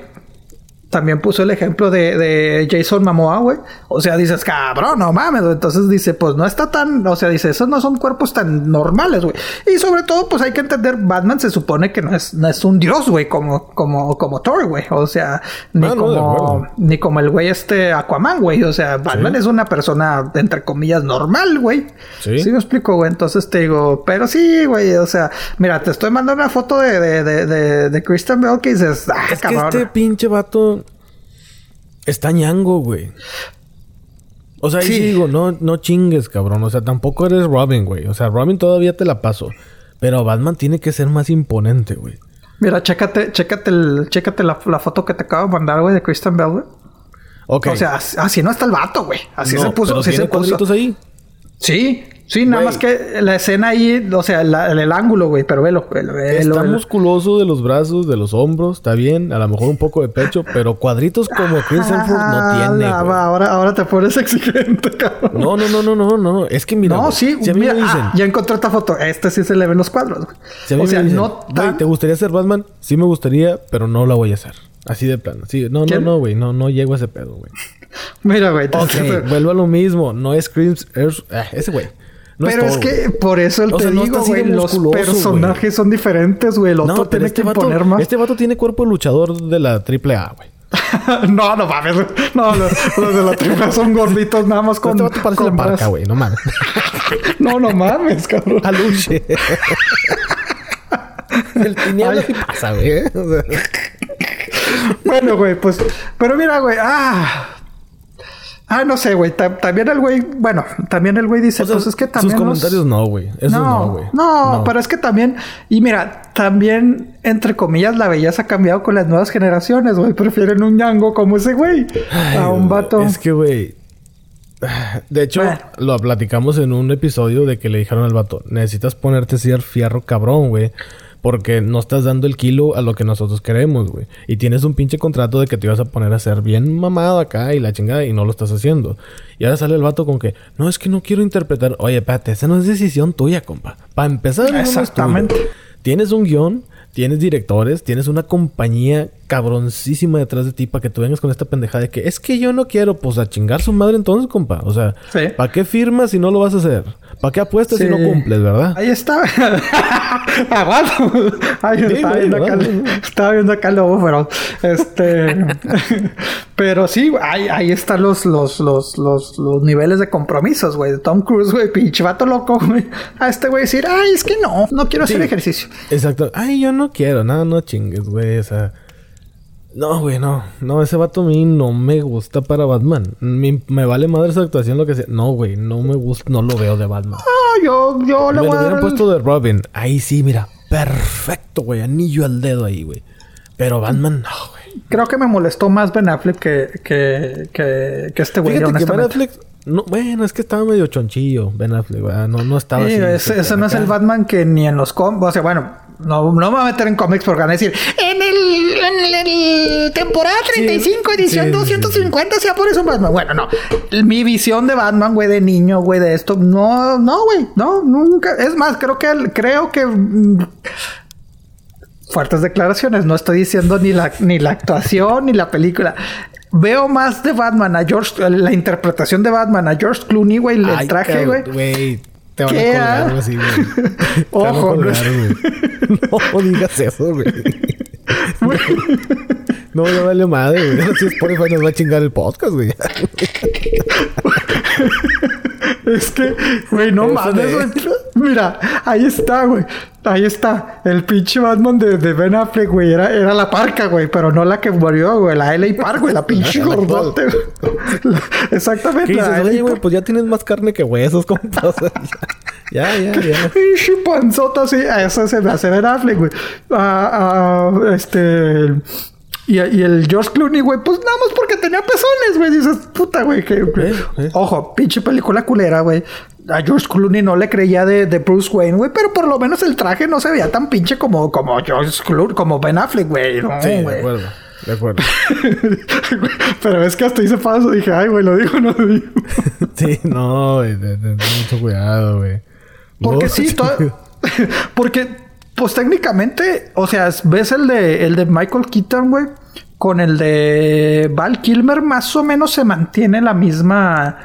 también puso el ejemplo de, de Jason Momoa, güey. O sea, dices, cabrón, no mames. Entonces dice, pues no está tan, o sea, dice, esos no son cuerpos tan normales, güey. Y sobre todo, pues hay que entender, Batman se supone que no es, no es un dios, güey, como, como, como Thor, güey. O sea, ni Ah, no, como, ni como el güey este Aquaman, güey. O sea, Batman es una persona, entre comillas, normal, güey. Sí. Sí me explico, güey. Entonces te digo, pero sí, güey. O sea, mira, te estoy mandando una foto de, de, de, de, de Christian Bale que dices, ah, Es que cabrón. este pinche vato está ñango, güey. O sea, ahí Sí. sí digo, no, no chingues, cabrón. O sea, tampoco eres Robin, güey. O sea, Robin todavía te la paso. Pero Batman tiene que ser más imponente, güey. Mira, chécate, chécate, el, chécate la, la foto que te acabo de mandar, güey, de Christian Bale, güey. Ok. O sea, así, así no está el vato, güey. Así No, se puso, pero así tiene se puso. cuadritos ahí. Sí, sí, nada Güey. más que la escena ahí, o sea, la- el, el ángulo, güey, pero velo, velo, velo, Está velo. musculoso de los brazos, de los hombros, está bien. A lo mejor un poco de pecho, pero cuadritos como <laughs> Chris Hemsworth no Ah, tiene, la- güey. ahora, ahora te pones <laughs> exigente, cabrón. No, no, no, no, no, no. Es que mira, no, güey, sí, si a mí mira, me dicen, ah, ya encontré esta foto. Este sí se le ven los cuadros, güey. si O sea, dicen, no "Güey, tan... ¿te gustaría ser Batman? Sí me gustaría, pero no la voy a hacer. Así de plano. Sí, no, no, ¿Quién? no, güey. No, no llego a ese pedo, güey. <laughs> Mira, güey. Ok, vuelvo a lo mismo. No es Chris Hemsworth. Ah, ese güey. No pero es, que güey. por eso el O te sea, digo, güey, los personajes son diferentes, güey. El otro No, tiene este que vato, imponer más. este vato tiene cuerpo de luchador de la AAA, güey. <laughs> no, no mames. No, los, los de la triple son gorditos nada más con. este vato parece la con marca, brazos. güey. No mames. <laughs> No, no mames, cabrón. Aluche. El tiniebla sí pasa, güey. ¿eh? Bueno, güey, pues. Pero mira, güey. Ah. Ah, no sé, güey. ta- También el güey. Bueno, también el güey dice: o sea, Pues es que también. sus los- comentarios no, güey. Eso no, güey. No, pero es que también. Y mira, también, entre comillas, la belleza ha cambiado con las nuevas generaciones, güey. Prefieren un ñango como ese güey a un vato. Es que, güey. <sighs> De hecho, Bueno. lo platicamos en un episodio de que le dijeron al vato: Necesitas ponerte ser fierro cabrón, güey. Porque no estás dando el kilo a lo que nosotros queremos, güey. Y tienes un pinche contrato de que te ibas a poner a ser bien mamado acá y la chingada y no lo estás haciendo. Y ahora sale el vato con que, no, es que no quiero interpretar. Oye, espérate, esa no es decisión tuya, compa. Para empezar, no es. Exactamente. Tienes un guion, tienes directores, tienes una compañía cabroncísima detrás de ti para que tú vengas con esta pendejada de que es que yo no quiero, pues a chingar su madre entonces, compa. O sea, Sí. ¿para qué firmas si no lo vas a hacer? ¿Para qué apuestas si no cumples, verdad? Ahí está. <laughs> Aguado. Ahí Sí, estaba, güey, viendo acá, estaba viendo acá el lobo, pero este. <laughs> pero sí, ahí, ahí están los, los, los, los, los niveles de compromisos, güey. De Tom Cruise, güey, pinche vato loco, güey. A este güey decir, ay, es que no, no quiero hacer ejercicio. Exacto. Ay, yo no quiero, nada, no chingues, güey. O sea. No, güey, no. No, ese vato a mí no me gusta para Batman. Mi- me vale madre esa actuación, lo que sea. No, güey, no me gusta, no lo veo de Batman. Ah, yo, yo le voy a dar. puesto de Robin. Ahí sí, mira. Perfecto, güey. Anillo al dedo ahí, güey. Pero Batman, no, güey. Creo que me molestó más Ben Affleck que, que, que, que este güey, Fíjate que Ben. Affleck... No, bueno, es que estaba medio chonchillo Ben Affleck, ¿verdad? No, no estaba Sí, así. ese, ese no es el. Batman que ni en los cómics. O sea, bueno, no, no me voy a meter en cómics porque van a decir. En el, en el temporada 35, Sí, edición sí, sí, 250, sea por eso Batman. Bueno, no. Mi visión de Batman, güey, de niño, güey, de esto. No, no, güey. No, nunca. Es más, creo que creo que. mm, Fuertes declaraciones. No estoy diciendo ni la, ni la actuación ni la película. Veo más de Batman a George, la interpretación de Batman a George Clooney, güey, el Ay, traje, güey. Te van a ¿Qué, colgar, ah? güey, así, güey. <laughs> Te van a Ojo, no güey. <laughs> No digas eso, güey. <laughs> No, ya vale madre, güey. Si Spotify nos va a chingar el podcast, güey. Es que, güey, no mames, güey. Mira, ahí está, güey. Ahí está. El pinche Batman de, de Ben Affleck, güey. Era, era la parca, güey. Pero no la que murió, güey. La LA Park, güey. La <laughs> pinche gordote, güey. <laughs> Exactamente. ¿Qué dices? Oye, güey, pues ya tienes más carne que huesos, <laughs> compa. O sea, ya, ya, ya. Pinche panzota, sí. A Eso se me hace Ben Affleck, güey. Ah, ah, este... Y, y el George Clooney, güey, pues nada más porque tenía pezones, güey. Dices, puta, güey, que... Eh, eh. Ojo, pinche película culera, güey. A George Clooney no le creía de, de Bruce Wayne, güey. Pero por lo menos el traje no se veía tan pinche como, como George Clooney, como Ben Affleck, güey. No, Sí, de güey. acuerdo. De acuerdo. <laughs> pero es que hasta hice paso. Dije, ay, güey, lo digo no lo digo. <laughs> Sí, no, güey. de- de- de mucho cuidado, güey. Porque No, sí, <laughs> porque, pues técnicamente, o sea, ves el de, el de Michael Keaton, güey. con el de Val Kilmer más o menos se mantiene la misma.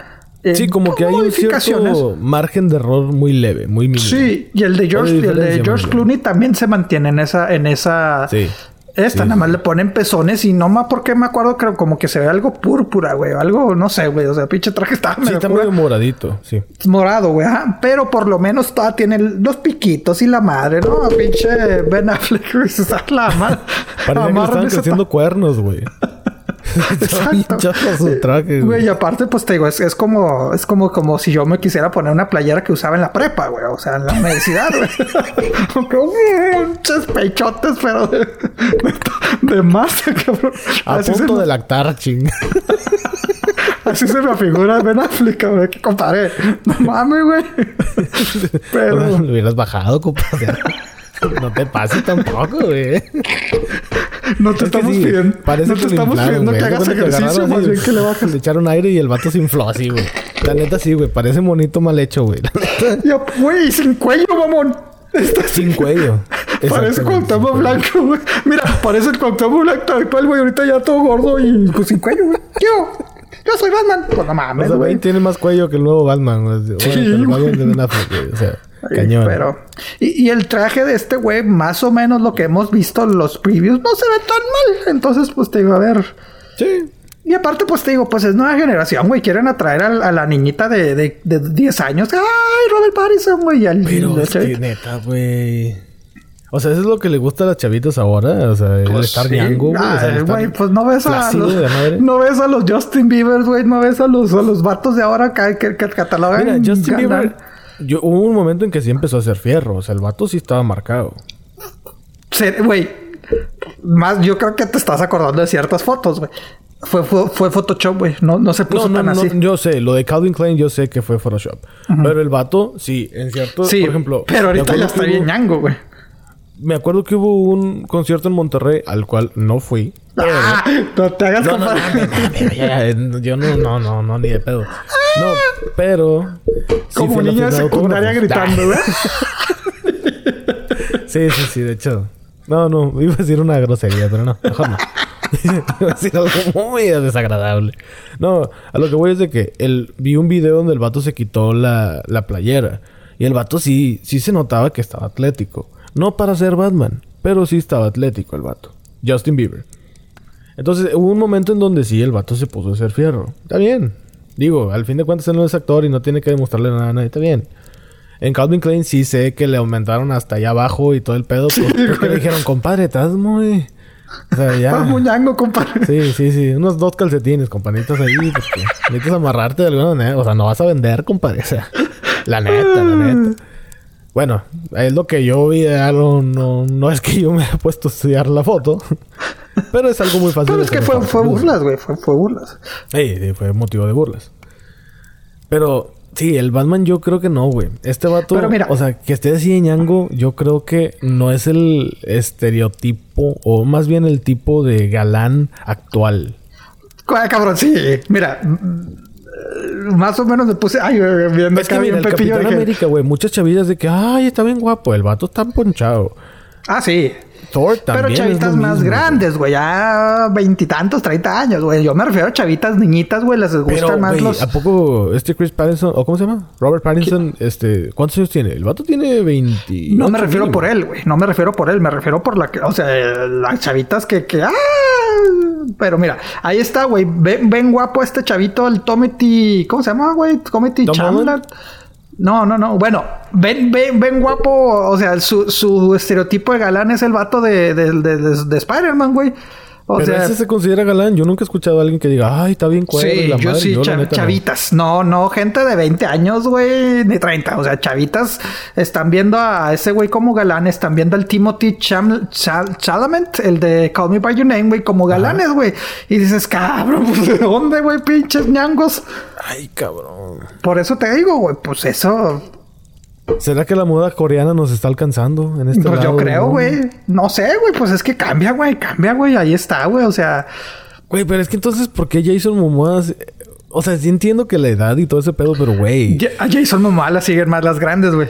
eh, sí, como que hay un cierto margen de error muy leve, muy mínimo. Sí, y el de George, el de George Clooney también se mantiene en esa, en esa. Sí. Esta, nada más le ponen pezones y no más porque me acuerdo, creo como que se ve algo púrpura, güey. Algo, no sé, güey. O sea, pinche traje está Sí, está medio moradito, sí. Morado, güey. Pero por lo menos todavía tiene los piquitos y la madre, ¿no? Pinche Ben Affleck, <laughs> la madre. Parece que le están creciendo cuernos, güey. <laughs> <laughs> Exacto. su traje, güey. y aparte, pues te digo, es, es, como, es como, como si yo me quisiera poner una playera que usaba en la prepa, güey. O sea, en la universidad, güey. <laughs> <laughs> Muchos pechotes, pero de, de, masa, cabrón. A Así punto de lactar, ching. Así se me figura Ben Affleck, güey. Que compadre. No mames, güey. Pero... Lo hubieras bajado, compadre. No te pases tampoco, güey. No te estamos pidiendo. Parece no te estamos pidiendo que hagas ejercicio, más bien que le bajes. Le echaron aire y el vato se infló así, güey. La neta sí, güey. Parece monito mal hecho, güey. <laughs> Ya, güey, sin cuello, mamón. Está sin cuello. <laughs> Parece Cuauhtémoc Blanco, güey. Mira, parece el Cuauhtémoc Blanco tal cual, güey. Ahorita ya todo gordo y pues, sin cuello, güey. Yo, yo soy Batman. Pues no mames, güey. O sea, tiene más cuello que el nuevo Batman. Sí, el Batman de Ben Affleck, güey. O sea... Cañón. Pero, y, y, el traje de este güey, más o menos lo que hemos visto en los previews, no se ve tan mal. Entonces, pues te digo, a ver. Sí. Y aparte, pues te digo, pues es nueva generación, güey. Quieren atraer a, a la niñita de, de, de, 10 años. ¡Ay, Robert Pattinson, güey! Pero es que neta, güey. O sea, eso es lo que le gusta a las chavitas ahora. O sea, el pues estar sí. ñango, güey. O sea, güey, pues no ves a los, no ves a los Justin Bieber, güey. No ves a los, a los vatos de ahora que, que, que catalogan. Mira, Justin Bieber... Yo, hubo un momento en que sí empezó a hacer fierro. O sea, el vato sí estaba marcado. Güey, más yo creo que te estás acordando de ciertas fotos, güey. Fue, fue, fue, Photoshop, güey. No, no se puso no, no, tan no, así. Yo sé, lo de Calvin Klein yo sé que fue Photoshop. Uh -huh. Pero el vato, sí, en cierto... Sí, por ejemplo... Pero ahorita ya está bien ñango, güey. Me acuerdo que hubo un concierto en Monterrey al cual no fui. Pero, ah, no te hagas no, no, no, Yo no, no, no, no, ni de pedo. No, pero... Sí Como niña de secundaria gritando, güey. <laughs> sí, sí, sí, de hecho. No, no, iba a decir una grosería, pero no, mejor no. <laughs> iba a decir algo muy desagradable. No, a lo que voy es de que el, vi un video donde el vato se quitó la, la playera. Y el vato sí, sí se notaba que estaba atlético. No para ser Batman, pero sí estaba atlético el vato. Justin Bieber. Entonces hubo un momento en donde sí el vato se puso a ser fierro. Está bien. Digo, al fin de cuentas él no es actor y no tiene que demostrarle nada a nadie. Está bien. En Calvin Klein sí sé que le aumentaron hasta allá abajo y todo el pedo. Pues, porque le dijeron, compadre, estás muy... O sea, ya... <laughs> Estás muñango, compadre. Sí, sí, sí. Unos dos calcetines, companitas ahí. Porque necesitas amarrarte de alguna manera. O sea, no vas a vender, compadre. O sea, la neta, la neta. Bueno, es lo que yo vi. No, no, no es que yo me haya puesto a estudiar la foto. <laughs> Pero es algo muy fácil. Pero es que fue, fue burlas, güey. Fue, fue burlas. Sí, sí, fue motivo de burlas. Pero sí, el Batman yo creo que no, güey. Este vato, Pero mira, o sea, que esté así de ñango, yo creo que no es el estereotipo, o más bien el tipo de galán actual. Cabrón, sí. Mira, más o menos me puse, ay, viendo es que mira, el Capitán que... América, güey, muchas chavillas de que, ay, está bien guapo, el vato está ponchado. Ah, sí. Thor también. Pero chavitas es lo más mismo, grandes, güey. Ya veintitantos, treinta años, güey. Yo me refiero a chavitas niñitas, güey. Les gustan Pero, más los. ¿a poco este Chris Pattinson, o cómo se llama? Robert Pattinson, este, ¿cuántos años tiene? El vato tiene 20. No me refiero por él, güey. No me refiero por él. Me refiero por la que, o sea, las chavitas que, que, ah. Pero mira, ahí está, güey. Ven, ven guapo este chavito, el Tomety. ¿Cómo se llama, güey? Tomety Tom Chandler. No, no, no. Bueno, ven, ven, ven guapo. O sea, su, su estereotipo de galán es el vato de, de, de, de, de Spider-Man, güey. O Pero sea, ese se considera galán. Yo nunca he escuchado a alguien que diga, ay, está bien cuero y Sí, la yo madre. sí, Yo, la cha- neta, no. chavitas. No. no, gente de 20 años, güey, ni 30. O sea, chavitas están viendo a ese güey como galán, están viendo al Timothy Cham Chal- Chalamet, el de Call Me By Your Name, güey, como galanes, güey. Y dices, cabrón, pues, ¿de dónde, güey, pinches ñangos? Ay, cabrón. Por eso te digo, güey, pues eso, ¿Será que la moda coreana nos está alcanzando en este pues yo lado creo, güey. No sé, güey, pues es que cambia, güey, cambia, güey, ahí está, güey, o sea... Güey, pero es que entonces, ¿por qué Jason Momoa? O sea, sí entiendo que la edad y todo ese pedo, pero güey. A Jason Momoa la siguen más las grandes, güey.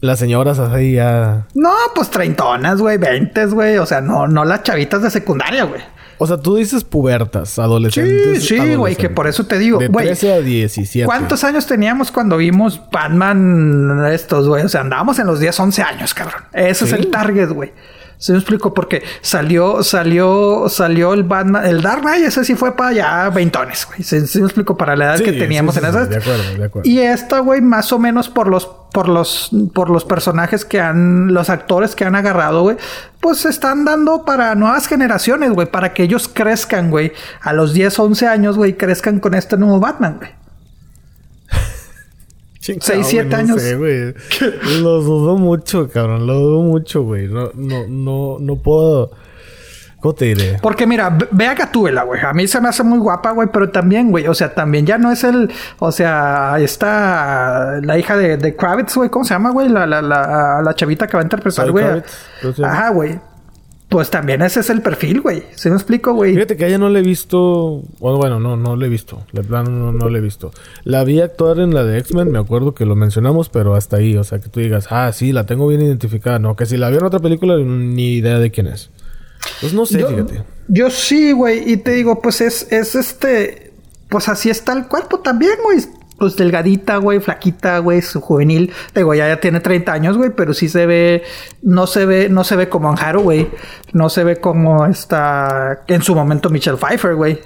Las señoras así ya. No, pues treintonas, güey, veintes, güey. O sea, no, no las chavitas de secundaria, güey. O sea, tú dices pubertas, adolescentes. Sí, sí, güey, que por eso te digo, De güey. 13 a 17. ¿Cuántos años teníamos cuando vimos Batman estos, güey? O sea, andábamos en los 10, 11 años, cabrón. Ese es Sí. el target, güey. Se me explico porque salió, salió, salió el Batman, el Dark Knight, ese sí fue para allá veintones, güey. Se, se me explico para la edad Sí, que teníamos sí, sí, en esas. de acuerdo, de acuerdo. Y esta, güey, más o menos por los, por los, por los personajes que han, los actores que han agarrado, güey, pues se están dando para nuevas generaciones, güey, para que ellos crezcan, güey, a los 10, 11 años, güey, crezcan con este nuevo Batman, güey. Chingado, seis, güey, siete no años. sé, güey. <laughs> Lo dudo mucho, cabrón. Lo dudo mucho, güey. No, no, no, no puedo. ¿Cómo te diré? Porque mira, ve- a Gatúbela, güey. A mí se me hace muy guapa, güey, pero también, güey, o sea, también ya no es el, o sea, está la hija de, de Kravitz, güey, ¿cómo se llama, güey? La, la, la, la chavita que va a interpretar, güey. Ajá, güey. Pues también ese es el perfil, güey. ¿Sí me explico, güey? Fíjate que a ella no le he visto. Bueno, bueno, no, no le he visto. De plano no, no le he visto. La vi actuar en la de X-Men, me acuerdo que lo mencionamos, pero hasta ahí. O sea, que tú digas, ah, sí, la tengo bien identificada. No, que si la vi en otra película, ni idea de quién es. Pues no sé, Yo, fíjate. yo sí, güey. Y te digo, pues es, es este. Pues así está el cuerpo también, güey. Pues delgadita, güey, flaquita, güey, su juvenil. Digo, ya, ya tiene 30 años, güey, pero sí se ve. No se ve, no se ve como Anjaro, güey. No se ve como esta. En su momento Michelle Pfeiffer, güey.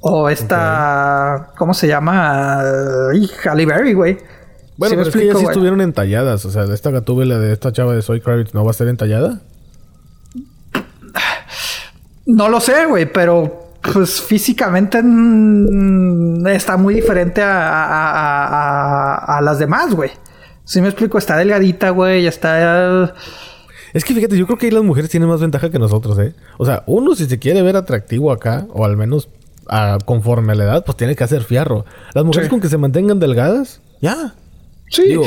O esta. ¿Cómo se llama? Halle Berry, güey. Bueno, ¿Sí me pero es que ellas sí estuvieron entalladas. O sea, de esta gatúbela de esta chava de Soy Kravitz no va a ser entallada. No lo sé, güey, pero pues físicamente está muy diferente a, a- a- las demás, güey. Si me explico, está delgadita, güey, está... Es que fíjate, yo creo que ahí las mujeres tienen más ventaja que nosotros, ¿eh? O sea, uno si se quiere ver atractivo acá, o al menos conforme a la edad, pues tiene que hacer fierro. Las mujeres Sí. con que se mantengan delgadas, ya. Sí, Digo,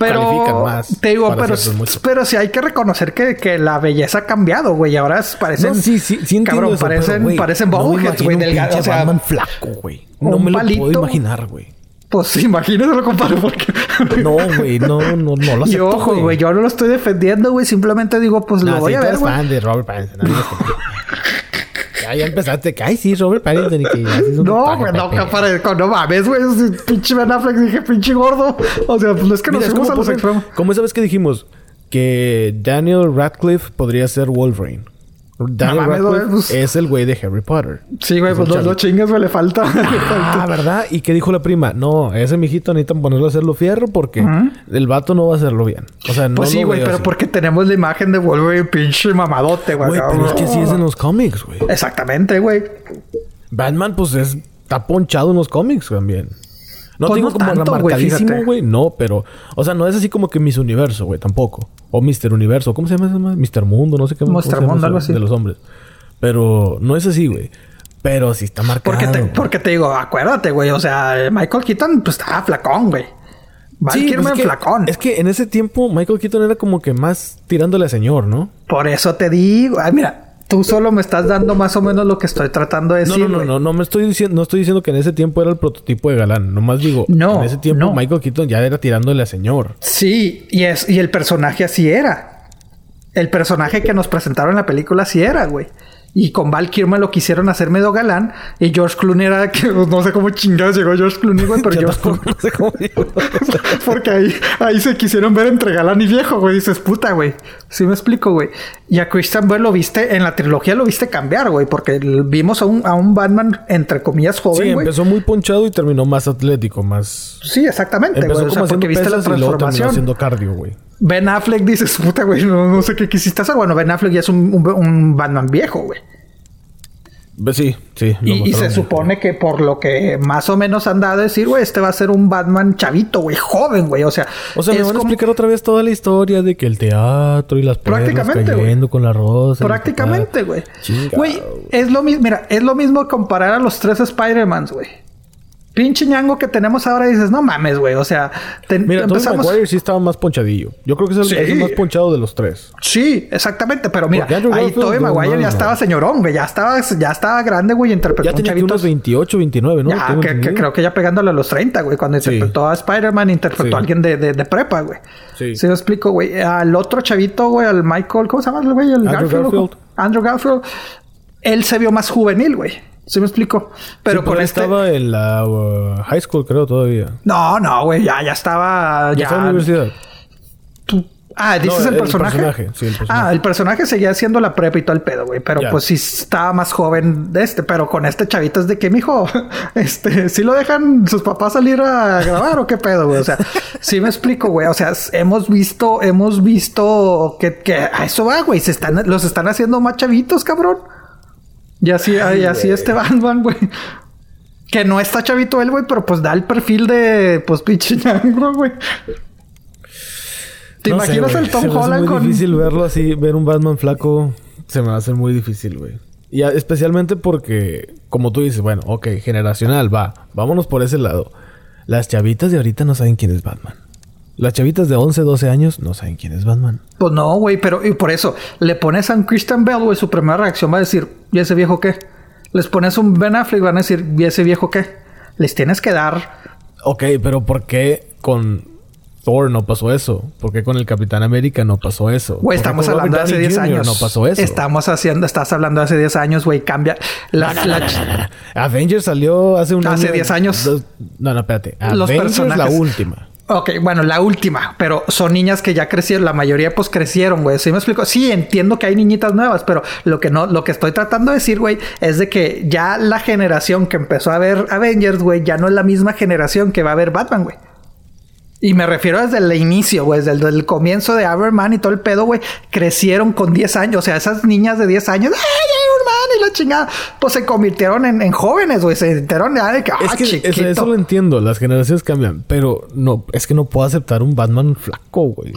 pero... más Te digo, pero, pero sí hay que reconocer que, que la belleza ha cambiado, güey. Ahora parecen... No, sí, sí, sí Cabrón, eso, parecen, pero, güey, parecen no imagino güey, delgados. pinche O sea, Batman flaco, güey. No me lo palito. puedo imaginar, güey. pues imagínate compadre, porque... <laughs> No, güey, no, no, no lo Y acepto, ojo, güey, yo no lo estoy defendiendo, güey. Simplemente digo, pues lo Nah, voy sí, a ver, güey. fan de Robert Pattinson. ¿No? ya, ya empezaste. que, Ay, sí, Robert Pattinson. Y que No, güey, no, compadre, no mames, güey. Pinche Ben Affleck, dije, pinche gordo. O sea, pues es que nos Mira, es fuimos a los extremos. como esa vez que dijimos que Daniel Radcliffe podría ser Wolverine. Daniel Radcliffe pues- es el güey de Harry Potter. Sí, güey, Es pues los dos chingas, güey, le falta. <laughs> Ah. ¿verdad? ¿Y qué dijo la prima? No, ese mijito necesitan ponerlo a hacerlo fierro porque el vato no va a hacerlo bien. O sea, no Pues sí, güey, pero así. porque tenemos la imagen de Wolverine pinche mamadote, güey. Güey, pero es que así es en los cómics, güey. Exactamente, güey. Batman, pues es, está ponchado en los cómics también. No Pues te digo no como tanto, marcadísimo, güey. No, pero... O sea, no es así como que Miss Universo, güey. Tampoco. O Mister Universo. ¿Cómo se llama ese más? Mister Mundo. No sé qué. llama Mundo, algo así. De los hombres. Pero no es así, güey. Pero sí está marcado. Porque te, porque te digo, acuérdate, güey. O sea, Michael Keaton, pues estaba flacón, güey. Sí, pues es que- flacón. Es que en ese tiempo Michael Keaton era como que más tirándole a señor, ¿no? Por eso te digo. Ay, mira, tú solo me estás dando más o menos lo que estoy tratando de decir. no, no, no, no me estoy diciendo, no estoy diciendo que en ese tiempo era el prototipo de galán. Nomás digo, No, en ese tiempo no. Michael Keaton ya era tirándole a señor. Sí, y es, y el personaje así era. El personaje que nos presentaron en la película así era, güey. Y con Val Kilmer lo quisieron hacer medio galán. Y George Clooney era que pues, no sé cómo chingados llegó George Clooney, güey, pero George Clooney. no <laughs> sé cómo digo. <laughs> Porque ahí, ahí se quisieron ver entre galán y viejo, güey. Dices, puta, güey. Sí me explico, güey. Y a Christian Bale lo viste, en la trilogía lo viste cambiar, güey. Porque vimos a un, a un Batman, entre comillas, Sí, joven, güey. empezó muy ponchado y terminó más atlético, más... Sí, exactamente, Empezó güey. O sea, porque viste la transformación. haciendo cardio, güey. Ben Affleck dices, puta, güey, no, no sé qué quisiste hacer. Bueno, Ben Affleck ya es un, un, un Batman viejo, güey. Ve- Sí, sí. Y, y se supone que por lo que más o menos han dado a decir, güey, este va a ser un Batman chavito, güey, joven, güey. O sea, O sea, me van a explicar otra vez toda la historia de que el teatro y las Prácticamente, cayendo con la rosa. prácticamente, güey. Güey, es lo mismo, mira, es lo mismo comparar a los tres Spider-Mans, güey. Pinche ñango que tenemos ahora dices, no mames, güey. O sea, te, Mira, empezamos. Maguire sí estaba más ponchadillo. Yo creo que es el, Sí. es el más ponchado de los tres. Sí, exactamente, pero mira, ahí no, Maguire no, ya estaba señorón, güey. Ya estaba, ya estaba grande, güey. Interpretó Ya un tenía unos 28, 29, ¿no? Ya, que, que creo que ya pegándole a los 30, güey. Cuando Sí. interpretó a Spider-Man, interpretó Sí. a alguien de, de, de prepa, güey. Sí. Sí, lo explico, güey. Al otro chavito, güey, al Michael, ¿cómo se llama el güey? El Andrew Garfield. Garfield. Andrew Garfield. Él se vio más juvenil, güey. ¿Sí me explico? Pero Sí, con este... estaba en la uh, high school, creo, todavía. No, no, güey. Ya, ya estaba... Ya Ya... estaba en la universidad. tú- Ah, ¿dices No, el el personaje? personaje, sí, el personaje. Ah, el personaje seguía haciendo la prepa y todo el pedo, güey. Pero pues sí estaba más joven de este. Pero con este chavito es de que, mijo, <laughs> este, ¿sí lo dejan sus papás salir a grabar o qué pedo, güey? O sea, sí me explico, güey. O sea, hemos visto, hemos visto que, que a eso va, güey. Se están, los están haciendo más chavitos, cabrón. Y así, y así este <laughs> Batman, güey. Que no está chavito él, güey, pero pues da el perfil de, pues, pinche <laughs> güey. ¿Te No imaginas el Tom Se me hace Holland muy con... difícil verlo así, ver un Batman flaco. Se me va a hacer muy difícil, güey. Y a- especialmente porque, como tú dices, bueno, ok, generacional, va. Vámonos por ese lado. Las chavitas de ahorita no saben quién es Batman. Las chavitas de 11, 12 años no saben quién es Batman. Pues no, güey, pero y por eso le pones a un Christian Bell, güey, su primera reacción va a decir, ¿y ese viejo qué? Les pones un Ben Affleck, van a decir, ¿y ese viejo qué? Les tienes que dar. Ok, pero ¿por qué con Thor no pasó eso? ¿Por qué con el Capitán América no pasó eso? Güey, ¿Por qué estamos hablando de hace Downey 10 Jr. años. No pasó eso. Estamos haciendo, estás hablando de hace 10 años, güey, cambia. La, la- Avengers salió hace un Hace año- 10 años. dos- no, no, espérate. Los Avengers la personajes. última. Ok, bueno, la última, pero son niñas que ya crecieron, la mayoría pues crecieron, güey. ¿Sí me explico? Sí, entiendo que hay niñitas nuevas, pero lo que no, lo que estoy tratando de decir, güey, es de que ya la generación que empezó a ver Avengers, güey, ya no es la misma generación que va a ver Batman, güey. Y me refiero desde el inicio, güey, desde el, comienzo de Iron Man y todo el pedo, güey, crecieron con 10 años. O sea, esas niñas de 10 años, ¡ay, la chingada, pues se convirtieron en, en jóvenes, güey, se enteraron de, de que, Es ¡ah, que eso, chiquito! eso lo entiendo, las generaciones cambian, pero no, es que no puedo aceptar un Batman flaco, güey.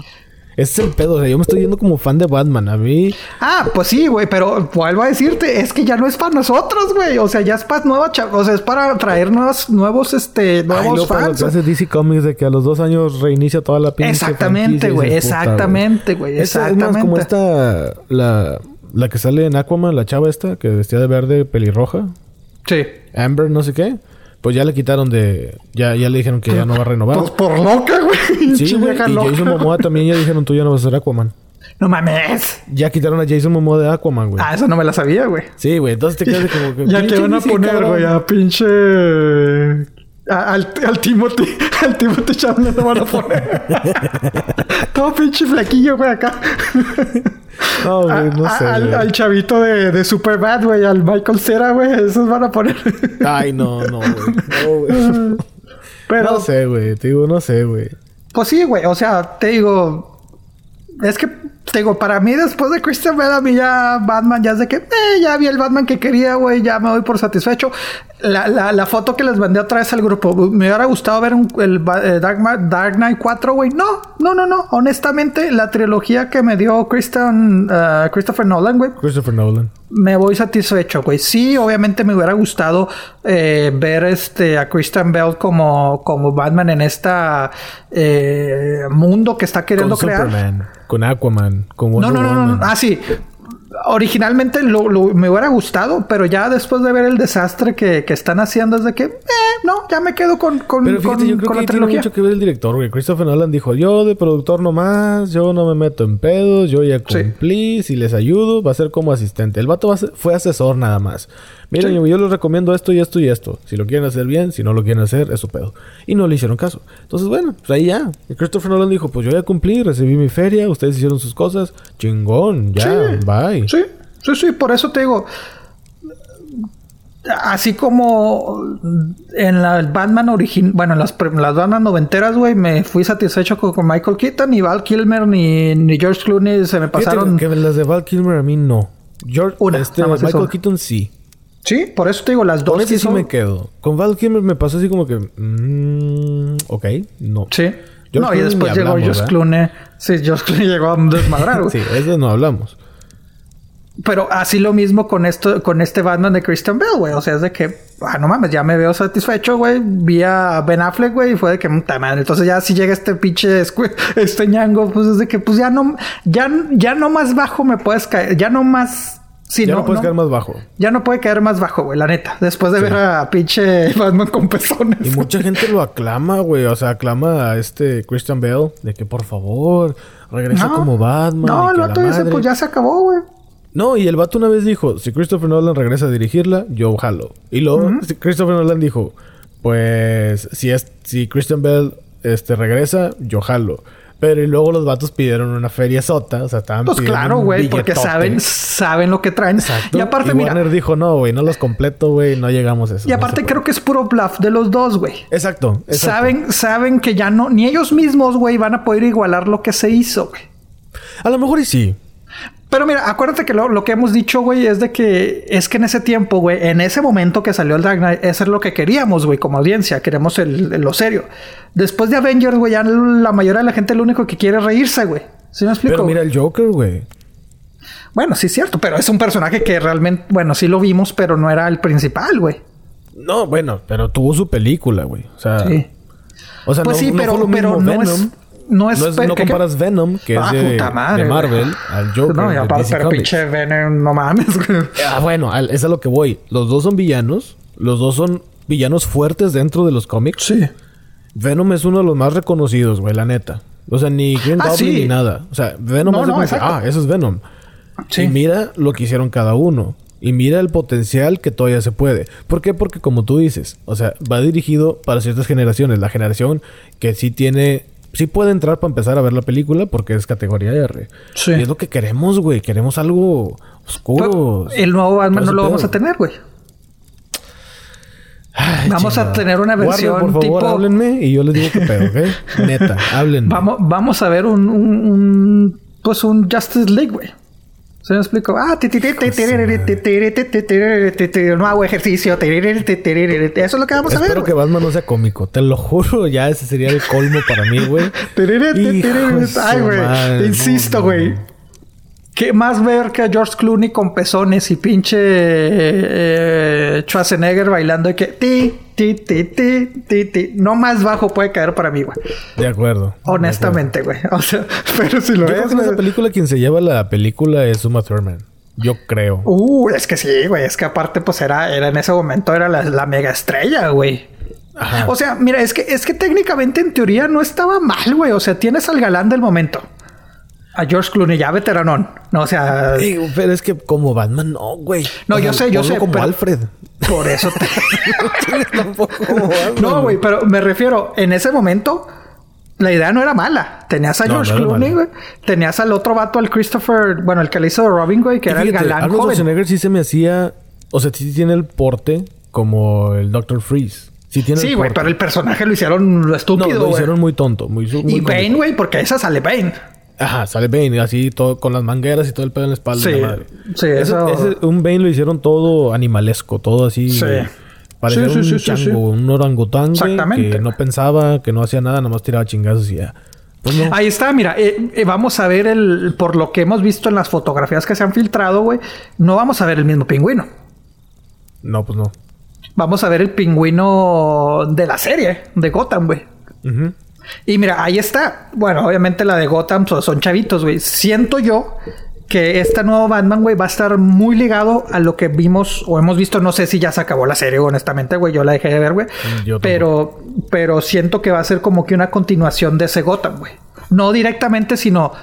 Ese es el pedo, o sea, yo me estoy yendo como fan de Batman. A mí, Ah, pues sí, güey, pero vuelvo a decirte, es que ya no es para nosotros, güey. O sea, ya es para nueva o sea, es para traer nuevos, nuevos, este, ay, nuevos lo fans. que hace DC Comics de que a los dos años reinicia toda la pinche Exactamente, güey, exactamente, güey, Es más como exactamente. esta, la, la que sale en Aquaman, la chava esta, que vestía de verde pelirroja. Sí. Amber, no sé qué. Pues ya le quitaron de... Ya, ya le dijeron que ya no va a renovar. Pues por loca, güey. Sí, <laughs> güey. Y. Jason Momoa también ya dijeron, tú ya no vas a ser Aquaman. No mames. Ya quitaron a Jason Momoa de Aquaman, güey. Ah, eso no me la sabía, güey. Sí, güey. Entonces te quedas como que... Ya que van a poner, güey, a pinche. A- al, al Timothy, <laughs> al Timothy Chalamet lo van a poner. <laughs> Todo pinche flaquillo, güey, acá. No, güey, no A- sé. al, güey. al chavito de, de Superbad, güey, al Michael Cera, güey, esos van a poner. Ay, no, no, güey. No, güey. <laughs> Pero, No sé, güey. Te digo, no sé, güey. pues sí, güey, o sea, te digo. Es que, te digo, para mí después de Christian Bale, a mí ya Batman, ya es de que, eh, ya vi el Batman que quería, güey, ya me doy por satisfecho. La, la, la foto que les mandé otra vez al grupo, me hubiera gustado ver un- el eh, Dark, Dark Knight 4, güey. No, no, no, no. Honestamente, la trilogía que me dio Christian, eh, Christopher Nolan, güey, Christopher Nolan. me voy satisfecho, güey. Sí, obviamente me hubiera gustado eh, ver este a Christian Bell como, como Batman en esta eh, mundo que está queriendo Con crear. Superman. Con Aquaman. Con Wonder no, no, no, Woman. no. Ah, sí. Originalmente lo, lo- me hubiera gustado, pero ya después de ver el desastre que, que están haciendo es de que, eh, no, ya me quedo con, con, Pero fíjate, con- yo creo con que la tiene trilogía. mucho que ver el director, güey. Christopher Nolan dijo, yo de productor nomás, yo no me meto en pedos, yo ya Sí. cumplí, si les ayudo, va a ser como asistente. El vato va a ser- fue asesor nada más. Miren, Sí. yo, yo les recomiendo esto y esto y esto. Si lo quieren hacer bien, si no lo quieren hacer, es su pedo. Y no le hicieron caso. Entonces, bueno, pues ahí ya. Y Christopher Nolan dijo, pues yo ya cumplí, recibí mi feria, ustedes hicieron sus cosas, chingón, ya, Sí. bye. Sí, sí, sí, por eso te digo. Así como en la Batman original, bueno, en las, las Batman noventeras, güey, me fui satisfecho con, con Michael Keaton, ni Val Kilmer ni, ni George Clooney se me pasaron. que las de Val Kilmer a mí no. George, Una, este, Michael. Keaton sí. Sí, por eso te digo, las Con dos ese sí sí son- me quedo. Con Val Kilmer me pasó así como que... mm, ok, no. Sí. George no, y Clooney después ni llegó ¿verdad? Clooney. Sí, George Clooney llegó a desmadrar. <laughs> Sí, ese no hablamos. Pero así lo mismo con esto, con este Batman de Christian Bale, güey. O sea, es de que, ah, no mames, ya me veo satisfecho, güey. Vi a Ben Affleck, güey, y fue de que, puta madre. Entonces ya si llega este pinche <laughs> este ñango, pues es de que, pues ya no, ya, ya no más bajo me puedes caer, ya no más Sí, ya no, puedes caer más bajo. Ya no puede caer más bajo, güey, la neta. Después de ver a pinche <laughs> Batman con pezones. Y mucha gente lo aclama, güey. O sea, aclama a este Christian Bale de que por favor regresa como Batman. No, el vato dice, pues ya se acabó, güey. No, y el vato una vez dijo, si Christopher Nolan regresa a dirigirla, yo jalo. Y luego Christopher Nolan dijo, pues si es, si Christian Bale este regresa, yo jalo. Pero y luego los vatos pidieron una feria sota, o sea, estaban Pues claro, güey, porque saben, saben lo que traen. Exacto. Y aparte, y Warner dijo, no, güey, no los completo, güey, no llegamos a eso. Y aparte creo que es puro bluff de los dos, güey. Exacto, exacto, Saben, saben que ya no, ni ellos mismos, güey, van a poder igualar lo que se hizo, güey. A lo mejor y sí. Pero mira, acuérdate que lo, que hemos dicho, güey, es de que es que en ese tiempo, güey, en ese momento que salió el Dark Knight, eso es lo que queríamos, güey, como audiencia, queremos el, lo serio. Después de Avengers, güey, ya la mayoría de la gente lo único que quiere es reírse, güey. ¿Sí me explico? Pero mira el Joker, güey. Bueno, sí es cierto, pero es un personaje que realmente, bueno, sí lo vimos, pero no era el principal, güey. No, bueno, pero tuvo su película, güey. O sea, sí. O sea, pues sí, pero, pero no es no es... No, comparas Venom, que es ah, de, Marvel, al Joker. No, y aparte, pero pinche Venom, no mames. ah, bueno, es a lo que voy. Los dos son villanos. Los dos son villanos fuertes dentro de los cómics. Sí. Venom es uno de los más reconocidos, güey, la neta. O sea, ni Green ah, Goblin ni nada. O sea, Venom es como ah, eso es Venom. Sí. Y mira lo que hicieron cada uno. Y mira el potencial que todavía se puede. ¿Por qué? Porque como tú dices, o sea, va dirigido para ciertas generaciones. La generación que sí tiene sí puede entrar para empezar a ver la película porque es categoría R. Sí. Y es lo que queremos, güey. Queremos algo oscuro. el nuevo Batman no lo vamos a tener, güey. vamos a tener una versión por favor, háblenme y yo les digo qué pedo, ¿ok? <laughs> Neta, háblenme. Vamos, vamos a ver un, un, un pues un Justice League, güey. ¿Se me explico? Ah, no hago ejercicio. Eso es lo que vamos a ver. Espero que Batman no sea cómico. Te lo juro, ya ese sería el colmo para mí, güey. Ay, güey. Insisto, güey. ¿Qué más ver que a George Clooney con pezones y pinche eh, Schwarzenegger bailando y que ti, ti, ti, ti, ti, ti. No más bajo puede caer para mí, güey. De acuerdo. Honestamente, güey. <laughs> O sea, pero si lo Yo Creo que en esa película quien se lleva la película es Uma Thurman. Yo creo. Uh, es que sí, güey. Es que aparte, pues era, era en ese momento era la, la mega estrella, güey. Ajá. O sea, mira, es que, es que técnicamente en teoría no estaba mal, güey. O sea, tienes al galán del momento a George Clooney, ya veteranón. No, o sea. Pero es que como Batman, no, güey. No, yo sé, yo sé. Como Alfred. Por eso <laughs> te. no, güey, pero me refiero, en ese momento, la idea no era mala. Tenías a George Clooney, güey. Tenías al otro vato, al Christopher, bueno, el que le hizo Robin, güey, que era el galán. Arnold Schwarzenegger sí se me hacía. O sea, sí tiene el porte como el Doctor Freeze. Sí, tiene sí güey, pero el personaje lo hicieron estúpido. No, lo hicieron muy tonto. Muy, y Bane, güey, porque esa sale Bane. Ajá, sale Bane, así todo con las mangueras y todo el pedo en la espalda. Sí, madre. sí eso... un Bane lo hicieron todo animalesco, todo así. Sí. Parecía un chango, un orangután que no pensaba, que no hacía nada, nomás tiraba chingazos y ya. Pues Ahí está, mira, eh, eh, vamos a ver el, por lo que hemos visto en las fotografías que se han filtrado, güey, no vamos a ver el mismo pingüino. No, pues no. Vamos a ver el pingüino de la serie, de Gotham, güey. Y mira, ahí está. Bueno, obviamente la de Gotham son chavitos, güey. Siento yo que este nuevo Batman, güey, va a estar muy ligado a lo que vimos o hemos visto. No sé si ya se acabó la serie, honestamente, güey. Yo la dejé de ver, güey. Mm, pero, pero siento que va a ser como que una continuación de ese Gotham, güey. No directamente, sino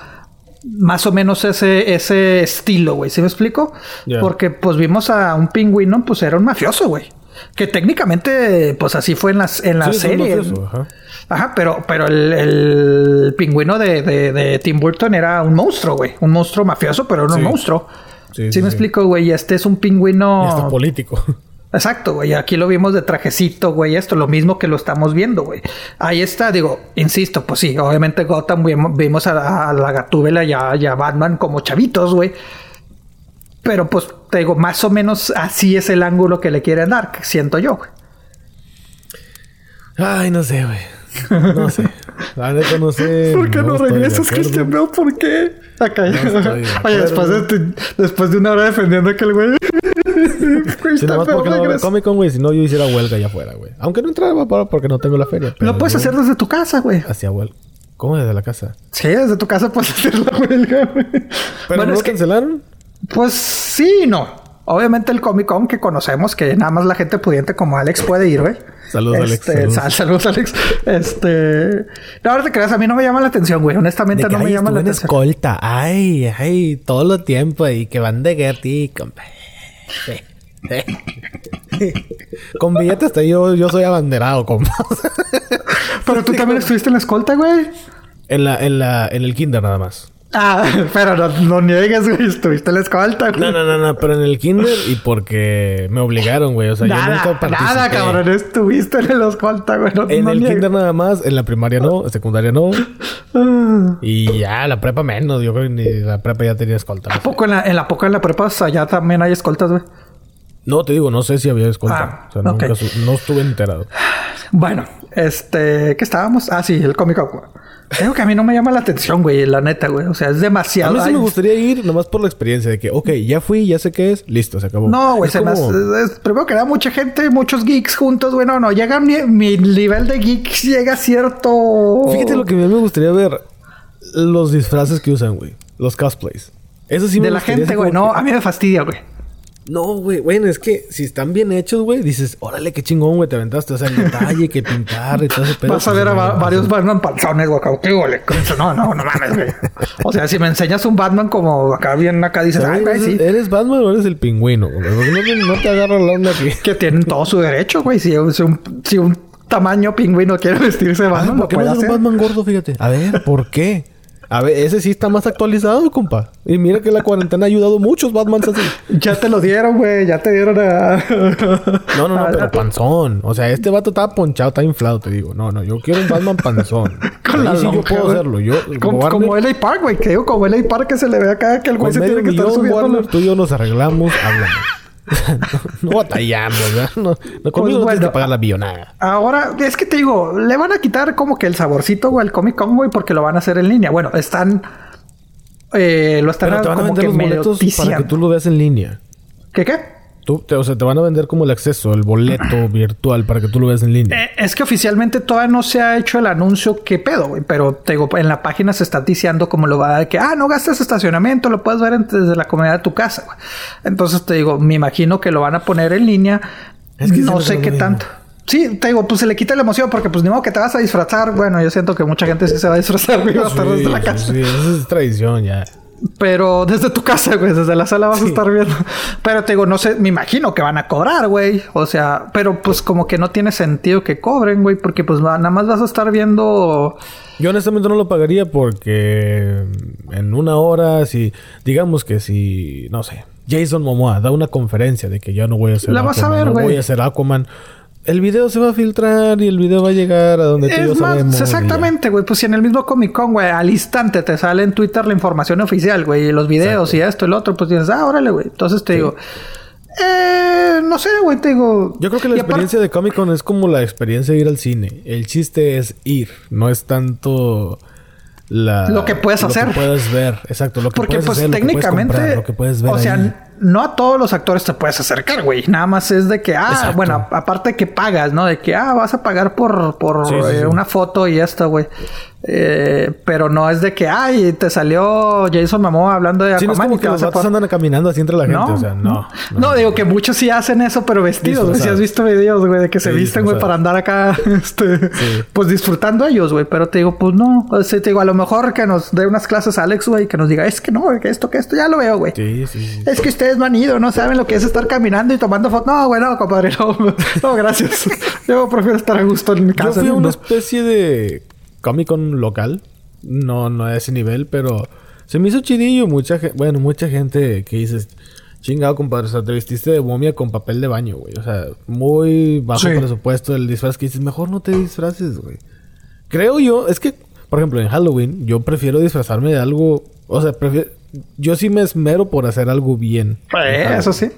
más o menos ese, ese estilo, güey. ¿Sí me explico? Porque pues vimos a un pingüino, pues era un mafioso, güey. Que técnicamente, pues así fue en, las, en la serie. ajá. pero, pero el, pingüino de, Tim Burton era un monstruo, güey. Un monstruo mafioso, pero no un monstruo. Sí, me explico, güey. Este es un pingüino. Y político. <laughs> Exacto, güey. Aquí lo vimos de trajecito, güey. Esto, lo mismo que lo estamos viendo, güey. Ahí está, digo, insisto, pues sí, obviamente Gotham vimos a, la Gatúbela y a Batman como chavitos, güey. Pero pues te digo, más o menos así es el ángulo que le quieren dar, que siento yo, güey. Ay, no sé, güey. No sé. La neta no sé. <laughs> ¿Por qué no, regresas, acuerdo. Cristian Bell? ¿Por qué? Acá No de Oye, después de, después de una hora defendiendo a aquel güey. <laughs> Si Bell porque no. Comic Con, güey. Si no, yo hiciera huelga allá afuera, güey. Aunque no entraba porque no tengo la feria. pero Lo puedes hacer desde tu casa, güey. Hacía huelga. ¿Cómo desde la casa? Sí, desde tu casa puedes hacer la huelga, güey. ¿Pero Bueno, no es lo que, cancelaron? Pues sí y no. Obviamente el Comic Con que conocemos, que nada más la gente pudiente como Alex puede ir, güey. Saludos, Alex, Este, saludos. sal- saludos, Alex. Este... No, ahora te creas, a mí no me llama la atención, güey. Honestamente no me llama la atención. escolta. Ay, ay, todo lo tiempo ahí que van de Gertie, compa. Sí, sí. Con <laughs> billetes yo, yo soy abanderado, compa. <laughs> Pero tú también estuviste en la escolta, güey. en la, en la, en el kinder nada más. Ah, <laughs> pero no, no niegues, güey. Estuviste en la escolta, güey. No, no, no, no, pero en el kinder y porque me obligaron, güey. O sea, yo Nada, nunca participé. nada, cabrón. Estuviste en la escolta, güey. No, En no el niegues. kinder nada más, en la primaria no, en secundaria no. Ah. Y ya, la prepa menos. Yo creo que ni la prepa ya tenía escolta. ¿A poco en la, en la poco en la prepa allá también hay escoltas, güey? No, te digo, no sé si había escolta. Ah, o sea, nunca no estuve enterado. Bueno, este... ¿Qué estábamos? Ah, sí, el cómico, Digo que a mí no me llama la atención, güey. La neta, güey. O sea, es A demasiado... mí sí me gustaría ir nomás por la experiencia de que, ok, ya fui, ya sé qué es, listo, se acabó. No, güey, se me como- es- primero que nada, mucha gente, muchos geeks juntos, güey. No, no, llega mi, mi nivel de geeks, <laughs> llega a cierto. Fíjate lo que a mí me gustaría ver. Los disfraces que usan, güey. Los cosplays. Eso sí me de la gente, güey. No, a mí me fastidia, güey. No, güey. Bueno, es que si están bien hechos, güey, dices, órale, qué chingón, güey, te aventaste. O sea, el detalle, que pintar y todo ese pedo. Vas a pues, ver a va- varios. Batman panzones, güey. acá, ¿Qué güey? No, no, no mames, güey. O sea, si me enseñas un Batman como acá bien acá dices, ay, güey, ¿Eres, sí. ¿Eres Batman o eres el pingüino? Porque no, te- no te agarra la onda aquí. Que tienen todo su derecho, güey. Si, si un, si un tamaño pingüino quiere vestirse de Batman, ¿Por qué no es un. Batman gordo? Fíjate. A ver, ¿por qué? A ver, ese sí está más actualizado, compa. Y mira que la cuarentena ha ayudado muchos Batmans así. Ya te lo dieron, güey. Ya te dieron a. No, no, no, <laughs> pero panzón. O sea, este vato está ponchado, está inflado, te digo. No, no, yo quiero un Batman panzón. <laughs> Con la sí yo puedo hacerlo. Yo, Como, Warner, como LA Park, güey. Que digo, como LA Park que se le ve acá que el güey se tiene que estar subiendo. Warner, tú y yo nos arreglamos, háblame. No, <laughs> no batallamos, ¿verdad? No, no, conmigo no tienes Pues que pagar la billonada. Ahora, es que te digo, le van a quitar como que el saborcito, güey, al Comic Con, güey, porque lo van a hacer en línea. Bueno, están. Eh, lo están Pero te van a como vender que los medio boletos para que tú lo veas en línea. ¿Qué qué? Tú, te- o sea, te van a vender como el acceso, el boleto <clears throat> virtual para que tú lo veas en línea. Eh, es que oficialmente todavía no se ha hecho el anuncio qué pedo, güey. Pero te digo, en la página se está diciendo como lo va a que, ah, no gastes estacionamiento, lo puedes ver en- desde la comunidad de tu casa, güey. Entonces te digo, me imagino que lo van a poner en línea. Es que no sé qué tanto. Sí, te digo, pues se le quita la emoción porque pues ni modo que te vas a disfrazar. Bueno, yo siento que mucha gente sí se va a disfrazar, <laughs> güey, Sí, desde la casa. sí, esa es tradición ya. Pero desde tu casa, güey, desde la sala vas a estar viendo. Pero te digo, no sé, me imagino que van a cobrar, güey. O sea, pero pues como que no tiene sentido que cobren, güey, porque pues nada más vas a estar viendo. Yo honestamente no lo pagaría porque en una hora, si digamos que si, no sé, Jason Momoa da una conferencia de que ya no voy a ser La vas a ver, no güey. voy a ser Aquaman, el video se va a filtrar y el video va a llegar a donde tú y yo Es más, sabemos. exactamente, güey. Pues si en el mismo Comic Con, güey, al instante te sale en Twitter la información oficial, güey, y los videos y esto y lo otro, pues dices, ah, órale, güey. Entonces te digo, eh, no sé, güey, te digo. Yo creo que la experiencia de Comic Con es como la experiencia de ir al cine. El chiste es ir, no es tanto la Lo que puedes hacer. Lo que puedes ver, exacto, lo que Porque puedes pues hacer, lo que puedes técnicamente, comprar, lo que puedes ver o sea, ahí. No a todos los actores te puedes acercar, güey. Nada más es de que, ah, Exacto. bueno, a- aparte que pagas, ¿no? De que, ah, vas a pagar por, por Sí, sí, eh, sí. una foto y esto, güey. Eh, pero no es de que, ay, te salió Jason Momoa hablando de Sí, no es Aquaman como y que los a vatos por- andan caminando así entre la gente, No, o sea, no. no. digo que muchos sí hacen eso, pero vestidos. güey. Si has visto videos, güey, de que se visten, güey, para andar acá, <laughs> este, pues disfrutando ellos, güey. Pero te digo, pues no. O sea, te digo, a lo mejor que nos dé unas clases Alex, güey, que nos diga, es que no, que esto, que esto, ya lo veo, güey. Sí, sí, sí. Es que ustedes no han ido, no saben lo que es estar caminando y tomando fotos. No, güey, no, compadre, no, <laughs> no, gracias. Yo prefiero estar a gusto en mi Yo casa. fui a una especie de Comic Con local. No, no a ese nivel, pero se me hizo chidillo. Mucha gente, bueno, mucha gente que dices, chingado, compadre, o sea, te vestiste de momia con papel de baño, güey. O sea, muy bajo Sí. presupuesto el disfraz que dices, mejor no te disfraces, güey. Creo yo, es que, por ejemplo, en Halloween, yo prefiero disfrazarme de algo, o sea, prefiero, yo sí me esmero por hacer algo bien. Eh, eso sí.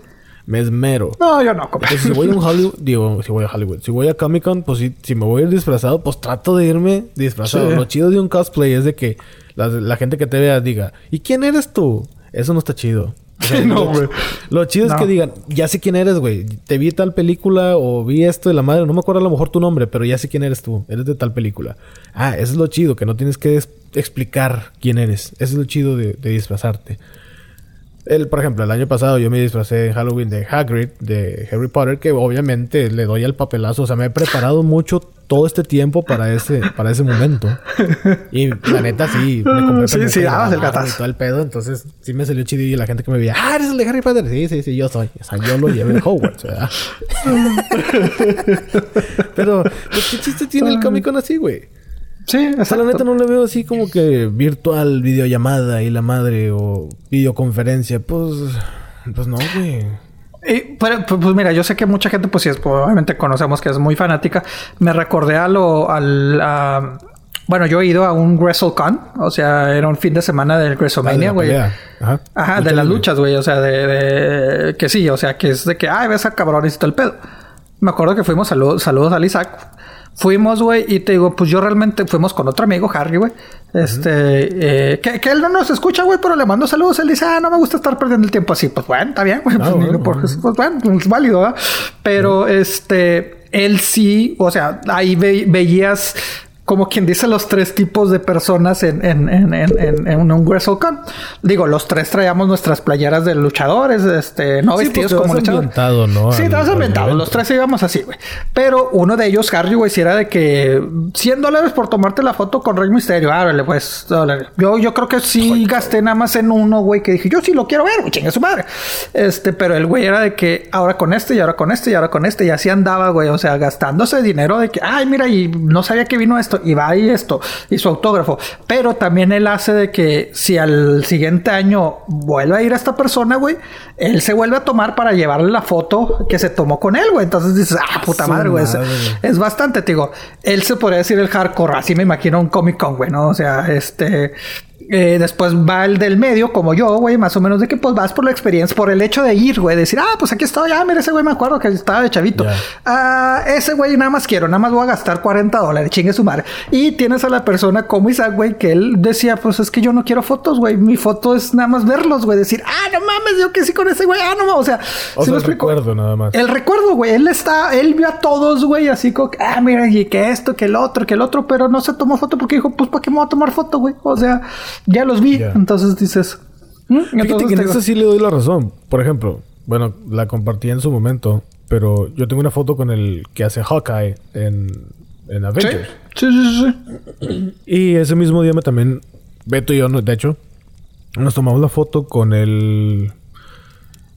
Me esmero. No, yo no. Entonces, si voy a un Hollywood, <laughs> digo, si voy a Hollywood, si voy a Comic Con, pues si, si me voy a ir disfrazado, pues trato de irme disfrazado. Sí. Lo chido de un cosplay es de que la, la gente que te vea diga, ¿y quién eres tú? Eso no está chido. O sea, <laughs> No, güey. lo chido es que digan, ya sé quién eres, güey. Te vi tal película o vi esto de la madre. No me acuerdo a lo mejor tu nombre, pero ya sé quién eres tú. Eres de tal película. Ah, eso es lo chido, que no tienes que explicar quién eres. Eso es lo chido de, de disfrazarte. El, por ejemplo, el año pasado yo me disfracé en Halloween de Hagrid, de Harry Potter, que obviamente le doy al papelazo. O sea, me he preparado mucho todo este tiempo para ese, para ese momento. Y la neta sí, me compré <laughs> Sí, sí, dabas el barba gatazo. y todo el pedo. Entonces sí me salió chido y la gente que me veía, ah, eres el de Harry Potter. Sí, sí, sí, yo soy. O sea, yo lo llevé de Hogwarts, ¿verdad? <laughs> <laughs> Pero, pues, ¿qué chiste tiene el Comic Con así, güey? Sí, O sea, la exacto. neta no le veo así como que virtual, videollamada y la madre o videoconferencia. Pues, pues no, güey. Y, pero, pues pues, mira, yo sé que mucha gente, pues sí, es, obviamente conocemos que es muy fanática. Me recordé a lo, al, a- bueno, yo he ido a un WrestleCon, o sea, era un fin de semana del Ah, WrestleMania, güey. pelea. Ajá. Ajá, de las luchas, güey, o sea, de, de- que sí, o sea, que es de que, ay, ves a cabrones y todo el pedo. Me acuerdo que fuimos, saludos, saludos al Isaac. Fuimos, güey, y te digo, pues yo realmente fuimos con otro amigo, Harry, güey. Este, eh, que, que él no nos escucha, güey, pero le mando saludos. Él dice, ah, no me gusta estar perdiendo el tiempo así. Pues bueno, está bien, güey. Ah, pues, bueno, ni- por- bueno. pues bueno, es válido, ¿verdad? Pero este, él sí, o sea, ahí ve- veías como quien dice los tres tipos de personas en, en, en, en, un WrestleCon. Digo, los tres traíamos nuestras playeras de luchadores, este, no Sí, vestidos pues, te como luchadores. ¿no? Sí, ambientado. evento. Los tres íbamos así, güey. Pero uno de ellos, Harry, güey, si era de que 100 dólares por tomarte la foto con Rey Misterio. Árale, pues, dólares. Yo, yo creo que sí gasté nada más en uno, güey, que dije, yo sí lo quiero ver, güey, chingue su madre. Este, pero el güey era de que ahora con este y ahora con este y ahora con este y así andaba, güey. O sea, gastándose dinero de que, ay, mira, y no sabía que vino esto y va y esto y su autógrafo. Pero también él hace de que si al siguiente año vuelve a ir a esta persona, güey, él se vuelve a tomar para llevarle la foto que se tomó con él, güey. Entonces dices, ah, puta madre, güey. Es, es bastante, te digo. Él se podría decir el hardcore. Así me imagino un Comic Con, güey, ¿no? O sea, este. Eh, después va el del medio, como yo, güey, más o menos de que pues vas por la experiencia, por el hecho de ir, güey, decir, ah, pues aquí estoy, ah, mira, ese güey me acuerdo que estaba de chavito. Ah, ese güey nada más quiero, nada más voy a gastar 40 dólares, chingue su madre. Y tienes a la persona como Isaac, güey, que él decía, pues es que yo no quiero fotos, güey, mi foto es nada más verlos, güey, decir, ah, no mames, yo que sí con ese güey, ah, no mames, o sea, O ¿sí sea, el explico? recuerdo nada más. El recuerdo, güey. Él está, él vio a todos, güey, así como, ah, mira, y que esto, que el otro, que el otro, pero no se tomó foto porque dijo, pues, ¿para qué me voy a tomar foto, güey? O sea, ya los vi. Entonces dices, ¿mm? Fíjate Entonces que en eso sí le doy la razón. Por ejemplo, bueno, la compartí en su momento, pero yo tengo una foto con el que hace Hawkeye en, en Sí, Avengers. sí, sí, sí. Y ese mismo día me también, Beto y yo, de hecho, nos tomamos la foto con el...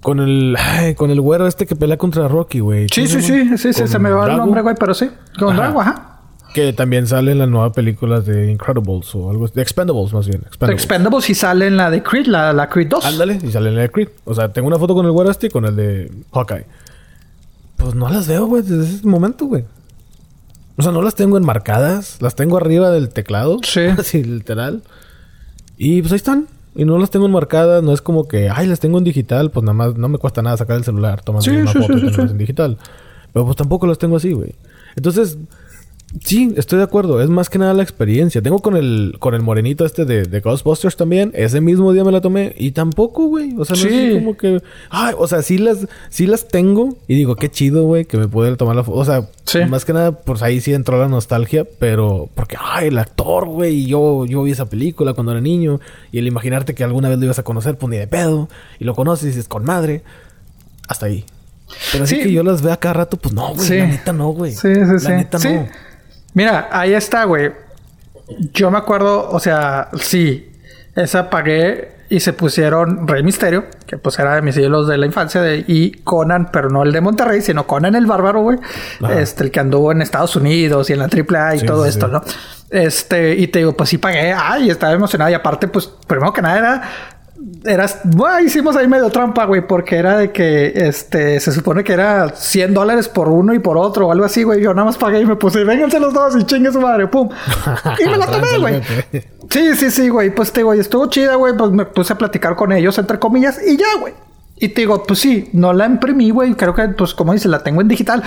Con el... ay, con el güero este que pelea contra Rocky, güey. Sí, ¿Cómo sí, sí, sí, sí, se me va el nombre, güey, pero sí. Con. Drago, ajá. Que también sale en la nueva película de Incredibles o algo así. De Expendables, más bien. Expendables. Expendables y sale en la de Creed, la, la Creed 2. Ándale, y sale en la de Creed. O sea, tengo una foto con el güero este y con el de Hawkeye. Pues no las veo, güey, desde ese momento, güey. O sea, no las tengo enmarcadas. Las tengo arriba del teclado. Sí. <laughs> Así, literal. Y pues ahí están. Y no las tengo enmarcadas. No es como que, ay, las tengo en digital. Pues nada más, no me cuesta nada sacar el celular, tomando Sí, una sí, foto sí. en digital. Pero pues tampoco las tengo así, güey. Entonces, Sí, estoy de acuerdo. Es más que nada la experiencia. Tengo con el, con el morenito este de, de Ghostbusters también. Ese mismo día me la tomé. Y tampoco, güey. O sea, no Sí. es como que. Ay, o sea, sí las, sí las tengo. Y digo, qué chido, güey, que me pude tomar la foto. O sea, Sí. más que nada, pues ahí sí entró la nostalgia. Pero, porque, ay, el actor, güey. y Yo, yo vi esa película cuando era niño. Y el imaginarte que alguna vez lo ibas a conocer, pues ni de pedo. Y lo conoces y dices, con madre. Hasta ahí. Pero así Sí. que yo las vea cada rato, pues no, güey. La neta no, güey. Sí, sí, la sí. neta no. Mira, ahí está, güey. Yo me acuerdo, o sea, sí, esa pagué y se pusieron Rey Misterio, que pues era de mis ídolos de la infancia, de, y Conan, pero no el de Monterrey, sino Conan el Bárbaro, güey. Este, el que anduvo en Estados Unidos y en la AAA y Sí, todo sí, esto, sí. ¿no? Este, y te digo, pues sí pagué, ay, estaba emocionada. Y aparte, pues, primero que nada era eras, bueno, hicimos ahí medio trampa, güey, porque era de que, este, se supone que era 100 dólares por uno y por otro o algo así, güey. Yo nada más pagué y me puse, vénganse los dos y chingue su madre, pum. <laughs> Y me la tomé, güey. Sí, sí, sí, güey. Pues te, güey, estuvo chida, güey. Pues me puse a platicar con ellos, entre comillas, y ya, güey. Y te digo, pues sí, no la imprimí, güey. Creo que, pues, como dice, la tengo en digital.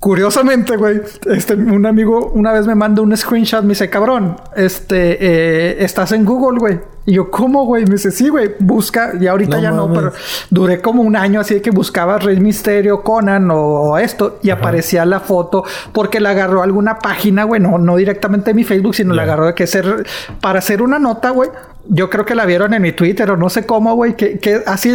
Curiosamente, güey, este, un amigo una vez me mandó un screenshot, me dice, cabrón, este, eh, estás en Google, güey. Y yo, ¿cómo, güey? Me dice, sí, güey, busca, y ahorita ya no, pero duré como un año así de que buscaba Rey Misterio, Conan o, esto, y aparecía la foto porque la agarró alguna página, güey, no, no directamente en mi Facebook, sino la agarró de que ser, para hacer una nota, güey, yo creo que la vieron en mi Twitter o no sé cómo, güey, que, que así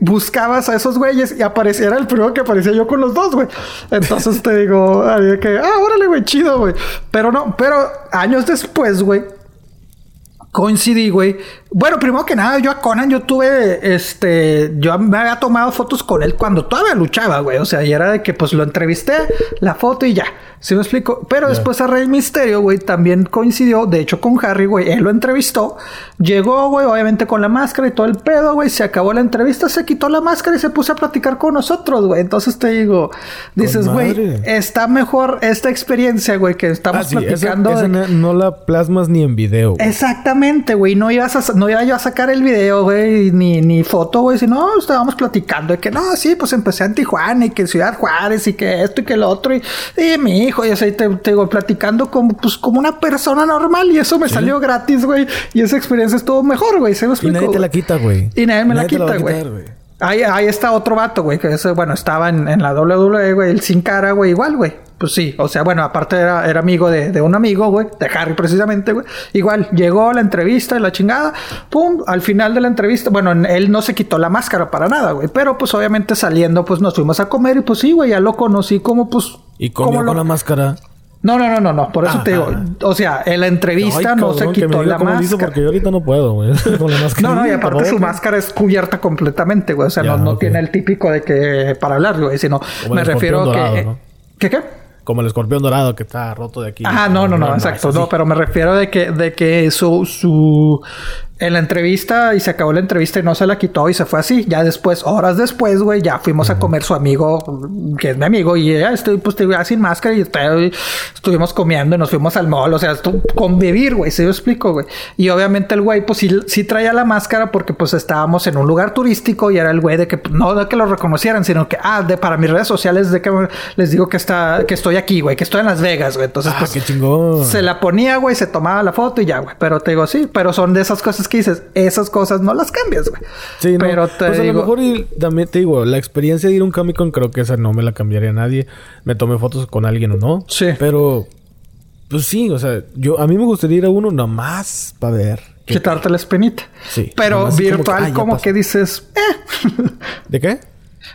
buscabas a esos güeyes y apareciera el primero que aparecía yo con los dos, güey. Entonces te digo, que, ah, órale, güey, chido, güey. Pero no, pero años después, güey, coincidí, güey. Bueno, primero que nada, yo a Conan, yo tuve, este, yo me había tomado fotos con él cuando todavía luchaba, güey. O sea, y era de que pues lo entrevisté, la foto y ya. ¿Sí me explico? Pero después a Rey Misterio, güey, también coincidió, de hecho con Harry, güey, él lo entrevistó. Llegó, güey, obviamente con la máscara y todo el pedo, güey. Se acabó la entrevista, se quitó la máscara y se puso a platicar con nosotros, güey. Entonces te digo, dices, güey, está mejor esta experiencia, güey, que estamos ah, platicando. no la plasmas ni en video. Exactamente, güey. No ibas a, no iba yo a sacar el video, güey, ni, ni foto, güey. Sino estábamos platicando de que no, sí, pues empecé en Tijuana y que Ciudad Juárez y que esto y que lo otro. Y, y mi hijo, y así te, te digo, platicando como, pues, como una persona normal. Y eso me salió gratis, güey. Y esa experiencia estuvo mejor, güey. ¿Se me Y nadie te la quita, güey. Y nadie me la quita, güey. Ahí, ahí está otro vato, güey, que ese, bueno, estaba en, en la WWE, güey, el sin cara, güey, igual, güey. Pues sí, o sea, bueno, aparte era, era amigo de, de, un amigo, güey, de Harry precisamente, güey. Igual, llegó la entrevista y la chingada, pum, al final de la entrevista, bueno, él no se quitó la máscara para nada, güey, pero pues obviamente saliendo, pues nos fuimos a comer y pues sí, güey, ya lo conocí como pues... ¿Y comió con la máscara? No, no, no, no, no. Por eso te digo. O sea, en la entrevista no se quitó la máscara. porque yo ahorita no puedo, güey. <laughs> No, no, y aparte su máscara es cubierta completamente, güey. O sea, no, no tiene el típico de que para hablar, güey. Sino me refiero a que. ¿Qué qué? Como el escorpión dorado que está roto de aquí. Ah, no, no, no, exacto. No, pero me refiero de que, de que su, su, en la entrevista y se acabó la entrevista y no se la quitó y se fue así. Ya después, horas después, güey, ya fuimos a comer su amigo, que es mi amigo, y ya estoy, pues, te sin máscara y estuvimos comiendo y nos fuimos al mall, o sea, convivir, güey, se lo explico, güey. Y obviamente el güey, pues sí, sí traía la máscara porque pues estábamos en un lugar turístico y era el güey de que no de que lo reconocieran, sino que, ah, de para mis redes sociales de que les digo que está, que estoy aquí, güey, que estoy en Las Vegas, güey. Entonces, ah, pues, qué chingón. se la ponía, güey, se tomaba la foto y ya, güey. Pero te digo, sí, pero son de esas cosas que dices, esas cosas no las cambias, güey. Sí, pero te pues a lo mejor y también te digo, la experiencia de ir a un Comic Con creo que esa no me la cambiaría a nadie. Me tomé fotos con alguien o no. Sí. Pero, pues sí, o sea, yo a mí me gustaría ir a uno nomás para ver. Quitarte la espinita. Sí. Pero virtual, como que, dices, eh. <laughs> ¿De qué?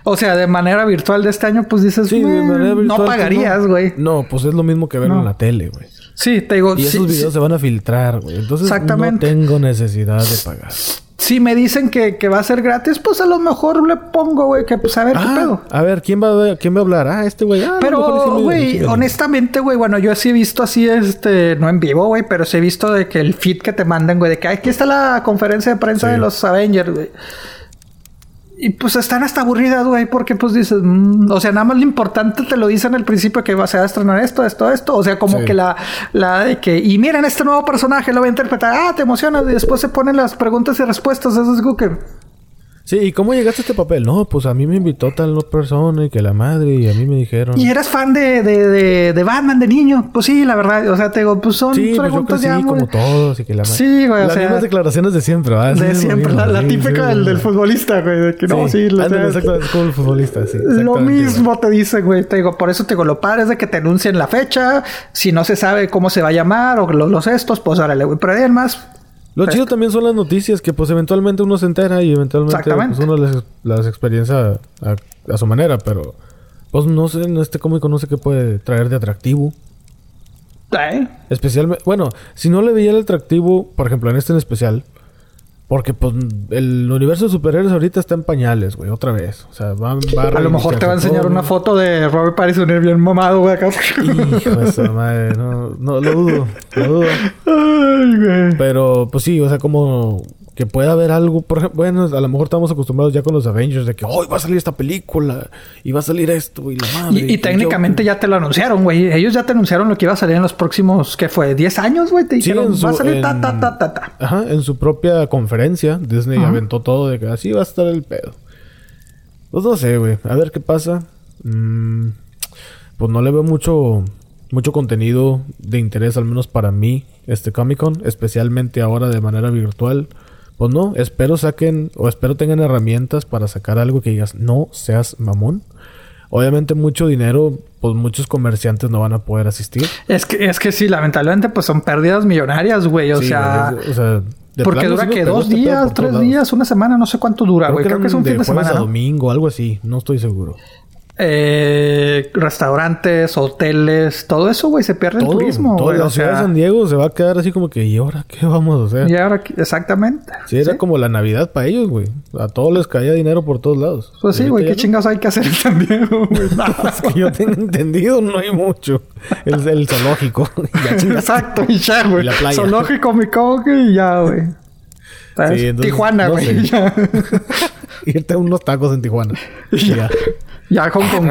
O sea, de manera virtual de este año, pues dices, sí, de manera virtual, no pagarías, güey. No. pues es lo mismo que verlo en la tele, güey. Sí, te digo. Y esos videos se van a filtrar, güey. Entonces no tengo necesidad de pagar. Si me dicen que, va a ser gratis, pues a lo mejor le pongo, güey, que pues a ver qué ah, pedo. A ver, ¿quién va a, quién va a hablar? Ah, este güey. Ah, pero, güey, honestamente, güey, bueno, yo sí he visto así, este, no en vivo, güey, pero sí he visto de que el feed que te mandan, güey, de que aquí está la conferencia de prensa de los Avengers, güey. Y pues están hasta aburridas, güey, porque pues dices, mm, o sea, nada más lo importante te lo dicen al principio que va a estrenar esto, esto, esto. O sea, como que la, la de que, y miren este nuevo personaje, lo voy a interpretar, ah, te emocionas, y después se ponen las preguntas y respuestas. Eso es que Sí, ¿y cómo llegaste a este papel? No, pues a mí me invitó tal persona y que la madre y a mí me dijeron. ¿Y eras fan de, de, de, Batman de niño? Pues sí, la verdad. O sea, te digo, pues son sí, preguntas pues yo ya como todos y que la madre. Sí, güey. Las mismas declaraciones de siempre, ¿verdad? De siempre. la, típica del, del, futbolista, güey. De que no, sí. La, exacto, es como el futbolista, sí. Lo mismo te dice, güey. Te digo, por eso te digo, lo padre es de que te anuncien la fecha. Si no se sabe cómo se va a llamar o los, los estos, pues órale, güey. Pero además lo chido también son las noticias que pues eventualmente uno se entera y eventualmente pues, uno las, las experiencia a, su manera, pero pues no sé, este cómico no sé qué puede traer de atractivo. ¿Eh? Especialmente, bueno, si no le veía el atractivo, por ejemplo, en este en especial, porque pues el universo de superhéroes ahorita está en pañales, güey, otra vez. O sea, va, a A lo mejor te va a enseñar una foto de Robert Pattinson bien mamado, güey, acá. Hijo de esa madre, no, no, lo dudo, lo dudo. <laughs> Ay, güey. Pero, pues sí, o sea, como que pueda haber algo, por ejemplo, bueno, a lo mejor estamos acostumbrados ya con los Avengers de que hoy va a salir esta película y va a salir esto y la madre. Y, técnicamente ya te lo anunciaron, güey. Ellos ya te anunciaron lo que iba a salir en los próximos, ¿qué fue? ¿10 años, güey? Te dijeron, va a salir ta, ta, ta, ta, ta. Ajá, en su propia conferencia, Disney aventó todo de que así va a estar el pedo. Pues no sé, güey. A ver qué pasa. Mm, pues no le veo mucho, mucho contenido de interés, al menos para mí, este Comic Con, especialmente ahora de manera virtual. Pues no, espero saquen o espero tengan herramientas para sacar algo que digas, no seas mamón. Obviamente mucho dinero, pues muchos comerciantes no van a poder asistir. Es que, es que sí, lamentablemente, pues son pérdidas millonarias, güey. O Sí, sea, o porque dura que dos días, tres lados. días, una semana, no sé cuánto dura, güey. Creo, que es un fin de, semana. a ¿no? domingo, algo así. No estoy seguro. Eh, restaurantes, hoteles, todo eso, güey, se pierde Todo, el turismo, toda la O ciudad de San Diego se va a quedar así como que, ¿y ahora qué vamos a hacer? y ahora, exactamente. Sí, era como la Navidad para ellos, güey. A todos les caía dinero por todos lados. Pues sí, güey, qué chingados hay que hacer en San Diego, <laughs> güey. no. Es que yo tengo entendido, no hay mucho. El, el zoológico. <laughs> Ya. Exacto, y ya, güey. Zoológico, mi coque y ya, güey. ¿Sabes? Sí, entonces, Tijuana, no güey. sé. <laughs> Irte a unos tacos en Tijuana. <laughs> Ya. ya, Hong Kong.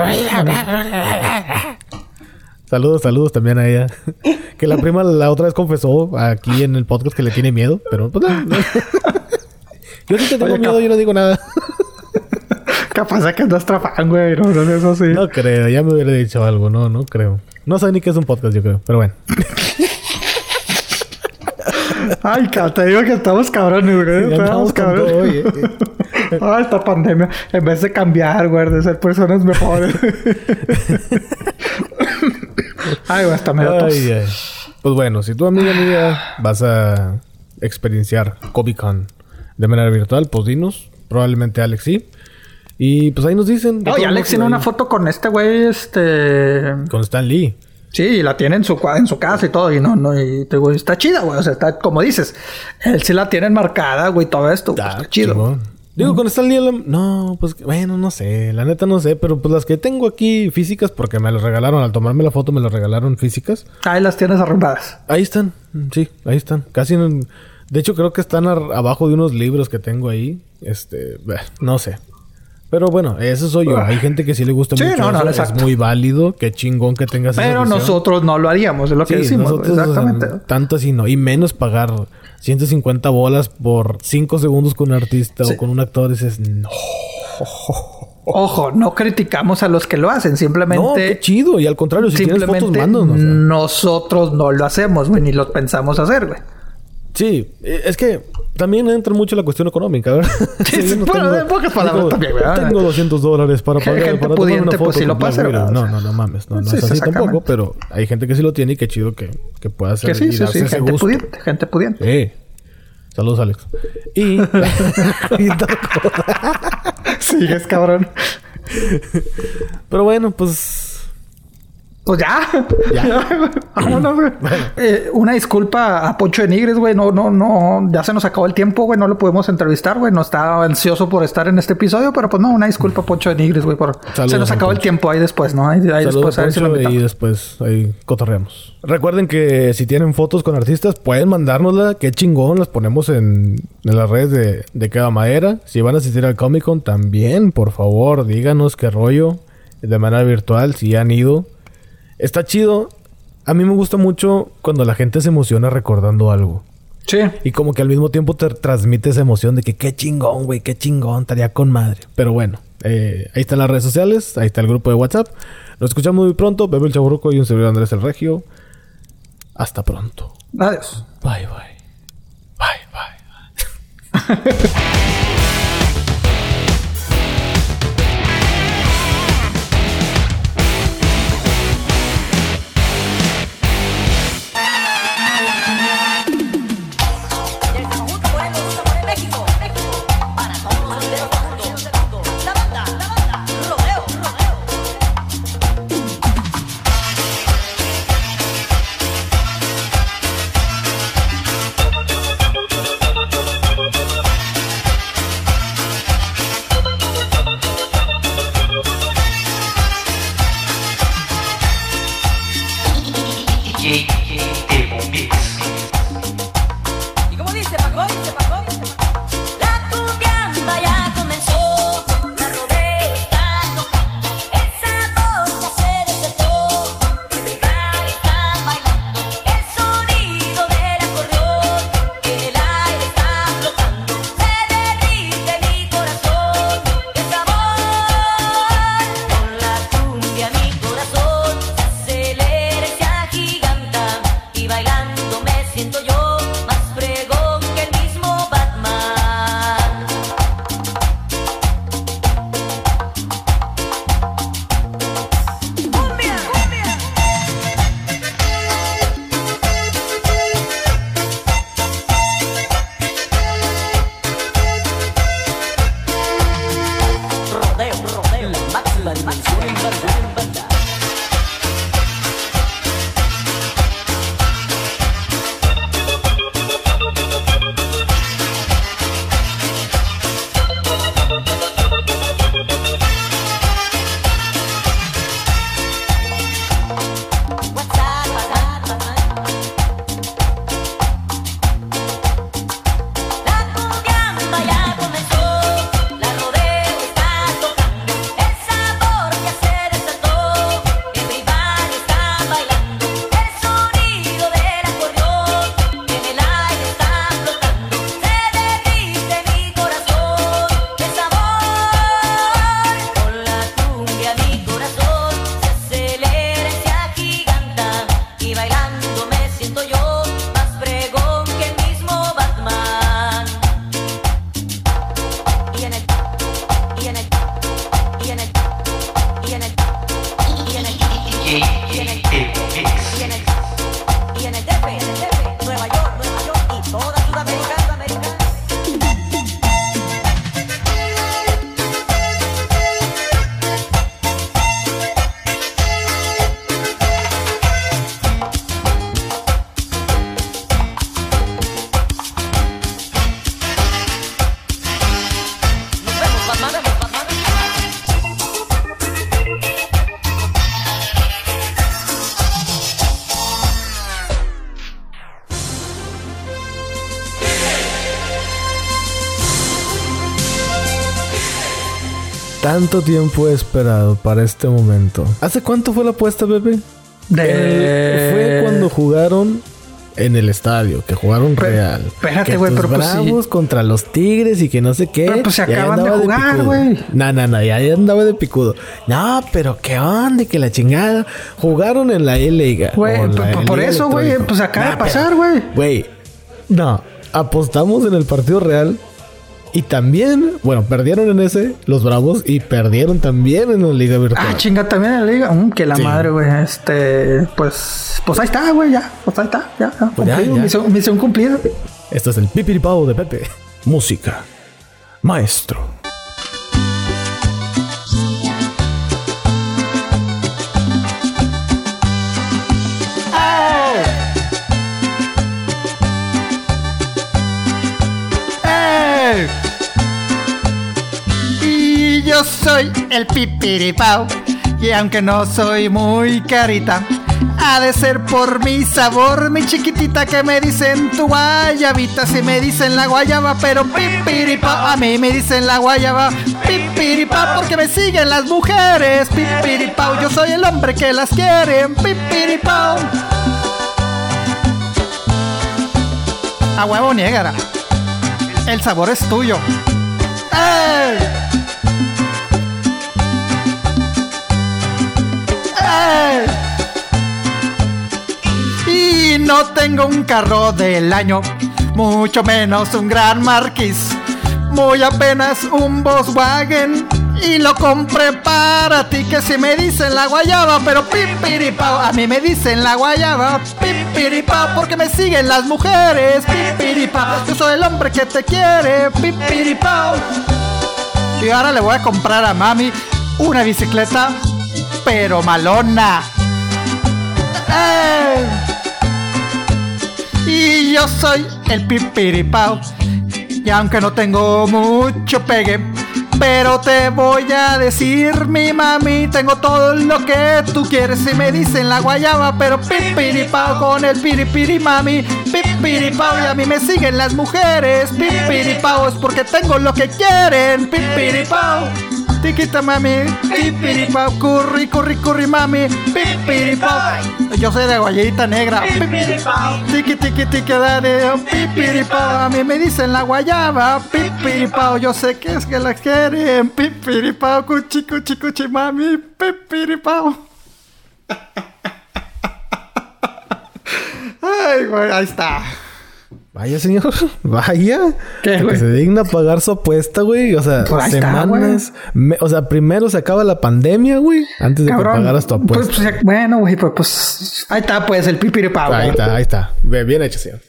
Saludos, saludos también a ella. Que la prima la otra vez confesó aquí en el podcast que le tiene miedo, pero pues no. no. Yo sí te tengo Oye, miedo, yo no digo nada. Capaz de que es nuestra fan, güey. No, no, eso sí. No creo, ya me hubiera dicho algo, no, no creo. No sé ni qué es un podcast, yo creo, pero bueno. <laughs> Ay, te digo que estamos cabrones, güey. Estamos cabrones. todo, oye. Ay, <laughs> esta pandemia. En vez de cambiar, güey, de ser personas mejores. <laughs> Ay, güey, hasta me da tos. Ay, ay. Pues bueno, si tu amiga mía vas a experienciar Comic Con de manera virtual, pues dinos. Probablemente Alex sí. Y pues ahí nos dicen. todos Alex tiene una foto con este güey, este... Con Stan Lee. Sí, y la tiene en su, en su casa y todo. Y no, no, y te güey, está chida, güey. O sea, está, como dices, él sí la tiene enmarcada, güey, todo esto. pues, Ah, está chido. Digo, con Lee, la- no, pues bueno, no sé. La neta no sé, pero pues las que tengo aquí físicas, porque me las regalaron al tomarme la foto, me las regalaron físicas. Ahí las tienes arrumbadas. Ahí están, sí, ahí están. Casi en- De hecho, creo que están abajo de unos libros que tengo ahí. Este, no sé. Pero bueno, eso soy yo. Hay gente que sí le gusta Sí, mucho. no, no, eso. Es muy válido. Qué chingón que tengas Pero nosotros no lo haríamos, es lo que Sí, decimos. nosotros, o sea, exactamente. tanto así no. Y menos pagar 150 bolas por 5 segundos con un artista Sí. o con un actor. Dices, no. Ojo, no criticamos a los que lo hacen, No, simplemente. qué chido. Y al contrario, si tienes fotos, mándanos. nosotros no lo hacemos, güey, ni lo pensamos hacer, güey. Sí, eh, es que también entra mucho la cuestión económica, ¿verdad? <laughs> Sí, sí, bueno, en pocas palabras tengo, también, ¿verdad? Tengo 200 dólares para Gente pagar, para tomar pudiente, una foto pues, con lo Widow. ¿verdad? No, no, no mames. No, no Sí, es sí, así tampoco, pero hay gente que sí lo tiene y qué chido que, que pueda hacer Que sí, y sí, sí, gente gusto. pudiente, gente pudiente. Sí. Saludos, Alex. Y... <laughs> <laughs> Sigues, cabrón. pero bueno, pues... Pues ya. Ya. <laughs> Vámonos, güey. Eh, una disculpa a Poncho de Nigres, güey. No, no, no. Ya se nos acabó el tiempo, güey. No lo pudimos entrevistar, güey. No estaba ansioso por estar en este episodio, pero pues no, una disculpa a Poncho de Nigres, güey. Por... Saludos se nos acabó el tiempo ahí después, ¿no? Ahí, ahí Saludos, después a ver si lo y después ahí cotorreamos. Recuerden que si tienen fotos con artistas, pueden mandárnosla. Qué chingón, las ponemos en, en las redes de, de Queda Madera. Si van a asistir al Comic Con, también, por favor, díganos qué rollo. De manera virtual, si han ido. Está chido. A mí me gusta mucho cuando la gente se emociona recordando algo. Sí. Y como que al mismo tiempo te transmite esa emoción de que qué chingón, güey, qué chingón, estaría con madre. Pero bueno, eh, ahí están las redes sociales, ahí está el grupo de WhatsApp. Nos escuchamos muy pronto. Bebe el Chaburruco y un servidor Andrés el Regio. Hasta pronto. Adiós. Bye, bye. Bye, bye. <laughs> Tanto tiempo he esperado para este momento. ¿Hace cuánto fue la apuesta, Pepe? De... Fue cuando jugaron en el estadio, que jugaron real. espérate, güey, pero pues sí. Contra los Tigres y que no sé qué. Pero, pues, se acaban de jugar, güey. No, no, no, ya andaba de picudo. No, pero qué onda, que la chingada. Jugaron en la E-Liga. Güey, o en la p- p- por Liga eso, güey, pues acaba de pasar, güey. Güey, no, apostamos en el partido real. Y también, bueno, perdieron en ese los Bravos y perdieron también en la Liga Virtual. Ah, chinga, también en la liga. Mm, que la Sí. madre, güey. Este, pues, pues ahí está, güey, ya. Pues ahí está, ya. ya, Pues ya. Misión, misión cumplida. Esto es el Pipiripao de Pepe. Música. Maestro. Soy el pipiripao. Y aunque no soy muy carita, ha de ser por mi sabor, mi chiquitita que me dicen tu guayabita. Si me dicen la guayaba, pero pipiripao. A mí me dicen la guayaba, pipiripao, porque me siguen las mujeres. Pipiripao, yo soy el hombre que las quiere. Pipiripao. A huevo niégara. El sabor es tuyo. ¡Ey! Y no tengo un carro del año, mucho menos un gran marquis. Muy apenas un Volkswagen y lo compré para ti. Que si me dicen la guayaba, pero pipiripao. A mí me dicen la guayaba, pipiripao, porque me siguen las mujeres. Pipiripao, yo soy el hombre que te quiere. Pipiripao. Y ahora le voy a comprar a mami una bicicleta, pero malona. ¡Eh! Y yo soy el pipiripao. Y aunque no tengo mucho pegue, pero te voy a decir, mi mami, tengo todo lo que tú quieres. Y me dicen la guayaba, pero pipiripao con el piripiri mami. Pipiripao y a mí me siguen las mujeres. Pipiripao es porque tengo lo que quieren. Pipiripao. Tiquita mami, pipiripao, curry, curry, curry mami, pipiripao. Yo soy de guayita negra. Tiki tiki tiki dale, pipiripao. A mí me dicen la guayaba, pipiripao. Yo sé que es que la quieren, pipiripao, cuchi cuchi cuchi mami, pipiripao. <laughs> Ay, güey, ahí está. Vaya, señor. <laughs> Vaya. ¿Qué, Que se digna pagar su apuesta, güey. O sea, Pues está, semanas. me- o sea, primero se acaba la pandemia, güey. Antes de que pagaras tu Pues, apuesta. pues, bueno, güey, pues, pues ahí está, pues, el pipiripao. ahí está, ahí está. Bien hecho, señor.